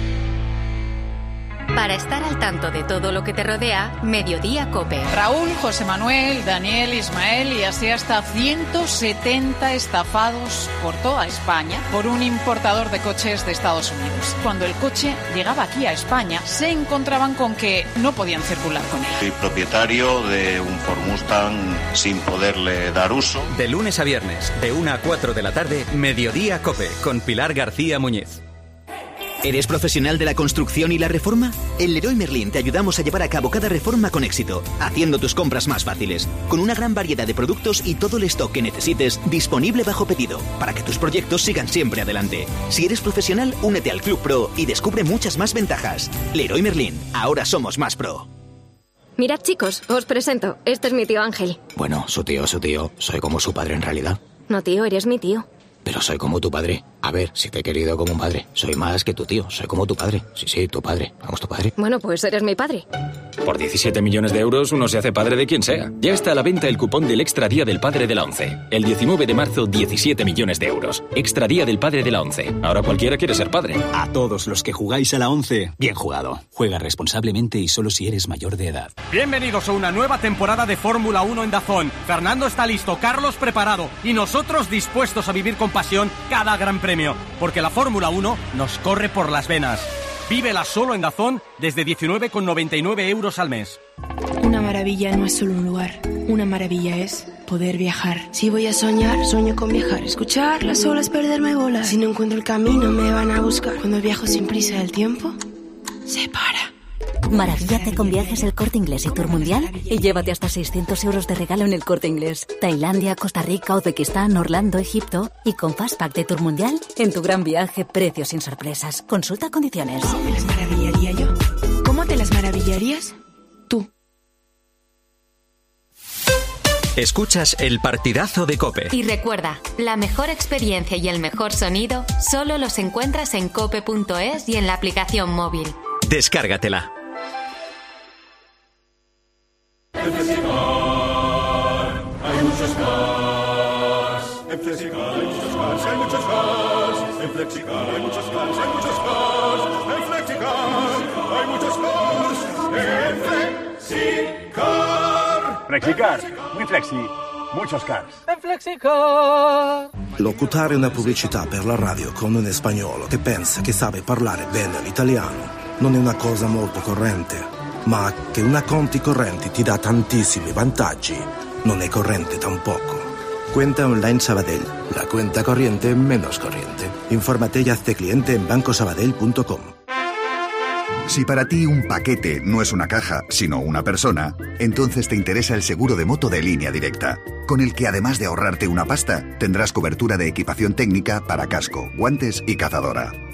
Para estar al tanto de todo lo que te rodea, Mediodía Cope. Raúl, José Manuel, Daniel, Ismael y así hasta 170 estafados por toda España por un importador de coches de Estados Unidos. Cuando el coche llegaba aquí a España, se encontraban con que no podían circular con él. Soy propietario de un Ford Mustang sin poderle dar uso. De lunes a viernes, de 1 a 4 de la tarde, Mediodía Cope, con Pilar García Muñiz. ¿Eres profesional de la construcción y la reforma? En Leroy Merlin te ayudamos a llevar a cabo cada reforma con éxito, haciendo tus compras más fáciles, con una gran variedad de productos y todo el stock que necesites disponible bajo pedido, para que tus proyectos sigan siempre adelante. Si eres profesional, únete al Club Pro y descubre muchas más ventajas. Leroy Merlin, ahora somos más pro. Mirad, chicos, os presento. Este es mi tío Ángel. Bueno, su tío, su tío. Soy como su padre en realidad. No, tío, eres mi tío. Pero soy como tu padre. A ver, si te he querido como un padre. Soy más que tu tío. Soy como tu padre. Sí, sí, tu padre. Vamos, tu padre. Bueno, pues eres mi padre. Por 17 millones de euros uno se hace padre de quien sea. Ya está a la venta el cupón del Extra Día del Padre de la ONCE. El 19 de marzo, 17 millones de euros. Extra Día del Padre de la ONCE. Ahora cualquiera quiere ser padre. A todos los que jugáis a la 11, bien jugado. Juega responsablemente y solo si eres mayor de edad. Bienvenidos a una nueva temporada de Fórmula 1 en Dazón. Fernando está listo, Carlos preparado y nosotros dispuestos a vivir con pasión cada gran premio, porque la Fórmula 1 nos corre por las venas. Vívela solo en Dazón desde 19,99 euros al mes. Una maravilla no es solo un lugar, una maravilla es poder viajar. Si voy a soñar, sueño con viajar. Escuchar las olas, perderme bolas. Si no encuentro el camino, me van a buscar. Cuando viajo sin prisa, el tiempo se para. Maravíllate con viajes el corte inglés y Tour Mundial y llévate hasta 600 euros de regalo en el corte inglés. Tailandia, Costa Rica, Uzbekistán, Orlando, Egipto y con Fastpack de Tour Mundial en tu gran viaje, precios sin sorpresas. Consulta condiciones. ¿Cómo me las maravillaría yo? ¿Cómo te las maravillarías? Escuchas el partidazo de Cope. Y recuerda, la mejor experiencia y el mejor sonido solo los encuentras en cope.es y en la aplicación móvil. Descárgatela. Flexicar, mi flexi, muchos cars. Flexicar. Locutare una pubblicità per la radio con un spagnolo che pensa che sabe parlare bene l'italiano non è una cosa molto corrente, ma che una conti correnti ti dà tantissimi vantaggi non è corrente tampoco. Cuenta online Sabadell, la cuenta corriente menos corriente. Infórmate y hazte cliente en bancosabadell.com. Si para ti un paquete no es una caja, sino una persona, entonces te interesa el seguro de moto de línea directa, con el que además de ahorrarte una pasta, tendrás cobertura de equipación técnica para casco, guantes y cazadora.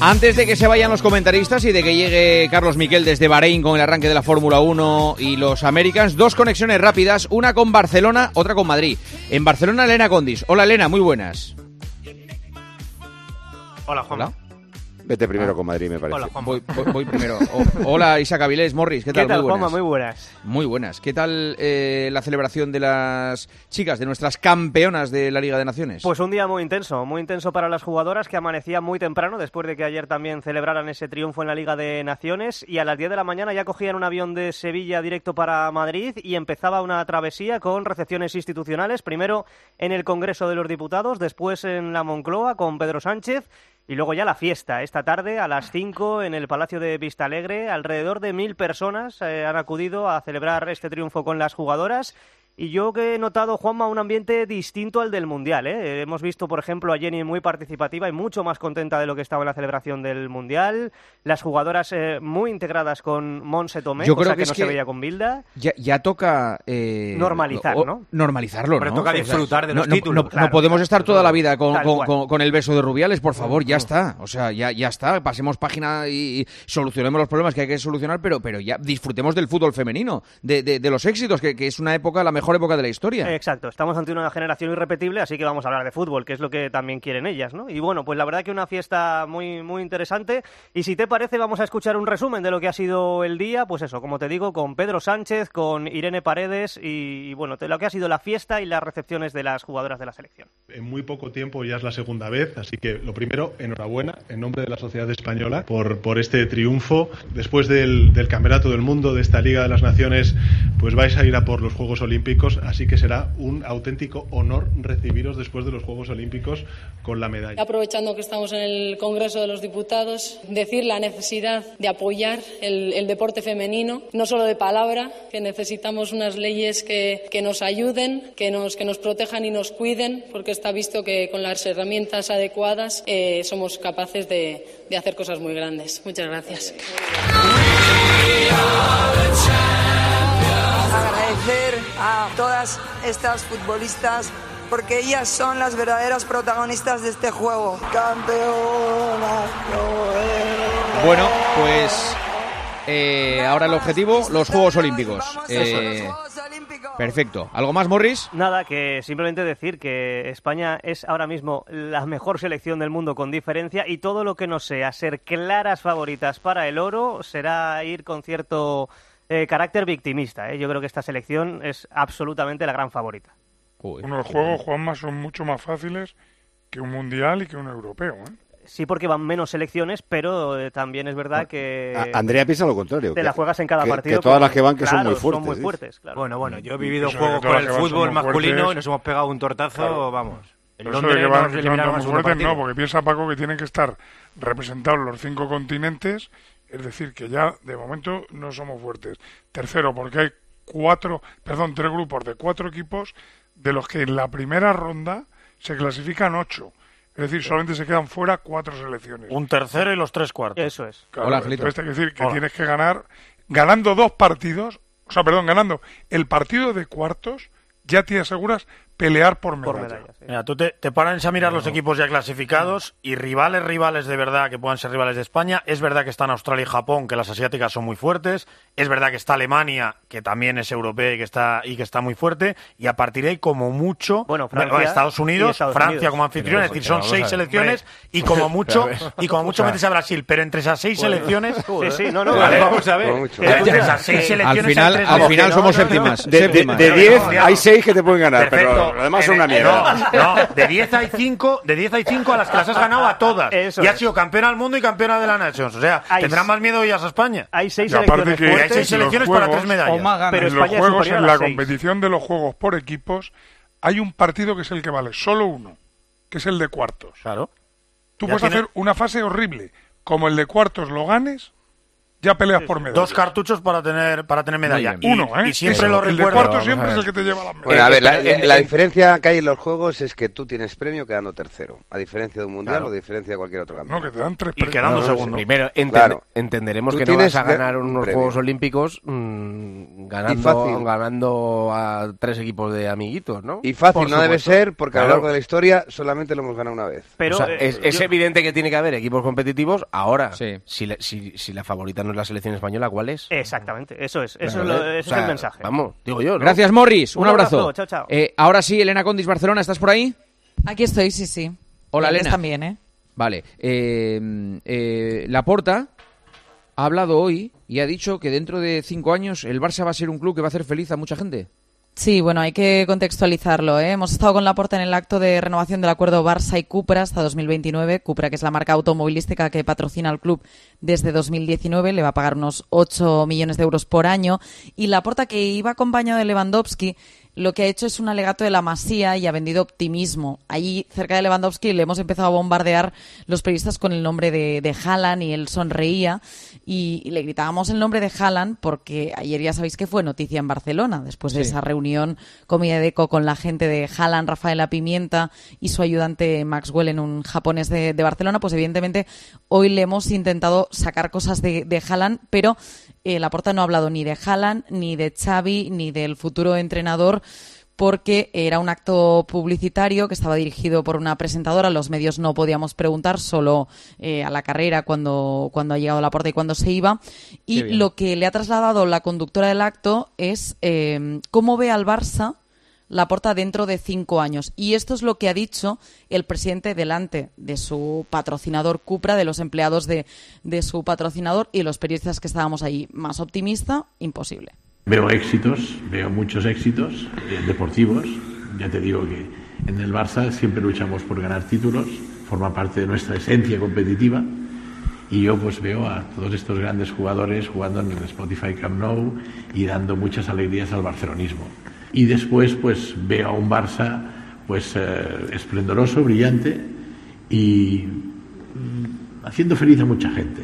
Antes de que se vayan los comentaristas y de que llegue Carlos Miquel desde Bahrein con el arranque de la Fórmula 1 y los Americans, dos conexiones rápidas, una con Barcelona, otra con Madrid. En Barcelona, Elena Condis. Hola, Elena, muy buenas. Hola, Juan. Vete primero con Madrid, me parece. Hola, Juanma. Voy, voy- voy primero. O- hola, Isaac Avilés, Morris, ¿qué tal? ¿Qué tal, muy buenas. Juanma? Muy buenas. Muy buenas. ¿Qué tal eh, la celebración de las chicas, de nuestras campeonas de la Liga de Naciones? Pues un día muy intenso, muy intenso para las jugadoras que amanecía muy temprano después de que ayer también celebraran ese triunfo en la Liga de Naciones y a las 10 de la mañana ya cogían un avión de Sevilla directo para Madrid y empezaba una travesía con recepciones institucionales, primero en el Congreso de los Diputados, después en la Moncloa con Pedro Sánchez y luego ya la fiesta. Esta tarde a las 5 en el Palacio de Vistalegre, alrededor de mil personas eh, han acudido a celebrar este triunfo con las jugadoras. Y yo que he notado, Juanma, un ambiente distinto al del Mundial. ¿eh? Hemos visto, por ejemplo, a Jenny muy participativa y mucho más contenta de lo que estaba en la celebración del Mundial. Las jugadoras eh, muy integradas con Monse Tomé, Yo cosa creo que que, es no que se veía con Bilda. Ya, ya toca... eh, Normalizar, o- ¿no? Normalizarlo, Pero ¿no? toca O sea, disfrutar de no- los no- títulos, No, claro, no podemos estar toda la vida con, con- cual. con- con el beso de Rubiales, por favor, ya está. O sea, ya, ya está. Pasemos página y, y solucionemos los problemas que hay que solucionar, pero, pero ya disfrutemos del fútbol femenino, de, de- de los éxitos, que, que es una época, la mejor mejor época de la historia. Exacto, estamos ante una generación irrepetible, así que vamos a hablar de fútbol, que es lo que también quieren ellas, ¿no? Y bueno, pues la verdad que una fiesta muy, muy interesante. Y si te parece, vamos a escuchar un resumen de lo que ha sido el día, pues eso, como te digo, con Pedro Sánchez, con Irene Paredes y, y bueno, lo que ha sido la fiesta y las recepciones de las jugadoras de la selección. En muy poco tiempo ya es la segunda vez, así que lo primero, enhorabuena en nombre de la sociedad española por, por este triunfo. Después del, del Campeonato del Mundo, de esta Liga de las Naciones, pues vais a ir a por los Juegos Olímpicos, así que será un auténtico honor recibiros después de los Juegos Olímpicos con la medalla. Aprovechando que estamos en el Congreso de los Diputados, decir la necesidad de apoyar el, deporte femenino, no solo de palabra, que necesitamos unas leyes que, que nos ayuden, que nos, que nos protejan y nos cuiden, porque está visto que con las herramientas adecuadas eh, somos capaces de, de hacer cosas muy grandes. Muchas gracias. Agradecer a todas estas futbolistas porque ellas son las verdaderas protagonistas de este juego. Campeona. Bueno, pues eh, ahora el objetivo, los Juegos Olímpicos. Eh, perfecto. ¿Algo más, Morris? Nada, que simplemente decir que España es ahora mismo la mejor selección del mundo con diferencia y todo lo que no sea ser claras favoritas para el oro será ir con cierto eh, carácter victimista. ¿eh? Yo creo que esta selección es absolutamente la gran favorita. Unos juegos, Juanma, son mucho más fáciles que un mundial y que un europeo. ¿eh? Sí, porque van menos selecciones, pero eh, también es verdad que... A- Andrea piensa lo contrario. Te que- la juegas en cada que- partido. Que todas las que van que son muy fuertes. muy claro. Bueno, bueno, yo he vivido Eso de juegos con el fútbol muy masculino fuertes. y nos hemos pegado un tortazo, Claro. vamos. El Pero eso de que van, que segundo fuertes, no, porque piensa Paco que tienen que estar representados los cinco continentes, es decir, que ya de momento no somos fuertes. Tercero, porque hay cuatro, perdón, tres grupos de cuatro equipos, de los que en la primera ronda se clasifican ocho. Es decir, solamente se quedan fuera cuatro selecciones. Un tercero y los tres cuartos. Eso es. Claro, Hola, entonces hay que decir que Hola. tienes que ganar, ganando dos partidos, o sea, perdón, ganando el partido de cuartos, ya te aseguras pelear por medalla. Mira, tú te, te pones a mirar los equipos ya clasificados y rivales, rivales de verdad que puedan ser rivales de España. Es verdad que están Australia y Japón, que las asiáticas son muy fuertes. Es verdad que está Alemania, que también es europea y que está, y que está muy fuerte. Y a partir de ahí, como mucho, Francia Estados Unidos, Estados Francia Unidos. como anfitrión, es decir, son seis selecciones y como *laughs* mucho, y como mucho metes a Brasil. Pero entre esas seis Joder. selecciones, Sí, sí, *laughs* no, no, Vale, vamos a ver. Entre esas seis Al selecciones final- al final somos séptimas. De, de- séptimas. de No, 10 no, no. hay 6 que te pueden ganar, Perfecto. pero lo demás En una mierda. No, no, de 10 hay 5, de 10 hay 5 a las que las has *laughs* ganado a todas. Eso y has es. sido campeona del mundo y campeona de la Nations. O sea, Hay- tendrán más miedo ellas a España. Hay seis Y aparte selecciones que hay seis selecciones para juegos- tres medallas. Pero en los es juegos, en la seis. competición de los juegos por equipos, hay un partido que es el que vale, solo uno, que es el de cuartos. Claro. Tú Ya puedes tiene- hacer una fase horrible, como el de cuartos lo ganes, ya peleas por medalla. Dos cartuchos para tener, para tener medalla. bien. Uno, ¿eh? Y siempre Eso, lo el de recuerdo. cuartos siempre es el que te lleva la medalla. Bueno, a ver, la, Eh, la eh, diferencia que hay en los juegos es que tú tienes premio quedando tercero, a diferencia de un mundial Claro. o a diferencia de cualquier otro No, campeonato. que te dan tres Y quedando No, no, segundo. Primero, enten- Claro. entenderemos Tú que no vas a ganar un unos premio. Juegos Olímpicos mm, ganando, fácil. ganando a tres equipos de amiguitos, ¿no? Y fácil Por no debe ser porque a lo largo de la historia solamente lo hemos ganado una vez. Pero, O sea, eh, es, es yo- evidente que tiene que haber equipos competitivos. Ahora, Sí. si, la- si, si la favorita no es la selección española, ¿cuál es? Exactamente, eso es. Eso, Claro, es, lo- ¿eh? ese O sea, es el mensaje. Vamos, digo yo, ¿no? Gracias, Morris. Un, Un abrazo. abrazo, chao, chao. Eh, ahora sí, Elena Condis, Barcelona, ¿estás por ahí? Aquí estoy, sí, sí. Hola, Elena. también, ¿eh? Vale. Eh, eh, Laporta ha hablado hoy y ha dicho que dentro de cinco años el Barça va a ser un club que va a hacer feliz a mucha gente. Sí, bueno, hay que contextualizarlo. ¿eh? Hemos estado con Laporta en el acto de renovación del acuerdo Barça y Cupra hasta 2029. Cupra, que es la marca automovilística que patrocina al club desde 2019, le va a pagar unos 8 millones de euros por año. Y Laporta, que iba acompañado de Lewandowski, lo que ha hecho es un alegato de la Masía y ha vendido optimismo. Allí, cerca de Lewandowski, le hemos empezado a bombardear los periodistas con el nombre de, de Haaland y él sonreía. Y, y le gritábamos el nombre de Haaland porque ayer ya sabéis que fue noticia en Barcelona, después de Sí. esa reunión comida de eco con la gente de Haaland, Rafaela Pimienta y su ayudante Maxwell en un japonés de, de Barcelona, pues evidentemente hoy le hemos intentado sacar cosas de, de Haaland, pero eh, Laporta no ha hablado ni de Haaland, ni de Xavi, ni del futuro entrenador porque era un acto publicitario que estaba dirigido por una presentadora. Los medios no podíamos preguntar, solo eh, a la carrera cuando, cuando ha llegado a la puerta y cuando se iba. Y lo que le ha trasladado la conductora del acto es eh, cómo ve al Barça la porta dentro de cinco años. Y esto es lo que ha dicho el presidente delante de su patrocinador Cupra, de los empleados de, de su patrocinador y los periodistas que estábamos ahí. Más optimista, imposible. Veo éxitos, veo muchos éxitos eh, deportivos. Ya te digo que en el Barça siempre luchamos por ganar títulos, forma parte de nuestra esencia competitiva. Y yo pues veo a todos estos grandes jugadores jugando en el Spotify Camp Nou y dando muchas alegrías al barcelonismo. Y después pues veo a un Barça pues eh, esplendoroso, brillante y mm, haciendo feliz a mucha gente.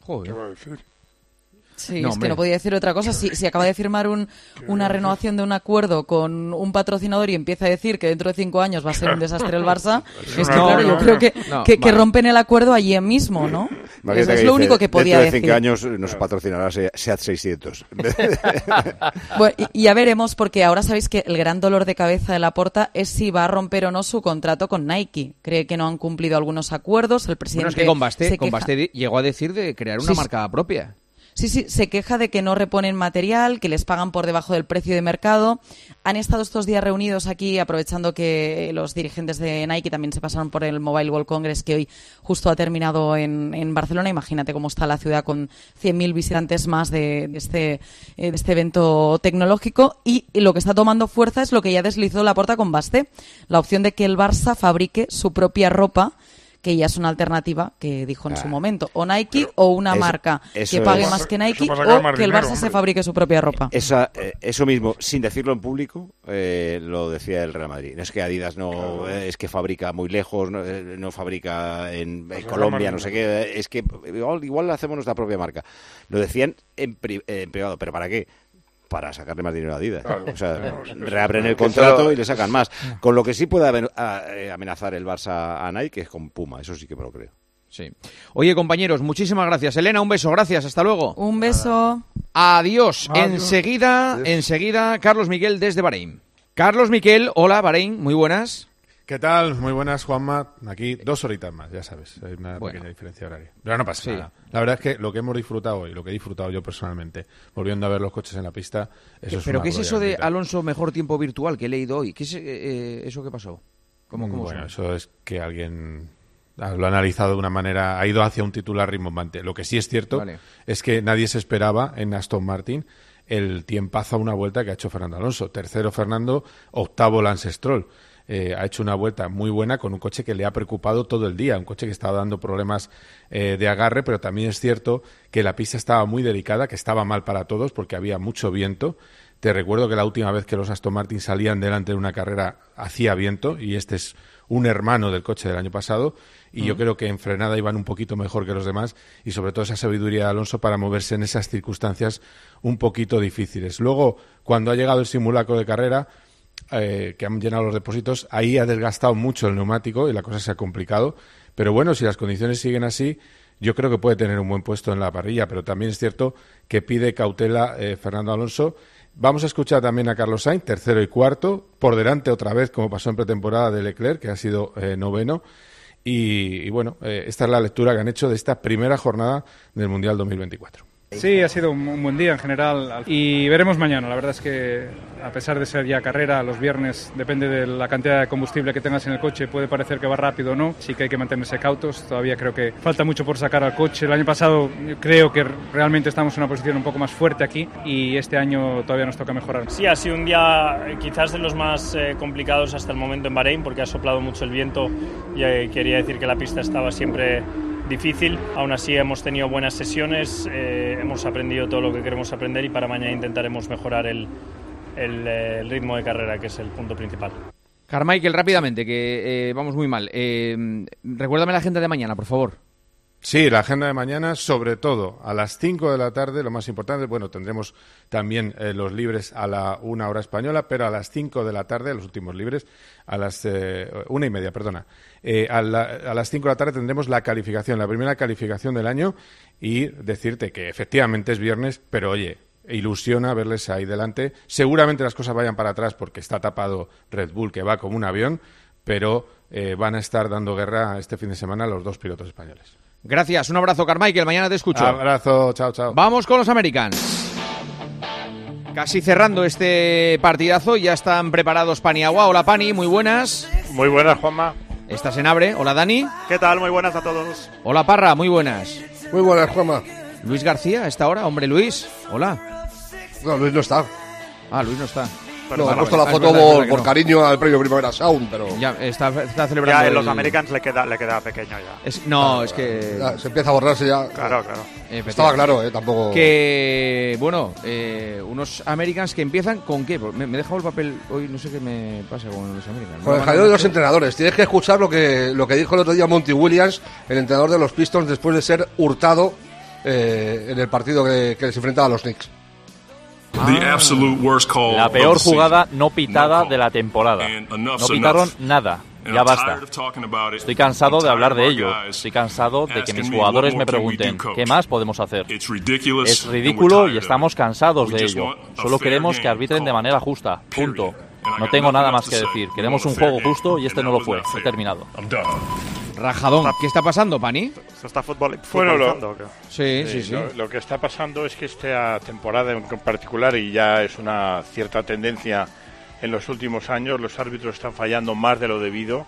Joder. Sí, No, es hombre. que no podía decir otra cosa. Si, si acaba de firmar un, una renovación de un acuerdo con un patrocinador y empieza a decir que dentro de cinco años va a ser un desastre el Barça, *laughs* es que No, claro, no, yo no. creo que, No, que, rompen el acuerdo allí mismo, ¿no? Imagínate Eso es lo dice, único que podía Dentro de decir. cinco años nos patrocinará Se- SEAT 600. *laughs* Bueno, y, ya veremos, porque ahora sabéis que el gran dolor de cabeza de Laporta es si va a romper o no su contrato con Nike. Cree que no han cumplido algunos acuerdos. El presidente Bueno, es que con Basté, se con queja- Basté di- llegó a decir de crear una sí. marca propia. Sí, sí, se queja de que no reponen material, que les pagan por debajo del precio de mercado. Han estado estos días reunidos aquí, aprovechando que los dirigentes de Nike también se pasaron por el Mobile World Congress, que hoy justo ha terminado en, en Barcelona. Imagínate cómo está la ciudad con 100.000 visitantes más de, este, eh, de este evento tecnológico. Y lo que está tomando fuerza es lo que ya deslizó la puerta con Basté, la opción de que el Barça fabrique su propia ropa que ya es una alternativa que dijo en su momento. O Nike o una eso- marca eso que pague es- más que Nike o que el Barça se fabrique su propia ropa. Esa, eh, eso mismo, sin decirlo en público, eh, lo decía el Real Madrid. No es que Adidas no eh, es que fabrica muy lejos, no, eh, no fabrica en, en Pues Colombia, no sé qué. eh, Es que igual, igual hacemos nuestra propia marca. Lo decían en, pri- en privado, pero ¿para qué? Para sacarle más dinero a Adidas. Claro. O sea, Claro, reabren el contrato y le sacan más. Con lo que sí puede aven- a- eh, amenazar el Barça a Nike es con Puma. Eso sí que me lo creo. Sí. Oye, compañeros, muchísimas gracias. Elena, un beso, gracias. Hasta luego. Un beso. Adiós. Adiós. Enseguida, enseguida, Carlos Miguel desde Bahrein. Carlos Miguel, hola, Bahrein, muy buenas. ¿Qué tal? Muy buenas, Juanma. Aquí dos horitas más, ya sabes. Hay una Bueno. pequeña diferencia horaria. Pero no pasa Sí. nada. La verdad es que lo que hemos disfrutado hoy, lo que he disfrutado yo personalmente, volviendo a ver los coches en la pista, eso es ¿Pero qué es eso de. Alonso mejor tiempo virtual que he leído hoy? ¿Qué es eh, eh, eso que pasó? ¿Cómo, cómo bueno, son? eso es que alguien lo ha analizado de una manera, ha ido hacia un titular rimbombante. Lo que sí es cierto Vale. es que nadie se esperaba en Aston Martin el tiempazo a una vuelta que ha hecho Fernando Alonso. Tercero Fernando, octavo Lance Stroll. Eh, ha hecho una vuelta muy buena con un coche que le ha preocupado todo el día, un coche que estaba dando problemas eh, de agarre, pero también es cierto que la pista estaba muy delicada, que estaba mal para todos porque había mucho viento. Te recuerdo que la última vez que los Aston Martin salían delante de una carrera hacía viento y este es un hermano del coche del año pasado y yo Mm. creo que en frenada iban un poquito mejor que los demás y sobre todo esa sabiduría de Alonso para moverse en esas circunstancias un poquito difíciles. Luego, cuando ha llegado el simulacro de carrera, eh, que han llenado los depósitos, ahí ha desgastado mucho el neumático y la cosa se ha complicado. Pero bueno, si las condiciones siguen así, yo creo que puede tener un buen puesto en la parrilla, pero también es cierto que pide cautela eh, Fernando Alonso. Vamos a escuchar también a Carlos Sainz, tercero y cuarto, por delante otra vez, como pasó en pretemporada de Leclerc, que ha sido eh, noveno. Y, bueno, esta es la lectura que han hecho de esta primera jornada del Mundial 2024. Sí, ha sido un, buen día en general y veremos mañana. La verdad es que a pesar de ser ya carrera, los viernes depende de la cantidad de combustible que tengas en el coche, puede parecer que va rápido o no. Sí que hay que mantenerse cautos. Todavía creo que falta mucho por sacar al coche. El año pasado creo que realmente estamos en una posición un poco más fuerte aquí y este año todavía nos toca mejorar. Sí, ha sido un día eh, quizás de los más eh, complicados hasta el momento en Bahrein porque ha soplado mucho el viento y eh, quería decir que la pista estaba siempre difícil. Aún así hemos tenido buenas sesiones, eh, hemos aprendido todo lo que queremos aprender y para mañana intentaremos mejorar el, eh, ritmo de carrera, que es el punto principal. Carmichael, rápidamente, que eh, vamos muy mal. Eh, recuérdame la agenda de mañana, por favor. Sí, la agenda de mañana, sobre todo a las 5 de la tarde, lo más importante, bueno, tendremos también eh, los libres a la una hora española, pero a las 5 de la tarde, los últimos libres, a las eh, una y media, perdona, eh, a, la- a las 5 de la tarde tendremos la calificación, la primera calificación del año y decirte que efectivamente es viernes, pero oye, ilusiona verles ahí delante. Seguramente las cosas vayan para atrás porque está tapado Red Bull, que va como un avión, pero eh, van a estar dando guerra este fin de semana los dos pilotos españoles. Gracias, un abrazo, Carmichael. Mañana te escucho. Abrazo, chao, chao. Vamos con los Americans. Casi cerrando este partidazo, ya están preparados Paniagua. Hola Pani, muy buenas. Muy buenas, Juanma. Estás en Abre. Hola Dani. ¿Qué tal? Muy buenas a todos. Hola Parra, muy buenas. Muy buenas, Juanma. Luis García, a esta hora. Hombre Luis, hola. No, Luis no está. Ah, Luis no está. No, he puesto la Ah, es foto por, no. cariño al premio Primavera Sound, pero... Ya está, está celebrando. Ya en los el- Americans le queda, le queda pequeño ya. Es- no, es que. Ya, se empieza a borrarse ya. Claro, claro. Estaba claro, ¿eh? Tampoco... Que, bueno, eh, unos Americans que empiezan con qué? Me, me he dejado el papel hoy, no sé qué me pasa con los Americans. Con el jaleo de los entrenadores. Tienes que escuchar lo que, lo que dijo el otro día Monty Williams, el entrenador de los Pistons, después de ser hurtado eh, en el partido que, que les enfrentaba a los Knicks. La peor jugada no pitada de la temporada. No pitaron nada. Ya basta. Estoy cansado de hablar de ello. Estoy cansado de que mis jugadores me pregunten, ¿qué más podemos hacer? Es ridículo y estamos cansados de ello. Solo queremos que arbitren de manera justa. Punto. No tengo nada más que decir. Queremos un juego justo y este no lo fue. He terminado. Rajadón, ¿qué está pasando, Pani? ¿Se está futbol, Bueno, lo-? Sí, sí, sí. Lo, lo que está pasando es que esta temporada en particular, y ya es una cierta tendencia en los últimos años, los árbitros están fallando más de lo debido.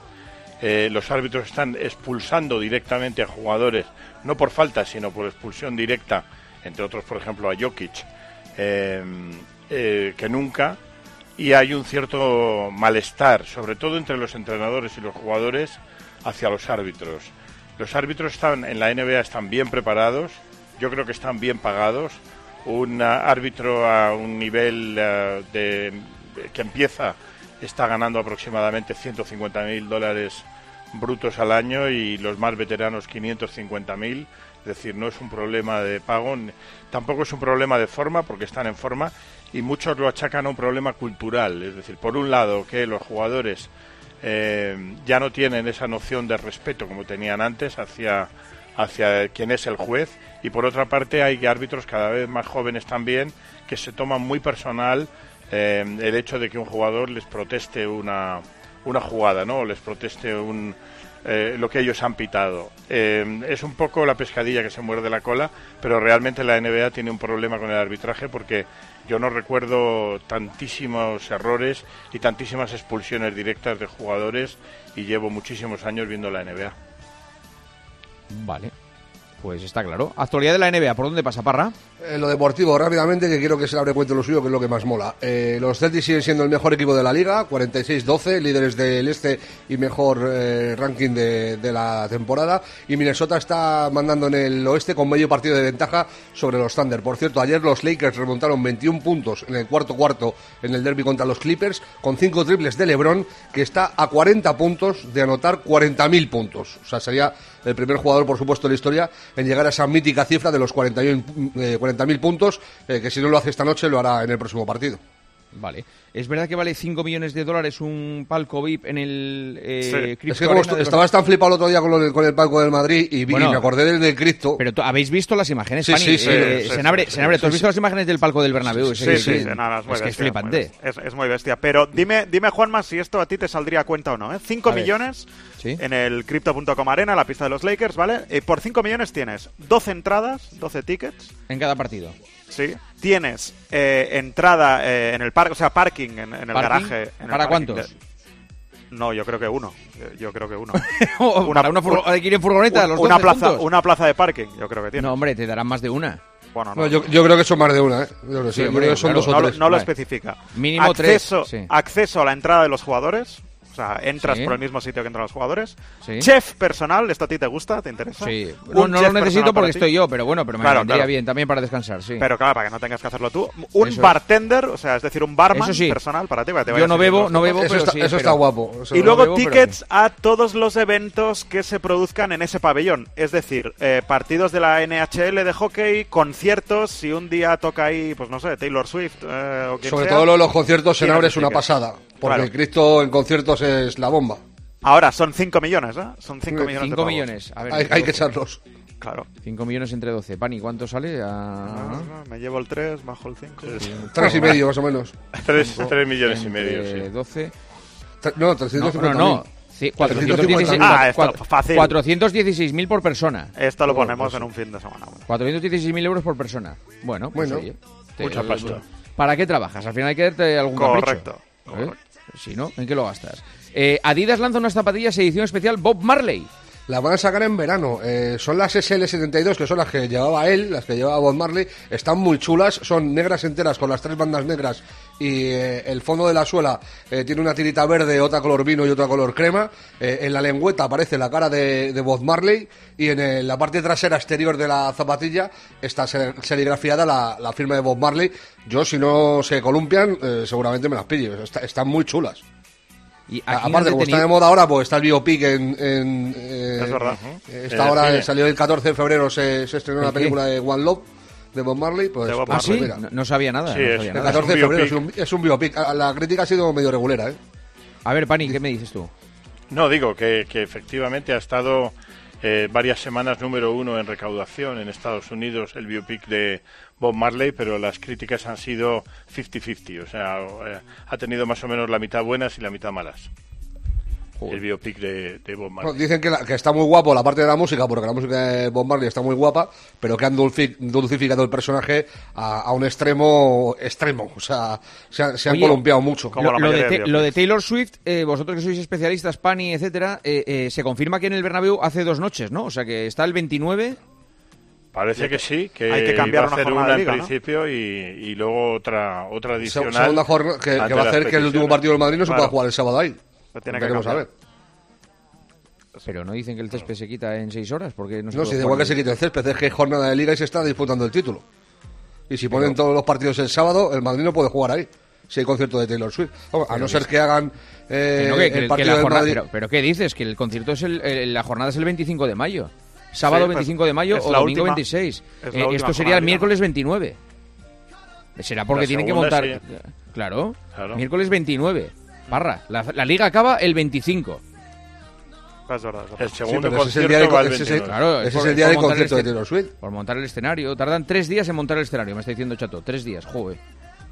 Eh, los árbitros están expulsando directamente a jugadores, no por falta, sino por expulsión directa, entre otros, por ejemplo, a Jokic, eh, eh, que nunca. Y hay un cierto malestar, sobre todo entre los entrenadores y los jugadores, hacia los árbitros. Los árbitros están en la NBA están bien preparados, yo creo que están bien pagados. Un ah, árbitro a un nivel ah, de, que empieza está ganando aproximadamente 150 mil dólares brutos al año y los más veteranos 550 mil. Es decir, no es un problema de pago, tampoco es un problema de forma porque están en forma y muchos lo achacan a un problema cultural. Es decir, por un lado que los jugadores eh, ya no tienen esa noción de respeto como tenían antes hacia, hacia quien es el juez y por otra parte hay árbitros cada vez más jóvenes también que se toman muy personal eh, el hecho de que un jugador les proteste una, una jugada, ¿no? O les proteste un, eh, lo que ellos han pitado. Eh, es un poco la pescadilla que se muerde la cola, pero realmente la NBA tiene un problema con el arbitraje porque yo no recuerdo tantísimos errores y tantísimas expulsiones directas de jugadores y llevo muchísimos años viendo la NBA. Vale. Pues está claro. Actualidad de la NBA, ¿por dónde pasa, Parra? En lo deportivo, rápidamente, que quiero que se le abre cuenta lo suyo, que es lo que más mola. Eh, los Celtics siguen siendo el mejor equipo de la liga, 46-12, líderes del este y mejor eh, ranking de, la temporada. Y Minnesota está mandando en el oeste con medio partido de ventaja sobre los Thunder. Por cierto, ayer los Lakers remontaron 21 puntos en el cuarto cuarto en el derby contra los Clippers, con cinco triples de LeBron, que está a 40 puntos de anotar 40.000 puntos. O sea, sería el primer jugador, por supuesto, de la historia en llegar a esa mítica cifra de los 41, eh, 40.000 puntos, eh, que si no lo hace esta noche lo hará en el próximo partido. Vale. ¿Es verdad que vale 5 millones de dólares un palco VIP en el eh, Sí. Es que como est- estabas tan flipado el otro día con, lo con el palco del Madrid y, Bueno, y me acordé del del Cristo. Pero habéis visto las imágenes, Sí, Pani? sí, sí, Eh, sí, Senabre, sí, Senabre, ¿tú has visto las imágenes del palco del Bernabéu? Sí, sí, nada, es muy es que es bestia, muy flipante. Es, es muy bestia. Pero dime, dime, Juanma, si esto a ti te saldría a cuenta o no. ¿eh? 5 A ver. millones en el Crypto.com Arena, la pista de los Lakers, ¿vale? Y por 5 millones tienes 12 entradas, 12 tickets. En cada partido. Sí. Tienes eh, entrada eh, en el parque, o sea, parking en, en el ¿Parking? garaje. en el ¿Para cuántos? de- No, yo creo que uno. Yo- creo que uno. *laughs* O para una furgo- hay que ir en furgoneta, un- los una 12 plaza, juntos. una plaza de parking, yo creo que tiene. No, hombre, te darán más de una. Bueno, No, yo, yo creo que son más de una, ¿eh? Yo creo que sí, Sí, yo hombre, creo que son claro. dos o no, lo- tres. no lo Vale. especifica. Mínimo acceso, tres, sí. acceso a la entrada de los jugadores. O sea, entras Sí. por el mismo sitio que entran los jugadores. Sí. Chef personal, ¿esto a ti te gusta? ¿Te interesa? Sí. No, lo necesito porque estoy yo, pero bueno, pero me Claro, vendría claro. bien también para descansar, sí. Pero claro, para que no tengas que hacerlo tú. Un Eso es. bartender, o sea, es decir, un barman Eso sí. personal para ti. para que te Yo no bebo, no bebo, Eso pero está- sí. eso pero- está guapo. Eso Y no luego bebo, pero tickets a todos los eventos que se produzcan en ese pabellón. Es decir, eh, partidos de la NHL de hockey, conciertos, si un día toca ahí, pues no sé, Taylor Swift eh, o quien Sobre sea, todo los conciertos en Abre es una pasada. Porque Claro. el Cristo en conciertos es la bomba. Ahora, son 5 millones, ¿eh? Son 5 millones de Cinco pavos. millones. A ver, Hay, hay que echarlos. Claro. 5 millones entre 12. Pani, ¿cuánto sale? A... No, no, me llevo el 3, bajo el 5. Tres y medio, más o menos. *laughs* Tres, Cinco tres millones y medio, sí. 12. Tre- No, 350 No, no, no. Sí, 416.000 Ah, esto, cuatro- fácil. 416.000 por persona. Esto lo ponemos en un fin de semana. 416.000 euros por persona. Bueno, pues Bueno. oye, te- Mucha pasta. ¿Para qué trabajas? Al final hay que darte algún Correcto, capricho. ¿Eh? Si no, ¿en qué lo gastas? Eh, Adidas lanza unas zapatillas edición especial Bob Marley. Las van a sacar en verano. Eh, son las SL72, que son las que llevaba él, las que llevaba Bob Marley. Están muy chulas, son negras enteras con las tres bandas negras y eh, el fondo de la suela eh, tiene una tirita verde, otra color vino y otra color crema. Eh, en la lengüeta aparece la cara de, de Bob Marley y en el- la parte trasera exterior de la zapatilla está ser- serigrafiada la, la firma de Bob Marley. Yo, si no se columpian, eh, seguramente me las pillo. Está- están muy chulas. Y Aparte, como está de moda ahora, pues está el biopic en... en, eh, Es verdad. Esta hora salió el 14 de febrero, se, se estrenó ¿El la película de One Love de Bob Marley. Pues, De Bob ¿Ah, pues sí? mira, No, no sabía nada. Sí, no es- sabía el nada. 14 de un febrero es biopic. un, es un biopic. A- La crítica ha sido medio regulera, ¿eh? A ver, Pani, ¿qué me dices tú? No, digo que, que efectivamente ha estado eh, varias semanas número uno en recaudación en Estados Unidos el biopic de Bob Marley, pero las críticas han sido 50-50, o sea, eh, ha tenido más o menos la mitad buenas y la mitad malas. El biopic de, de Bob Marley. Bueno, dicen que, la- que está muy guapo la parte de la música, porque la música de Bob Marley está muy guapa, pero que han dulci- dulcificado el personaje a, a un extremo extremo. O sea, se, han- se han Oye, columpiado mucho. Como Lo, lo de, Te- lo de. Taylor Swift, eh, vosotros que sois especialistas, Pani, etcétera, eh, eh, se confirma que en el Bernabéu hace dos noches, ¿no? O sea, que está el 29... Parece que sí, que, Hay que cambiar iba a una hacer jornada una de en liga, ¿no? principio y, y luego otra otra adicional. segunda jornada que, que va a hacer que el último partido del Madrid no se Claro. pueda jugar el sábado ahí. Lo tiene que Veremos a cambiar. ver. Pero no dicen que el césped se quita en seis horas, porque no se No, si igual que se quite el césped, es que es jornada de liga y se está disputando el título. Y si ponen todos los partidos el sábado, el Madrid no puede jugar ahí. Si hay concierto de Taylor Swift. Vamos, a no ser que hagan eh, Que no, que- que- el que partido la del jornada- Madrid. pero, pero ¿qué dices? Que el concierto es el, el- la jornada es el 25 de mayo. Sábado Sí, pues, 25 de mayo es o la domingo última- 26. es Eh, última esto sería jornada, el miércoles 29. Será porque La tienen que segunda, montar... sí. Claro, Claro. miércoles 29. Parra, la, la liga acaba el 25. Es verdad, es verdad. El segundo es el concierto día de- ese es el- 29. Claro, Ese por- es el día el concierto de Taylor Swift. Por montar el escenario. Tardan tres días en montar el escenario, me está diciendo Chato. Tres días, joder.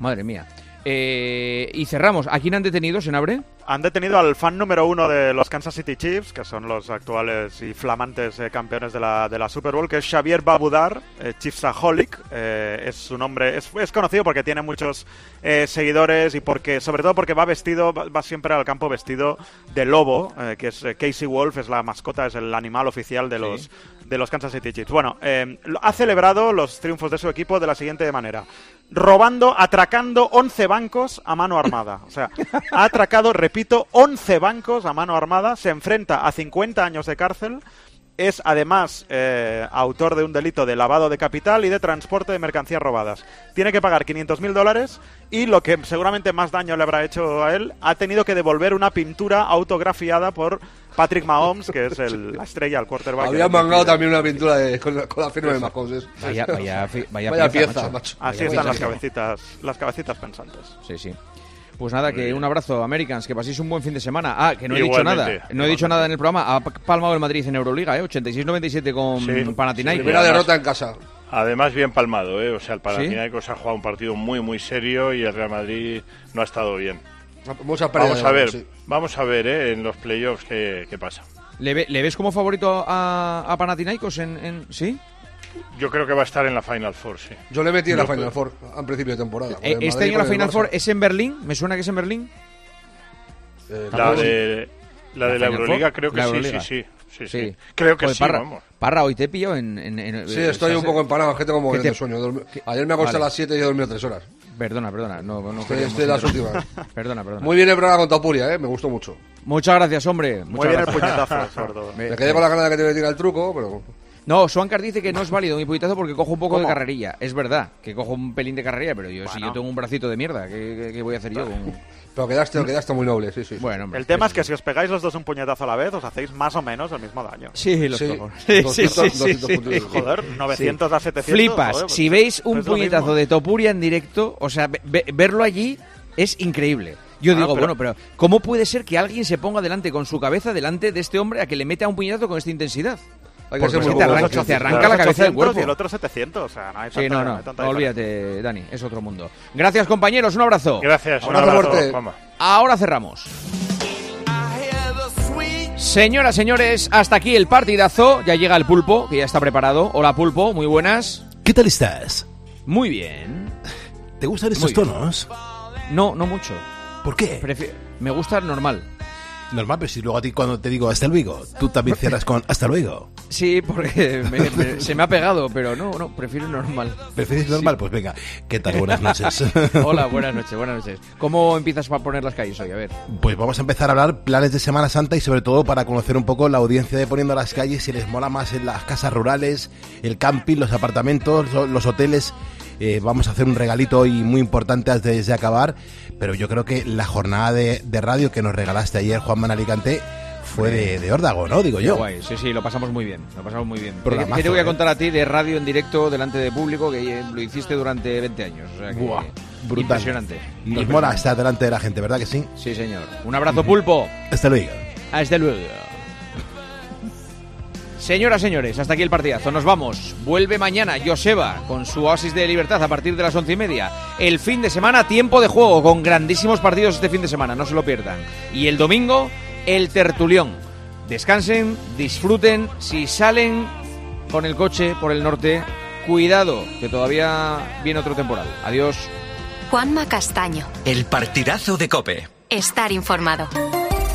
Madre mía. Eh, y cerramos. ¿A quién han detenido, Senabre? Han detenido al fan número uno de los Kansas City Chiefs, que son los actuales y flamantes eh, campeones de la, de la Super Bowl, que es Xavier Babudar, eh, Chiefsaholic. Eh, es su nombre, es, es conocido porque tiene muchos eh, seguidores y porque, sobre todo porque va vestido, va, va siempre al campo vestido de lobo, que es Casey Wolf, es la mascota, es el animal oficial de los, de los Kansas City Chiefs. Bueno, eh, ha celebrado los triunfos de su equipo de la siguiente manera. Robando, atracando 11 bancos a mano armada. O sea, ha atracado, repito, 11 bancos a mano armada. Se enfrenta a 50 años de cárcel. Es además eh, autor de un delito de lavado de capital y de transporte de mercancías robadas. Tiene que pagar 500 mil dólares y lo que seguramente más daño le habrá hecho a él, ha tenido que devolver una pintura autografiada por Patrick Mahomes, que es el- la estrella, el quarterback. Había mangado también una pintura de- con, la, con la firma de Mahomes. Vaya- *laughs* vaya fi- vaya Vaya pieza, pieza, macho. macho. Así Vaya están las cabecitas, las cabecitas pensantes. Sí, sí. Pues nada, que un abrazo, Americans, que paséis un buen fin de semana. Ah, que no he dicho nada. No he dicho nada en el programa. Ha palmado el Madrid en Euroliga, ¿eh? 86-97 con Sí. Panathinaikos. Primera además- derrota en casa. Además, bien palmado, ¿eh? O sea, el Panathinaikos ha jugado un partido muy, muy serio y el Real Madrid no ha estado bien. Vamos a ver, sí. vamos a ver, ¿eh? En los playoffs qué, qué pasa. ¿Le, ve- le ves como favorito a, a Panathinaikos en, en- ¿Sí? Yo creo que va a estar en la Final Four, sí. Yo le metí en la Final Four a principio de temporada. Eh, este Madrid año la Final. Four es en Berlín. ¿Me suena que es en Berlín? Eh, La de la, de la Euroliga Four, creo que la sí, Euroliga. sí, sí, sí, sí. Sí. Creo que Joder, sí, Parra, vamos. Parra, hoy te pillo en... en- en- Sí, estoy un poco empanado, es que tengo ¿Qué mogollón te- de sueño. Dormi- Ayer me acosté Vale. a las 7 y he dormido 3 horas. Perdona, perdona. No, no Estoy, estoy en las últimas. *laughs* Perdona, perdona. Muy bien el programa con Topuria, ¿eh? me gustó mucho. Muchas gracias, hombre. Muy Muchas bien el gracias. puñetazo, *laughs* sobre todo. Me- Me quedé con la gana de que te metiera el truco, pero... No, Swankar dice que no es válido mi puñetazo porque cojo un poco de carrerilla. Es verdad, que cojo un pelín de carrerilla, pero yo si Bueno. yo tengo un bracito de mierda, ¿qué, qué- qué voy a hacer yo? con- Pero quedaste, quedaste muy noble, sí, sí. Bueno, hombre. El tema es que si os pegáis los dos un puñetazo a la vez, os hacéis más o menos el mismo daño. Sí, los Sí. Sí, sí, 200, sí, 200 sí, puntos. sí. Joder, 900 a 700. Flipas. joder, pues si veis un lo puñetazo de Topuria en directo, o sea, ve- ve- verlo allí es increíble. Yo Ah, digo, pero- bueno, pero ¿cómo puede ser que alguien se ponga delante con su cabeza delante de este hombre a que le meta un puñetazo con esta intensidad? Hay que ser muy te arranca, te arranca la cabeza del 800 cuerpo. Y el otro 700, o sea, no hay Sí, tanta- no, no olvídate, Dani, es otro mundo. Gracias, compañeros, un abrazo. Gracias, un Abrazo abrazo. fuerte. Juanma. Ahora cerramos. Señoras, señores, hasta aquí el partidazo. Ya llega el pulpo, que ya está preparado. Hola, pulpo, muy buenas. ¿Qué tal estás? Muy bien. ¿Te gustan estos tonos? No, no mucho. ¿Por qué? Prefi- me gusta normal. Normal, pero si luego a ti cuando te digo hasta luego, tú también cierras con hasta luego. Sí, porque me- me- se me ha pegado, pero no, no, prefiero normal. ¿Prefieres normal? Pues venga, ¿qué tal? Buenas noches. *laughs* Hola, buenas noches, buenas noches. ¿Cómo empiezas a poner las calles hoy? A ver. Pues vamos a empezar a hablar planes de Semana Santa y sobre todo para conocer un poco la audiencia de Poniendo las Calles, si les mola más en las casas rurales, el camping, los apartamentos, lo- los hoteles. Eh, vamos a hacer un regalito hoy muy importante antes de acabar, pero yo creo que la jornada de, de radio que nos regalaste ayer, Juan Alicante, fue de, de órdago, ¿no? Digo Qué yo. guay, sí, sí, lo pasamos muy bien, lo pasamos muy bien. ¿Qué, qué te voy a ¿eh? contar a ti de radio en directo delante de público que eh, lo hiciste durante 20 años? O sea que, Buah, brutal. Impresionante. Impresionante. mola estar delante de la gente, ¿verdad que sí? Sí, señor. Un abrazo, pulpo. Hasta luego. Hasta luego. Señoras, señores, hasta aquí el partidazo. Nos vamos. Vuelve mañana Joseba con su oasis de libertad a partir de las once y media. El fin de semana, tiempo de juego con grandísimos partidos este fin de semana. No se lo pierdan. Y el domingo, el tertulión. Descansen, disfruten. Si salen con el coche por el norte, cuidado, que todavía viene otro temporal. Adiós. Juanma Castaño. El partidazo de Cope. Estar informado.